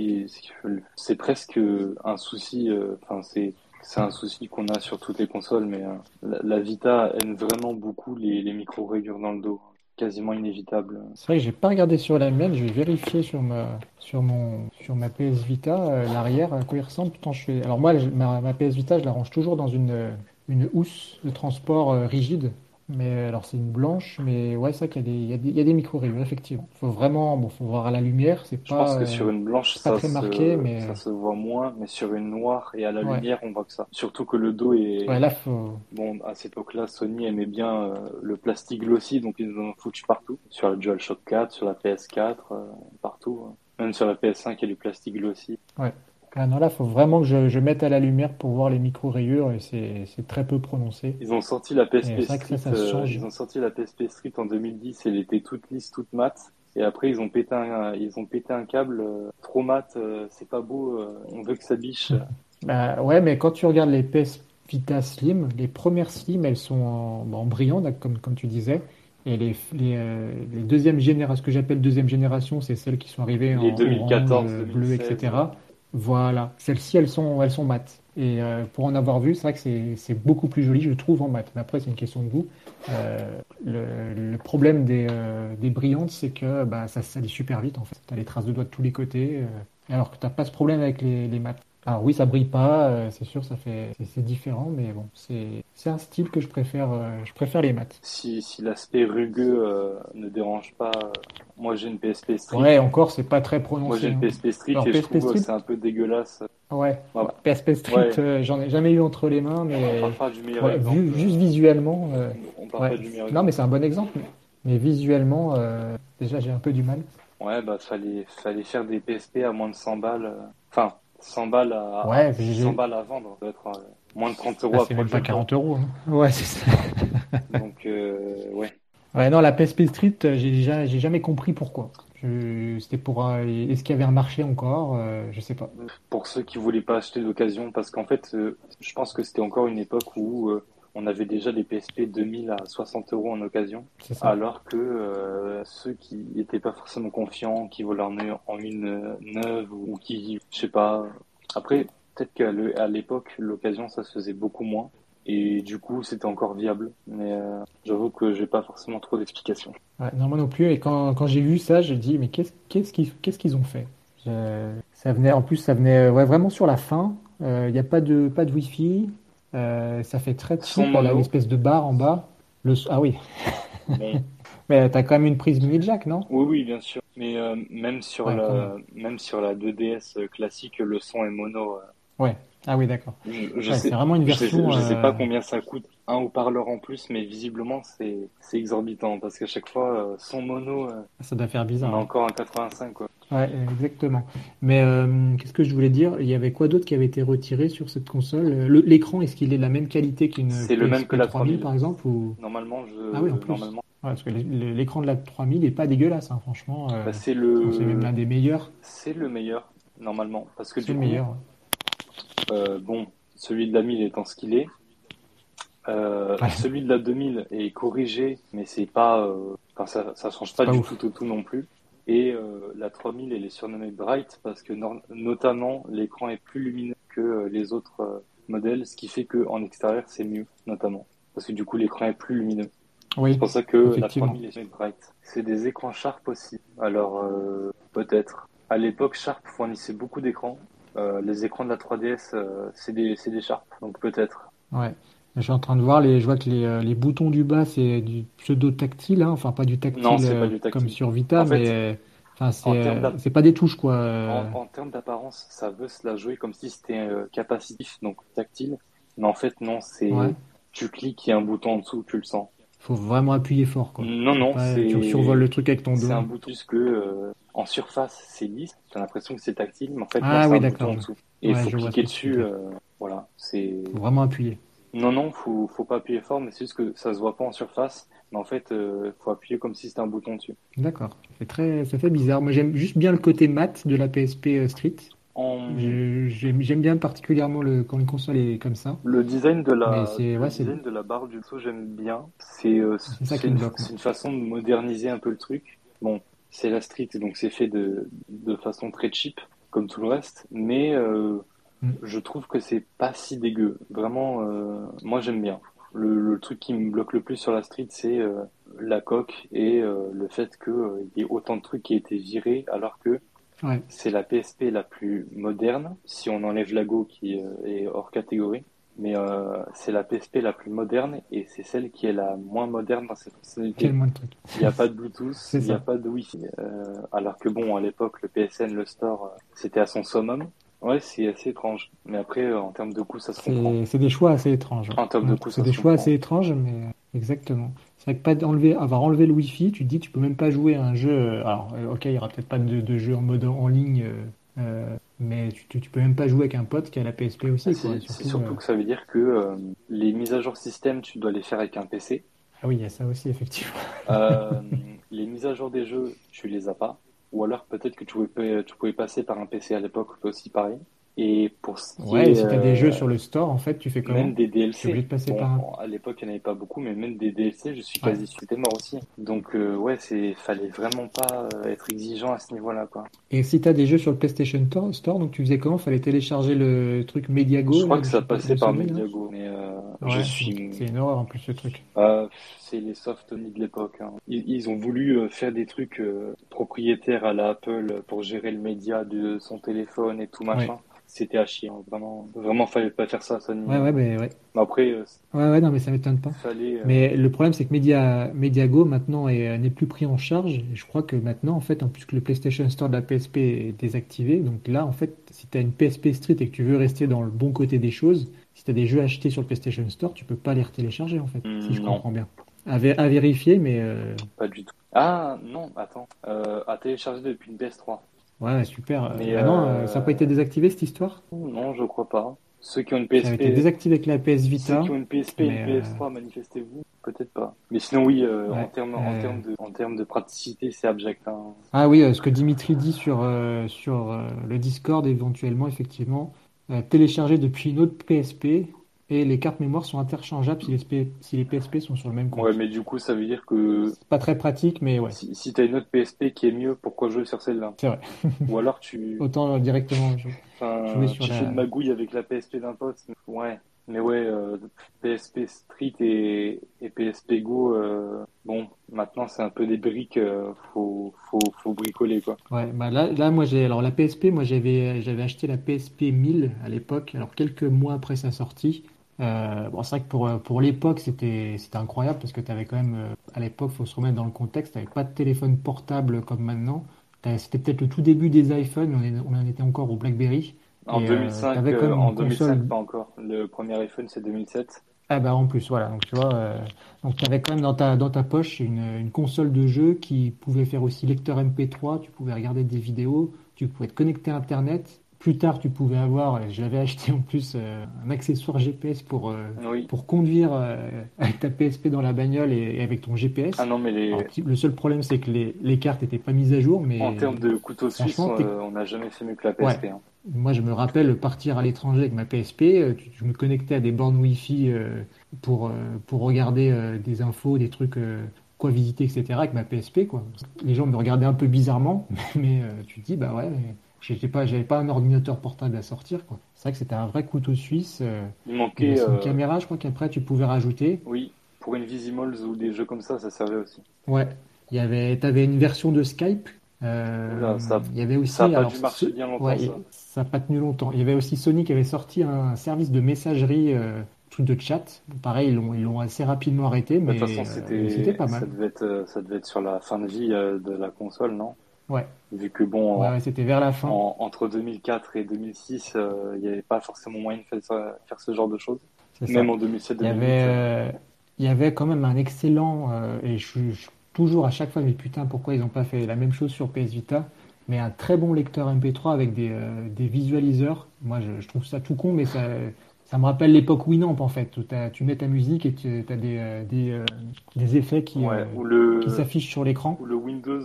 C'est presque un souci. Enfin, c'est c'est un souci qu'on a sur toutes les consoles, mais la, Vita aime vraiment beaucoup les, les micro-rayures dans le dos quasiment inévitable. C'est vrai que j'ai pas regardé sur la mienne, je vais vérifier sur ma, sur mon, sur ma PS Vita euh, l'arrière à quoi il ressemble. je fais... Alors moi, ma, ma, PS Vita, je la range toujours dans une, une housse de transport euh, rigide. Mais euh, alors c'est une blanche, mais ouais, c'est vrai qu'il y a des, il y a des, micro-rayures, effectivement. Faut vraiment, bon, faut voir à la lumière, c'est pas. Je pense que sur une blanche, ça, très se, marqué, mais... ça se voit moins, mais sur une noire et à la lumière, on voit que ça. Surtout que le dos est. Ouais, là, faut... Bon, à cette époque-là, Sony aimait bien euh, le plastique glossy, donc ils en ont foutu partout. Sur la DualShock 4, sur la PS4, euh, partout. Hein. Même sur la PS5, il y a du plastique glossy. Ouais. Ah non, là, il faut vraiment que je, mette à la lumière pour voir les micro-rayures et c'est très peu prononcé. Ils ont sorti la PSP Street, euh, ils ont sorti la PSP Street en 2010, elle était toute lisse, toute mat. Et après, ils ont pété un, ils ont pété un câble euh, trop mat, euh, c'est pas beau, on veut que ça biche. <laughs> Bah, ouais, mais quand tu regardes les PS Vita Slim, les premières Slim, elles sont en, en brillant, comme, comme tu disais. Et les, les, les deuxièmes générations, ce que j'appelle deuxième génération, c'est celles qui sont arrivées en 2014, bleu, etc. Voilà, celles-ci, elles sont, elles sont mates. Et euh, pour en avoir vu, c'est vrai que c'est beaucoup plus joli, je trouve, en mat. Mais après, c'est une question de goût. Euh, le, problème des, euh, des brillantes, c'est que bah, ça salit super vite, en fait. Tu les traces de doigts de tous les côtés, alors que tu n'as pas ce problème avec les, les. Alors oui, ça brille pas, euh, c'est sûr, ça fait, c'est différent, mais bon, c'est, un style que je préfère, euh, je préfère les maths. Si, si l'aspect rugueux euh, ne dérange pas, moi j'ai une PSP Street. Ouais, encore, c'est pas très prononcé. Moi j'ai une hein. PSP Street et je trouve c'est un peu dégueulasse. Ouais, PSP Street, j'en ai jamais eu entre les mains, mais on pas du meilleur exemple, vu, juste visuellement. on parle pas du meilleur Non, mais c'est un bon exemple. Mais visuellement, déjà j'ai un peu du mal. Ouais, bah fallait, fallait faire des PSP à moins de 100 balles. Enfin, 100 balles à, ouais, 100 balles à vendre, ça doit être euh, moins de 30 euros. Ah, c'est même pas 40 euros. Hein. Ouais, c'est ça. <laughs> Donc, euh, ouais. Ouais, non, la PSP Street, euh, j'ai j'ai jamais compris pourquoi. C'était pour. Euh, est-ce qu'il y avait un marché encore euh, Je sais pas. Pour ceux qui voulaient pas acheter d'occasion, parce qu'en fait, je pense que c'était encore une époque où on avait déjà des PSP 2000 à 60 euros en occasion, alors que euh, ceux qui n'étaient pas forcément confiants, qui voulaient en, une neuve ou qui, je sais pas. Après, peut-être qu'à l'époque, l'occasion, ça se faisait beaucoup moins. Et du coup, c'était encore viable. Mais euh, j'avoue que j'ai pas forcément trop d'explications. non, moi non plus. Et quand, quand j'ai vu ça, j'ai dit, mais qu'est-ce qu'est-ce qu'ils qu'est-ce qu'ils ont fait? Ça venait, en plus, ça venait ouais, vraiment sur la fin. Il euh, n'y a pas de, pas de Wi-Fi. Euh, ça fait très cheap, a une espèce de barre en bas. Le... Ah oui. <laughs> <laughs> Mais t'as quand même une prise mini jack, non? Oui, oui, bien sûr. Mais euh, même sur la, même sur la 2DS classique, le son est mono. Euh. Ouais. Ah oui, d'accord. Je, sais, vraiment une version. Je sais, sais, pas combien ça coûte un haut-parleur en plus, mais visiblement c'est exorbitant parce qu'à chaque fois son mono. ça doit faire bizarre. On a encore un 85 quoi. Ouais, exactement. Mais euh, qu'est-ce que je voulais dire? Il y avait quoi d'autre qui avait été retiré sur cette console? L'écran, est-ce qu'il est de la même qualité qu'une C'est le même que la 3000 par exemple ou... Normalement, je. Ah oui, en plus. Normalement. Ouais, parce que l'écran de la 3000 n'est pas dégueulasse, hein, franchement. Euh, bah, c'est le. C'est même l'un des meilleurs. C'est le meilleur normalement, parce que c'est le meilleur. Euh, bon, celui de la 1000 étant ce qu'il est. Celui de la 2000 est corrigé, mais c'est pas. Enfin, ça, ça change pas, du tout au tout non plus. Et euh, la 3000, elle est surnommée Bright parce que notamment l'écran est plus lumineux que euh, les autres euh, modèles, ce qui fait qu'en extérieur c'est mieux, notamment. Parce que du coup l'écran est plus lumineux. Oui, c'est pour ça que la 3000 est Bright. C'est des écrans Sharp aussi. Alors peut-être. À l'époque, Sharp fournissait beaucoup d'écrans. Les écrans de la 3DS, c'est des, des Sharp, donc peut-être. Ouais. Je suis en train de voir, les, je vois que les, euh, les boutons du bas, c'est du pseudo-tactile, hein. enfin pas du tactile, non, pas du tactile. comme sur Vita, mais enfin, c'est pas des touches quoi. En, termes d'apparence, ça veut se la jouer comme si c'était euh, capacitif, donc tactile, mais en fait non, c'est tu cliques, il y a un bouton en dessous, tu le sens. Faut vraiment appuyer fort quoi. Non, non, tu survoles le truc avec ton dos. C'est un bouton que euh, en surface c'est lisse, t'as l'impression que c'est tactile, mais en fait ah, oui, c'est un bouton en dessous. Et il faut cliquer dessus, voilà, c'est. Vraiment appuyer. Non, non, faut, faut pas appuyer fort, mais c'est juste que ça se voit pas en surface. Mais en fait, euh, faut appuyer comme si c'était un bouton dessus. D'accord. C'est très, ça fait bizarre. Moi, j'aime juste bien le côté mat de la PSP euh, Street. J'aime bien particulièrement le, quand une console est comme ça. Le design de la, le design de la barre du saut, j'aime bien. C'est euh, une, une, façon de moderniser un peu le truc. Bon, c'est la street, donc c'est fait de, de façon très cheap, comme tout le reste. Mais euh, mm. je trouve que c'est pas si dégueu. Vraiment, euh, moi j'aime bien. Le, le, truc qui me bloque le plus sur la street, c'est euh, la coque et euh, le fait qu'il euh, y ait autant de trucs qui aient été virés, alors que ouais. c'est la PSP la plus moderne, si on enlève la Go qui est hors catégorie. Mais c'est la PSP la plus moderne et c'est celle qui est la moins moderne dans cette fonctionnalité. Il n'y a pas de Bluetooth, il n'y a pas de Wi-Fi. alors que bon, à l'époque, le PSN, le store, c'était à son summum. Ouais, c'est assez étrange. Mais après, euh, en termes de coût, ça se comprend. C'est des choix assez étranges. En termes de coût, C'est des choix assez étranges, mais euh, exactement. C'est vrai que pas d'enlever, avoir enlevé le Wi-Fi, tu te dis, tu peux même pas jouer à un jeu. Euh, alors, ok, il y aura peut-être pas de, de, jeu en mode en ligne, euh, mais tu, tu, peux même pas jouer avec un pote qui a la PSP aussi. C'est surtout, surtout que ça veut dire que les mises à jour système, tu dois les faire avec un PC. Ah oui, il y a ça aussi, effectivement. <laughs> les mises à jour des jeux, tu les as pas. Ou alors peut-être que tu pouvais, tu pouvais passer par un PC à l'époque, aussi pareil. Et pour ce qui ouais, si tu as des jeux sur le store, en fait, tu fais comment Même des DLC. de passer par. À l'époque, il n'y en avait pas beaucoup, mais même des DLC, je suis quasi ouais. mort aussi. Donc, euh, ouais, c'est fallait vraiment pas euh, être exigeant à ce niveau-là, quoi. Et si tu as des jeux sur le PlayStation Store, donc tu faisais comment? Fallait télécharger le truc Mediago Je crois que ça passait par Mediago, mais euh, je suis. C'est une horreur en plus ce truc. Euh, c'est les soft de l'époque. Hein. Ils, ils, ont voulu euh, faire des trucs euh, propriétaires à la Apple pour gérer le média de son téléphone et tout machin. Ouais c'était à chier. Hein. Vraiment, vraiment, fallait pas faire ça, Sony. Ouais, ouais, mais ouais. Mais après. Euh, ouais, ouais, non, mais ça m'étonne pas. Fallait, euh... Mais le problème, c'est que Media, Mediago maintenant n'est plus pris en charge. Et je crois que maintenant, en fait, en plus que le PlayStation Store de la PSP est désactivé, donc là, en fait, si tu as une PSP Street et que tu veux rester dans le bon côté des choses, si tu as des jeux achetés sur le PlayStation Store, tu peux pas les retélécharger, en fait, mmh, si je non. comprends bien. À, à vérifier, mais. Euh... Pas du tout. Ah, non, attends. Euh, à télécharger depuis une PS3. Ouais, super. Mais ah non, euh... ça n'a pas été désactivé cette histoire? Non, je crois pas. Ceux qui ont une PSP. Ça a été désactivé avec la PS Vita. Ceux qui ont une PSP et une PS3, euh... manifestez-vous. Peut-être pas. Mais sinon, oui, euh, ouais, en, termes, en, euh. termes de, en termes de praticité, c'est abject. Hein. Ah oui, ce que Dimitri dit sur, euh, sur le Discord, éventuellement, effectivement, télécharger depuis une autre PSP et les cartes mémoire sont interchangeables si les, si les PSP sont sur le même compte. Ouais, mais du coup, ça veut dire que. C'est pas très pratique, mais ouais. Si, si tu as une autre PSP qui est mieux, pourquoi jouer sur celle-là? C'est vrai. Ou alors tu. <laughs> Autant euh, directement jouer, enfin, jouer sur tu la... fais une magouille avec la PSP d'un pote. Ouais. Mais ouais, euh, PSP Street et, et PSP Go, euh, bon, maintenant c'est un peu des briques, euh, faut, faut, faut bricoler quoi. Ouais, bah là, là moi j'ai, alors la PSP, moi j'avais, j'avais acheté la PSP 1000 à l'époque, alors quelques mois après sa sortie. Euh, bon, c'est vrai que pour, pour l'époque, c'était, c'était incroyable parce que tu avais quand même, euh, à l'époque, faut se remettre dans le contexte, tu n'avais pas de téléphone portable comme maintenant. C'était peut-être le tout début des iPhones, on, est, on en était encore au BlackBerry. En, et, 2005, euh, euh en 2005, console... pas encore. Le premier iPhone, c'est 2007. Ah bah en plus, voilà. Donc tu vois, euh, donc tu avais quand même dans ta, dans ta poche une, une console de jeu qui pouvait faire aussi lecteur MP3, tu pouvais regarder des vidéos, tu pouvais te connecter à Internet plus tard, tu pouvais avoir, je l'avais acheté en plus, euh, un accessoire GPS pour, euh, oui. pour conduire euh, avec ta PSP dans la bagnole et, et avec ton GPS. Ah non, mais les... Alors, le seul problème, c'est que les, les cartes n'étaient pas mises à jour. Mais en termes de couteau suisse, on n'a jamais fait mieux que la PSP. Ouais. Hein. Moi, je me rappelle partir à l'étranger avec ma PSP. Je me connectais à des bornes Wi-Fi pour, pour regarder des infos, des trucs quoi visiter, etc. avec ma PSP. Quoi. Les gens me regardaient un peu bizarrement, <laughs> mais tu te dis, bah ouais. Mais j'étais pas j'avais pas un ordinateur portable à sortir quoi. C'est vrai que c'était un vrai couteau suisse euh, il manquait une euh... caméra je crois qu'après tu pouvais rajouter. Oui pour une Visimals ou des jeux comme ça ça servait aussi. Ouais. Il y avait t'avais une version de Skype euh, Là, ça, il y avait aussi ça a pas alors, dû marcher ce... bien longtemps ouais, ça. ça a pas tenu longtemps. Il y avait aussi Sony qui avait sorti un service de messagerie truc de chat. Pareil ils l'ont ils l'ont assez rapidement arrêté mais de toute façon c'était c'était pas mal. ça devait être ça devait être sur la fin de vie de la console non? Ouais. Vu que bon, ouais, c'était vers la fin. En, entre 2004 et 2006, euh, il n'y avait pas forcément moyen de faire, ça, faire ce genre de choses. Même en 2007, 2008. Il y avait, euh, il y avait quand même un excellent, euh, et je suis toujours à chaque fois, mais putain, pourquoi ils n'ont pas fait la même chose sur PS Vita mais un très bon lecteur MP3 avec des, des visualiseurs. Moi, je, je, trouve ça tout con, mais ça, ça me rappelle l'époque Winamp en fait, où tu mets ta musique et tu as des, des, des effets qui, ouais, le, qui s'affichent sur l'écran. Ou le Windows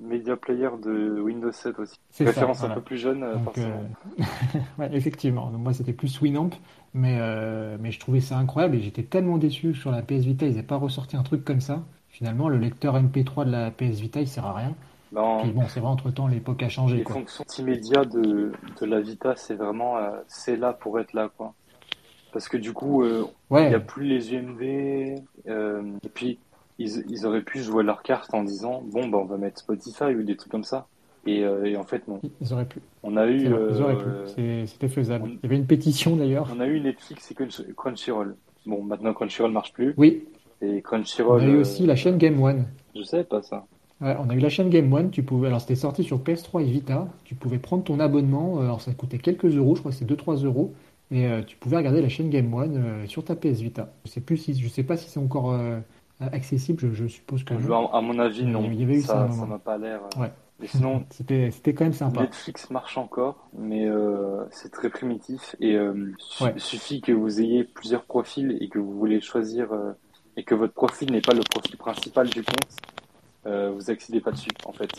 Media Player de Windows 7 aussi. C'est ça, Référence voilà. un peu plus jeune, euh, Donc, euh, <laughs> ouais, effectivement. Donc, moi, c'était plus Winamp, mais, euh, mais je trouvais ça incroyable et j'étais tellement déçu sur la PS Vita, ils n'aient pas ressorti un truc comme ça. Finalement, le lecteur MP3 de la PS Vita, il sert à rien. Dans Puis bon, c'est vrai, entre-temps, l'époque a changé, les quoi. fonctions multimédia de, de la Vita, c'est vraiment, euh, c'est là pour être là, quoi. Parce que du coup, euh, il n'y a plus les UMD, euh, et puis ils, ils auraient pu jouer leur carte en disant, bon, bah, on va mettre Spotify ou des trucs comme ça. Et, euh, et en fait, non. ils auraient pu. On a eu, ils auraient pu. C'était faisable. on- Il y avait une pétition d'ailleurs. on a eu Netflix et Crunch- Crunchyroll. Bon, maintenant Crunchyroll marche plus. Oui, Et on Crunchyroll, a eu aussi la chaîne Game One. je sais pas ça. Ouais, on a eu la chaîne Game One. Tu pouvais, alors c'était sorti sur PS3 et Vita. Tu pouvais prendre ton abonnement. Alors ça coûtait quelques euros, je crois que c'est 2-3 euros. Et euh, tu pouvais regarder la chaîne Game One euh, sur ta PS Vita. Je sais plus si, je sais pas si c'est encore euh, accessible. Je, je suppose que. À, mon avis, non. il y avait eu ça ça, m'a pas l'air. Ouais. Mais sinon, <laughs> C'était, quand même sympa. Netflix marche encore, mais euh, c'est très primitif et euh, su- Ouais. suffit que vous ayez plusieurs profils et que vous voulez choisir euh, et que votre profil n'est pas le profil principal du compte, vous accédez pas dessus en fait.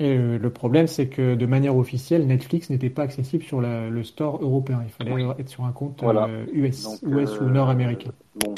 Et euh, le problème, c'est que de manière officielle, Netflix n'était pas accessible sur la- le store européen. Il fallait Oui. être sur un compte Voilà. euh, US, Donc, US ou euh, nord-américain. Bon,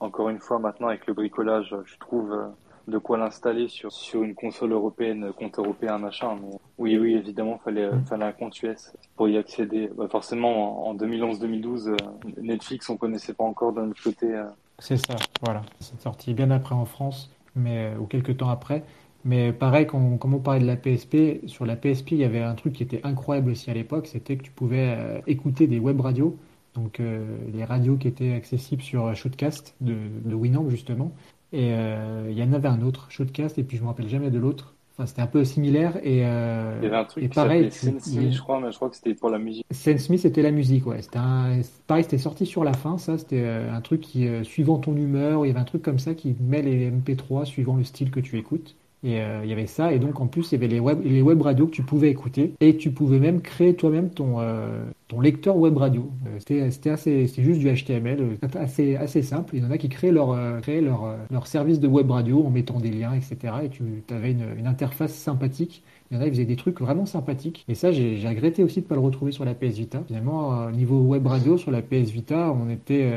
encore une fois, maintenant avec le bricolage, je trouve euh, de quoi l'installer sur, sur une console européenne, euh, compte européen, machin. Mais oui, oui, évidemment, fallait, euh, Mm. fallait un compte US pour y accéder. Bah, forcément, en, en 2011-2012, euh, Netflix, on connaissait pas encore de notre côté. euh. C'est ça, voilà. C'est sorti bien après en France, mais ou quelques temps après. Mais pareil, quand, comme on parlait de la PSP, sur la PSP, il y avait un truc qui était incroyable aussi à l'époque, c'était que tu pouvais euh, écouter des web radios, donc euh, les radios qui étaient accessibles sur Shoutcast de, de Winamp justement. Et euh, il y en avait un autre, Shoutcast, et puis je me rappelle jamais de l'autre. Enfin, c'était un peu similaire et, euh, Il y avait un truc et qui pareil, Sensei, il- je crois, mais je crois que c'était pour la musique. Sam Smith, c'était la musique, ouais. C'était un... Pareil, c'était sorti sur la fin, ça. C'était un truc qui, suivant ton humeur, il y avait un truc comme ça qui met les MP3 suivant le style que tu écoutes. Et euh, il y avait ça, et donc en plus il y avait les web, les web radios que tu pouvais écouter, et tu pouvais même créer toi-même ton, euh, ton lecteur web radio. Euh, c'était, assez, c'était juste du HTML, assez, assez simple. Il y en a qui créaient leur, créaient leur, leur service de web radio en mettant des liens, etc. Et tu avais une, une interface sympathique. Il y en a, ils faisaient des trucs vraiment sympathiques. Et ça, j'ai j'ai regretté aussi de ne pas le retrouver sur la PS Vita. Finalement, euh, niveau web radio, sur la PS Vita, on était,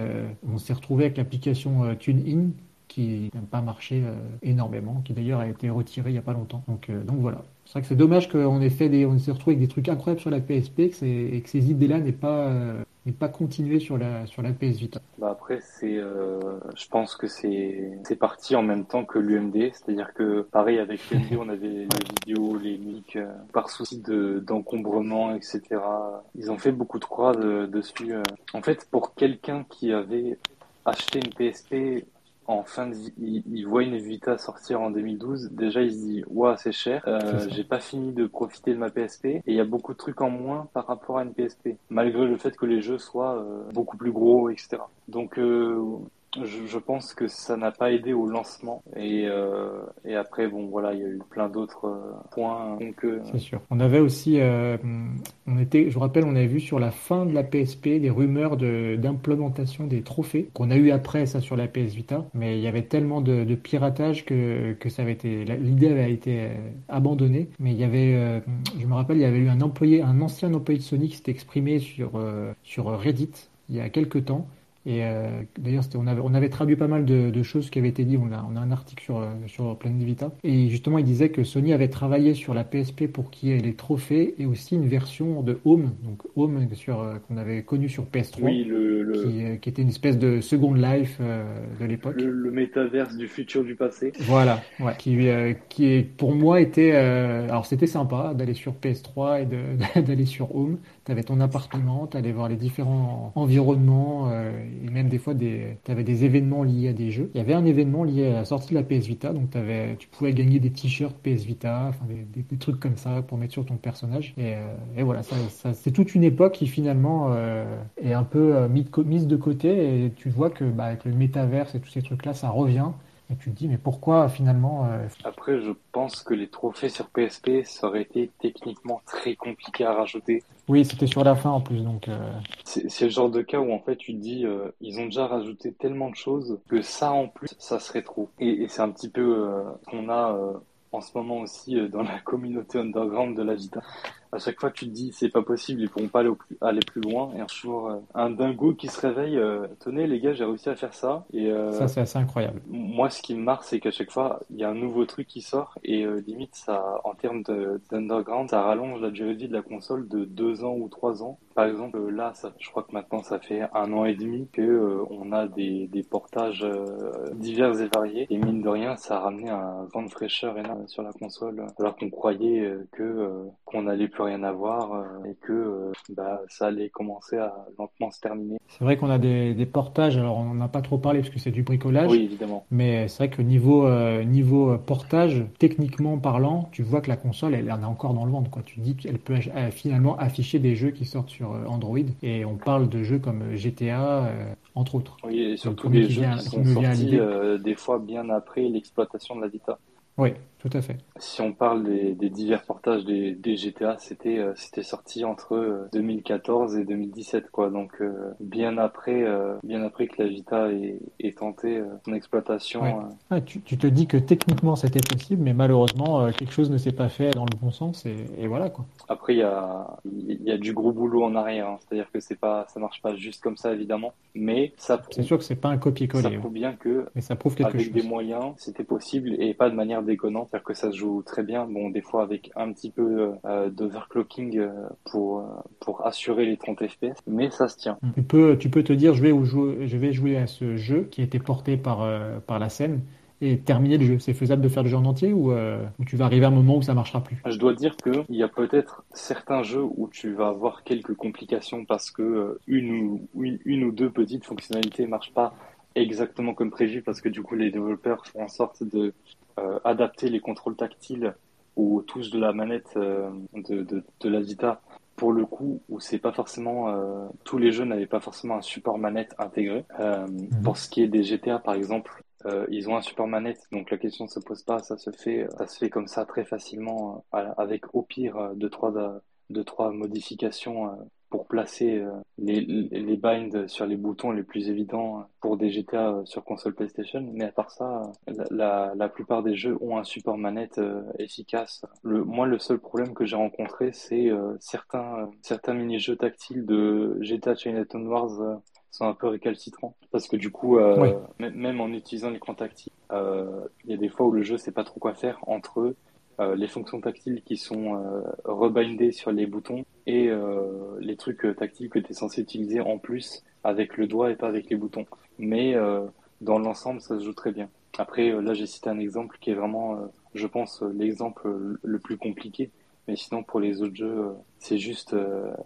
on s'est retrouvé avec l'application euh, TuneIn qui n'a pas marché euh, énormément, qui d'ailleurs a été retiré il n'y a pas longtemps. Donc, euh, donc voilà. C'est vrai que c'est dommage qu'on ait fait des, on s'est retrouvé avec des trucs incroyables sur la PSP que et que ces idées-là n'aient pas, euh, n'aient pas continué sur la, sur la PS Vita. Bah après, c'est, euh, je pense que c'est, c'est parti en même temps que l'UMD, c'est-à-dire que pareil avec <laughs> l'UMD, on avait les vidéos, les euh, par souci de d'encombrement, etc. Ils ont fait beaucoup de croix de- dessus. euh. En fait, pour quelqu'un qui avait acheté une PSP en fin de vie, il, il voit une Vita sortir en 2012, déjà il se dit, waouh, c'est cher, euh, j'ai pas fini de profiter de ma PSP, et il y a beaucoup de trucs en moins par rapport à une PSP, malgré le fait que les jeux soient euh, beaucoup plus gros, etc. Donc euh, je, je pense que ça n'a pas aidé au lancement, et, euh, et après, bon voilà, il y a eu plein d'autres euh, points. Donc, euh, C'est sûr. On avait aussi, euh, on était, je vous rappelle, on avait vu sur la fin de la PSP des rumeurs de d'implémentation des trophées qu'on a eu après ça sur la PS Vita, mais il y avait tellement de, de piratage que que ça avait été, l'idée avait été euh, abandonnée. Mais il y avait, euh, je me rappelle, il y avait eu un employé, un ancien employé de Sony qui s'était exprimé sur euh, sur Reddit il y a quelques temps. Et euh, d'ailleurs, on avait, on avait traduit pas mal de, de choses qui avaient été dites. On a, on a un article sur, euh, sur Planet Vita. Et justement, il disait que Sony avait travaillé sur la PSP pour qu'il y ait les trophées et aussi une version de Home, donc Home sur, euh, qu'on avait connu sur PS3, oui, le, le, qui, euh, qui était une espèce de Second Life euh, de l'époque. le, le métaverse du futur du passé. Voilà, ouais, qui, euh, qui est, pour moi était, euh, alors c'était sympa d'aller sur PS3 et <laughs> d'aller sur Home. T'avais ton appartement, t'allais voir les différents environnements euh, et même des fois des, t'avais des événements liés à des jeux. Il y avait un événement lié à la sortie de la PS Vita, donc tu pouvais gagner des t-shirts PS Vita, enfin des, trucs comme ça pour mettre sur ton personnage. Et, euh, voilà, ça, c'est toute une époque qui finalement euh, est un peu mise de côté et tu vois que bah, avec le métaverse et tous ces trucs-là, ça revient. Et tu te dis, mais pourquoi finalement euh, Après, je pense que les trophées sur PSP, ça aurait été techniquement très compliqué à rajouter. Oui, c'était sur la fin en plus, donc euh, C'est le genre de cas où en fait tu te dis, euh, ils ont déjà rajouté tellement de choses que ça en plus, ça serait trop. Et, et c'est un petit peu ce qu'on a en ce moment aussi dans la communauté underground de la Vita. À chaque fois, tu te dis, c'est pas possible, ils pourront pas aller, plus, aller plus loin. Et un jour, euh, un dingo qui se réveille, euh, tenez les gars, j'ai réussi à faire ça. Et ça, c'est assez incroyable. Moi, ce qui me marre, c'est qu'à chaque fois, il y a un nouveau truc qui sort et limite, ça, en termes d'underground, ça rallonge la durée de vie de la console de deux ans ou trois ans. Par exemple, là, ça, je crois que maintenant, ça fait un an et demi que on a des, des portages divers et variés. Et mine de rien, ça a ramené un vent de fraîcheur énorme sur la console, alors qu'on croyait que qu'on allait plus rien à voir euh, et que euh, bah, ça allait commencer à lentement se terminer. C'est vrai qu'on a des, des, portages, alors on n'en a pas trop parlé parce que c'est du bricolage. Oui, évidemment. Mais c'est vrai que niveau, euh, niveau portage, techniquement parlant, tu vois que la console, elle, en est encore dans le ventre. Quoi. Tu dis qu'elle peut finalement afficher des jeux qui sortent sur Android et on parle de jeux comme GTA, entre autres. Oui, et surtout des jeux qui sont sortis des fois bien après l'exploitation de la Vita. Oui, tout à fait. Si on parle des, des divers portages des, des GTA, c'était euh, c'était sorti entre 2014 euh, et 2017 quoi. Donc euh, bien après bien après que la Vita ait, ait tenté son exploitation. Ah, tu, tu, te dis que techniquement c'était possible, mais malheureusement quelque chose ne s'est pas fait dans le bon sens et, et voilà quoi. Après il y a il y a du gros boulot en arrière, hein. c'est-à-dire que c'est pas ça marche pas juste comme ça évidemment, mais ça. C'est sûr que c'est pas un copier-coller. Ça prouve bien que. Mais ça prouve quelque avec chose. des moyens, c'était possible et pas de manière déconnante, c'est-à-dire que ça se joue très bien. Bon, des fois avec un petit peu euh, d'overclocking euh, pour euh, pour assurer les 30 FPS, mais ça se tient. Tu peux tu peux te dire je vais jouer je vais jouer à ce jeu qui a été porté par euh, par la scène et terminer le jeu. C'est faisable de faire le jeu en entier ou, euh, ou, tu vas arriver à un moment où ça marchera plus? Je dois dire que il y a peut-être certains jeux où tu vas avoir quelques complications parce que une ou une, une ou deux petites fonctionnalités marchent pas exactement comme prévu parce que du coup les développeurs font en sorte de adapter les contrôles tactiles aux touches de la manette euh, de, de, de, la Vita pour le coup où c'est pas forcément euh, tous les jeux n'avaient pas forcément un support manette intégré. Mhm. Pour ce qui est des GTA par exemple, ils ont un support manette donc la question ne se pose pas, ça se fait ça se fait comme ça très facilement avec au pire deux trois deux trois modifications pour placer euh, les, les binds sur les boutons les plus évidents pour des GTA euh, sur console PlayStation. Mais à part ça, la, la plupart des jeux ont un support manette euh, efficace. Le, moi, le seul problème que j'ai rencontré, c'est certains, certains mini-jeux tactiles de GTA Chinatown Wars sont un peu récalcitrants parce que du coup même en utilisant l'écran tactile il y a des fois où le jeu sait pas trop quoi faire entre eux euh, les fonctions tactiles qui sont euh, rebindées sur les boutons et euh, les trucs tactiles que tu es censé utiliser en plus avec le doigt et pas avec les boutons. Mais dans l'ensemble, ça se joue très bien. Après, là, j'ai cité un exemple qui est vraiment, je pense, l'exemple le plus compliqué. Mais sinon, pour les autres jeux, c'est juste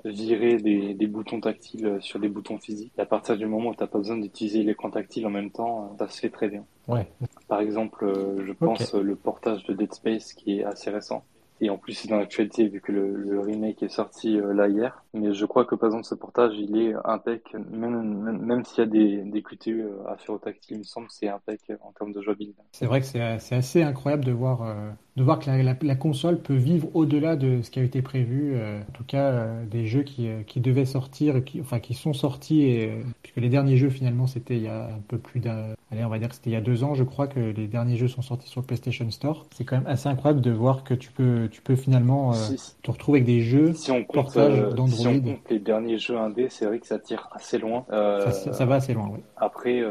virer des, des, boutons tactiles sur des boutons physiques. Et à partir du moment où tu n'as pas besoin d'utiliser l'écran tactile en même temps, ça se fait très bien. Ouais. Par exemple, euh, je pense okay. le portage de Dead Space qui est assez récent. Et en plus, c'est dans l'actualité vu que le, le, remake est sorti euh, là hier. Mais je crois que par exemple, ce portage, il est impec, même, même, même s'il y a des, des QTE euh, à faire au tactile, il me semble que c'est impec en termes de jouabilité. C'est vrai que c'est assez incroyable de voir, euh, de voir que la, la, la, console peut vivre au-delà de ce qui a été prévu. Euh, en tout cas, euh, des jeux qui, qui devaient sortir, qui, enfin qui sont sortis, et, puisque les derniers jeux finalement c'était il y a un peu plus d'un, allez on va dire que c'était il y a deux ans, je crois que les derniers jeux sont sortis sur le PlayStation Store. C'est quand même assez incroyable de voir que tu peux, tu peux finalement si, te retrouver avec des jeux si on compte, d'Android. Si on compte les derniers jeux indés, c'est vrai que ça tire assez loin. Ça, ça, va assez loin, oui. Après,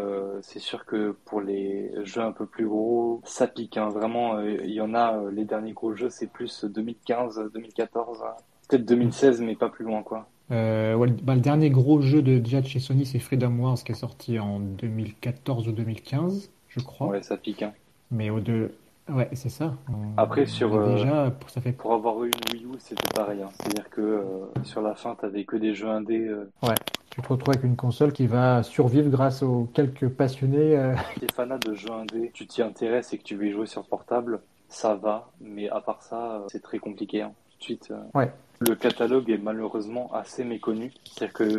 c'est sûr que pour les jeux un peu plus gros, ça pique. Hein. Vraiment, il y en a les derniers gros jeux, c'est plus 2015, 2014, peut-être 2016, mais pas plus loin, quoi. Euh, ouais, bah, le dernier gros jeu de déjà de chez Sony, c'est Freedom Wars qui est sorti en 2014 ou 2015, je crois. Ouais, ça pique. Hein. Mais au deux, ouais, c'est ça. On... Après, sur déjà, pour, ça fait... pour avoir eu une Wii U, c'était pareil. Hein. C'est-à-dire que euh, sur la fin, t'avais que des jeux indés. Euh... Ouais. Tu te retrouves avec une console qui va survivre grâce aux quelques passionnés. Euh... T'es fanat de jeux indés, tu t'y intéresses et que tu veux y jouer sur portable, ça va, mais à part ça, c'est très compliqué. Hein. Tout de suite, ouais. le catalogue est malheureusement assez méconnu. C'est-à-dire que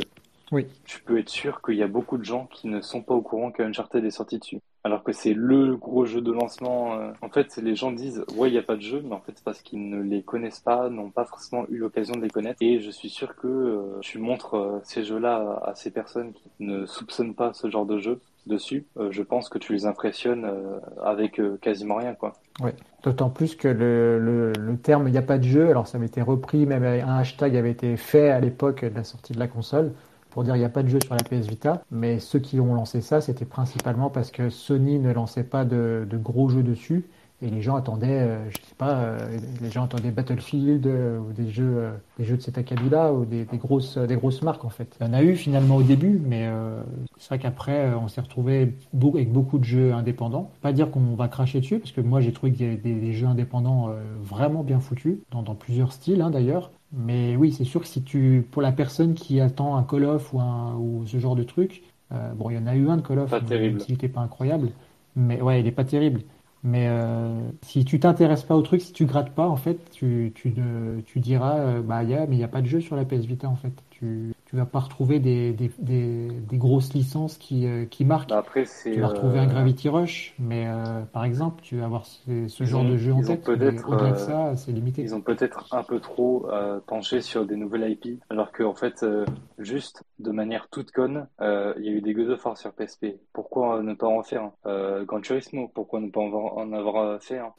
oui. tu peux être sûr qu'il y a beaucoup de gens qui ne sont pas au courant qu'Uncharted est sorti dessus. Alors que c'est le gros jeu de lancement. En fait, les gens disent ouais, il n'y a pas de jeu, mais en fait, c'est parce qu'ils ne les connaissent pas, n'ont pas forcément eu l'occasion de les connaître. Et je suis sûr que euh, tu montres euh, ces jeux-là à ces personnes qui ne soupçonnent pas ce genre de jeu dessus, je pense que tu les impressionnes avec quasiment rien, quoi. Ouais. D'autant plus que le terme il n'y a pas de jeu, alors ça avait été repris, même un hashtag avait été fait à l'époque de la sortie de la console pour dire il n'y a pas de jeu sur la PS Vita, mais ceux qui ont lancé ça, c'était principalement parce que Sony ne lançait pas de, de gros jeux dessus et les gens attendaient, euh, je sais pas, euh, les gens attendaient Battlefield euh, ou des jeux, des jeux de cet acabit-là ou des, des, grosses, des grosses marques en fait. Il y en a eu finalement au début, mais c'est vrai qu'après on s'est retrouvé avec beaucoup de jeux indépendants. Pas dire qu'on va cracher dessus parce que moi j'ai trouvé qu'il y avait des, des, jeux indépendants vraiment bien foutus dans, dans plusieurs styles hein, d'ailleurs. Mais oui, c'est sûr que si tu, pour la personne qui attend un Call of ou, un, ou ce genre de truc, bon, il y en a eu un de Call of, pas terrible. il n'était pas incroyable, mais ouais, il est pas terrible. Mais euh, si tu t'intéresses pas au truc, si tu grattes pas, en fait, tu, tu, tu diras, euh, bah, y a, mais il n'y a pas de jeu sur la PS Vita, en fait. Tu, tu vas pas retrouver des, des, des, des grosses licences qui, euh, qui marquent. Bah, après, tu vas retrouver un Gravity Rush, mais euh, par exemple, tu vas avoir ce, ce genre de jeu en tête. Au-delà de ça, c'est limité. Ils ont peut-être un peu trop penché sur des nouvelles IP, alors qu'en fait, juste de manière toute conne, il y a eu des God of War sur PSP. Pourquoi ne pas en faire un euh, Gran Turismo, pourquoi ne pas en avoir fait un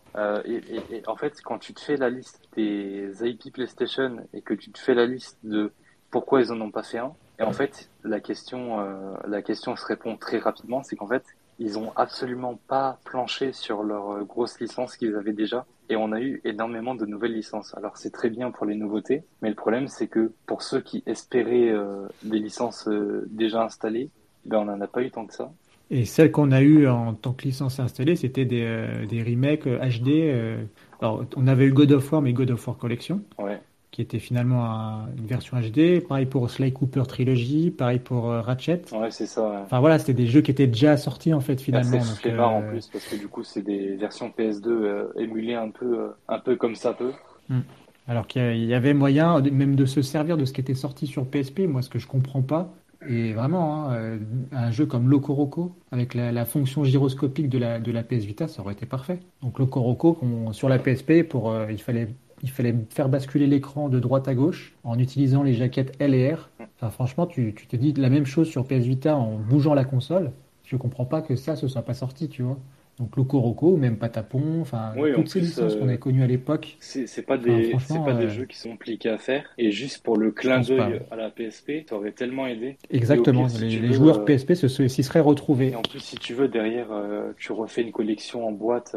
et, et, et en fait, quand tu te fais la liste des IP PlayStation et que tu te fais la liste de pourquoi ils en ont pas fait un. Et en fait, la question, euh, la question se répond très rapidement, c'est qu'en fait, ils ont absolument pas planché sur leurs euh, grosses licences qu'ils avaient déjà. Et on a eu énormément de nouvelles licences. Alors c'est très bien pour les nouveautés, mais le problème c'est que pour ceux qui espéraient euh, des licences euh, déjà installées, ben on n'en a pas eu tant que ça. Et celles qu'on a eues en tant que licence installée, c'était des, euh, des remakes HD. alors on avait eu God of War, mais God of War Collection. Ouais qui était finalement une version HD. Pareil pour Sly Cooper Trilogy, pareil pour euh, Ratchet. Ouais, c'est ça. Ouais. Enfin voilà, c'était des jeux qui étaient déjà sortis en fait finalement. C'est euh... en plus parce que du coup c'est des versions PS2 euh, émulées un peu, euh, un peu comme ça peut. Hmm. Alors qu'il y avait moyen même de se servir de ce qui était sorti sur PSP. Moi, ce que je comprends pas. Et vraiment, hein, un jeu comme Loco Roco, avec la, la, fonction gyroscopique de la, de la PS Vita, ça aurait été parfait. Donc Loco Roco, sur la PSP, pour, il fallait il fallait faire basculer l'écran de droite à gauche en utilisant les jaquettes L et R. Franchement, tu, te dis la même chose sur PS Vita en bougeant la console. Je comprends pas que ça, ce soit pas sorti, tu vois. Donc Loco Roco, même Patapon, enfin oui, toutes ces licences euh, qu'on a connues à l'époque. C'est pas des enfin, c'est pas euh, des jeux qui sont compliqués à faire et juste pour le clin d'œil à la PSP, ça aurait tellement aidé. Exactement, pire, si les, les veux, joueurs euh, PSP s'y seraient retrouvés. Et en plus si tu veux derrière euh, tu refais une collection en boîte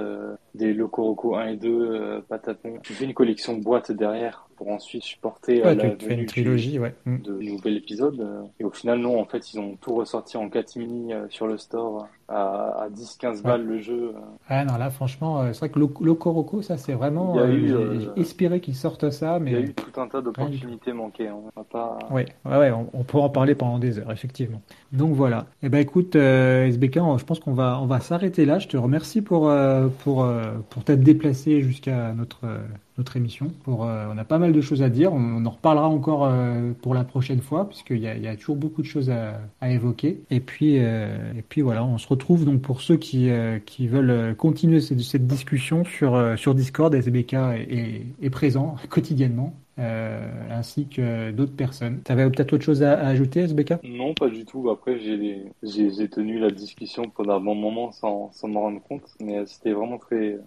des Loco Roco 1 et 2 Patapon, tu fais une collection boîte derrière pour ensuite supporter ouais, la tu une trilogie ouais. de nouvel épisode et au final non en fait ils ont tout ressorti en 4 mini sur le store à, à 10-15 balles le jeu. Ah non, là, franchement, c'est vrai que Loco Roco, ça, c'est vraiment. J'ai euh, espéré qu'ils sortent ça, mais. Il y a eu tout un tas d'opportunités manquées. On va pas... Oui, ouais, ouais, on, on, pourra en parler pendant des heures, effectivement. Donc voilà. Eh ben écoute, euh, SBK, je pense qu'on va, on va s'arrêter là. Je te remercie pour, euh, pour, pour t'être déplacé jusqu'à notre notre émission. Pour, euh, on a pas mal de choses à dire. On, en reparlera encore euh, pour la prochaine fois, puisqu'il y y a toujours beaucoup de choses à, évoquer. Et puis, euh, et puis voilà, on se retrouve donc pour ceux qui, qui veulent continuer cette, discussion sur, sur Discord. SBK est, présent <laughs> quotidiennement. Ainsi que d'autres personnes. Tu avais peut-être autre chose à, à, ajouter, SBK Non, pas du tout. Après, j'ai tenu la discussion pendant un bon moment sans, sans m'en rendre compte, mais c'était vraiment très,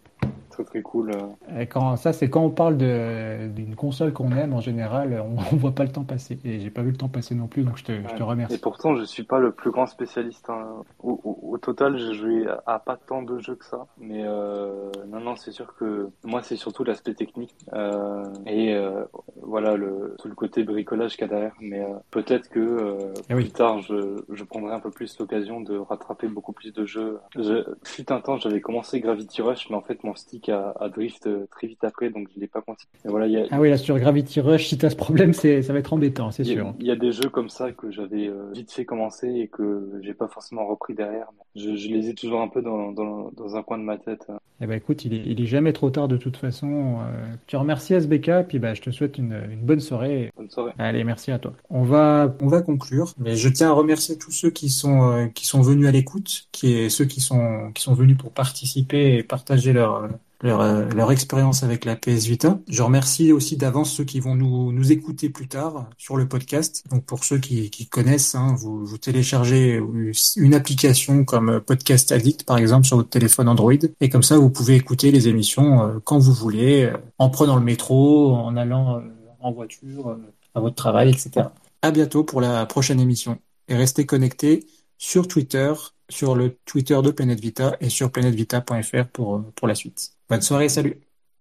très très cool. Et quand, ça, c'est quand on parle d'une console qu'on aime, en général, on, <laughs> on voit pas le temps passer. Et j'ai pas vu le temps passer non plus, donc je te, ouais. je te remercie. Et pourtant, je suis pas le plus grand spécialiste. Hein. Au, au, au, total, j'ai joué à, pas tant de jeux que ça. Mais euh, non, non, c'est sûr que moi, c'est surtout l'aspect technique. Euh, et euh, voilà, le, tout le côté bricolage qu'il y a derrière. Mais euh, peut-être que euh, eh oui. plus tard, je, je prendrai un peu plus l'occasion de rattraper beaucoup plus de jeux. Je, fut un temps, j'avais commencé Gravity Rush, mais en fait, mon stick à, à, drift très vite après, donc je l'ai pas continué. Et voilà, y a, ah oui, là sur Gravity Rush, si tu as ce problème, c'est ça va être embêtant, c'est sûr. Il y a des jeux comme ça que j'avais euh, vite fait commencer et que j'ai pas forcément repris derrière. Je, je, les ai toujours un peu dans, dans, dans, un coin de ma tête. Eh ben écoute, il est, il est jamais trop tard de toute façon. Euh, tu remercies SBK, puis bah, je te souhaite une, une bonne soirée. Bonne soirée. Allez, merci à toi. On va, on va conclure, mais je tiens à remercier tous ceux qui sont, euh, qui sont venus à l'écoute, qui est ceux qui sont, qui sont venus pour participer et partager leur leur, euh, leur expérience avec la PS Vita. Je remercie aussi d'avance ceux qui vont nous, nous écouter plus tard sur le podcast. Donc pour ceux qui, qui connaissent, hein, vous, vous téléchargez une application comme Podcast Addict par exemple sur votre téléphone Android et comme ça vous pouvez écouter les émissions euh, quand vous voulez, euh, en prenant le métro, en allant en voiture, à votre travail, etc. À bientôt pour la prochaine émission et restez connectés sur Twitter, sur le Twitter de Planète Vita et sur planetvita.fr pour, pour la suite. Bonne soirée, salut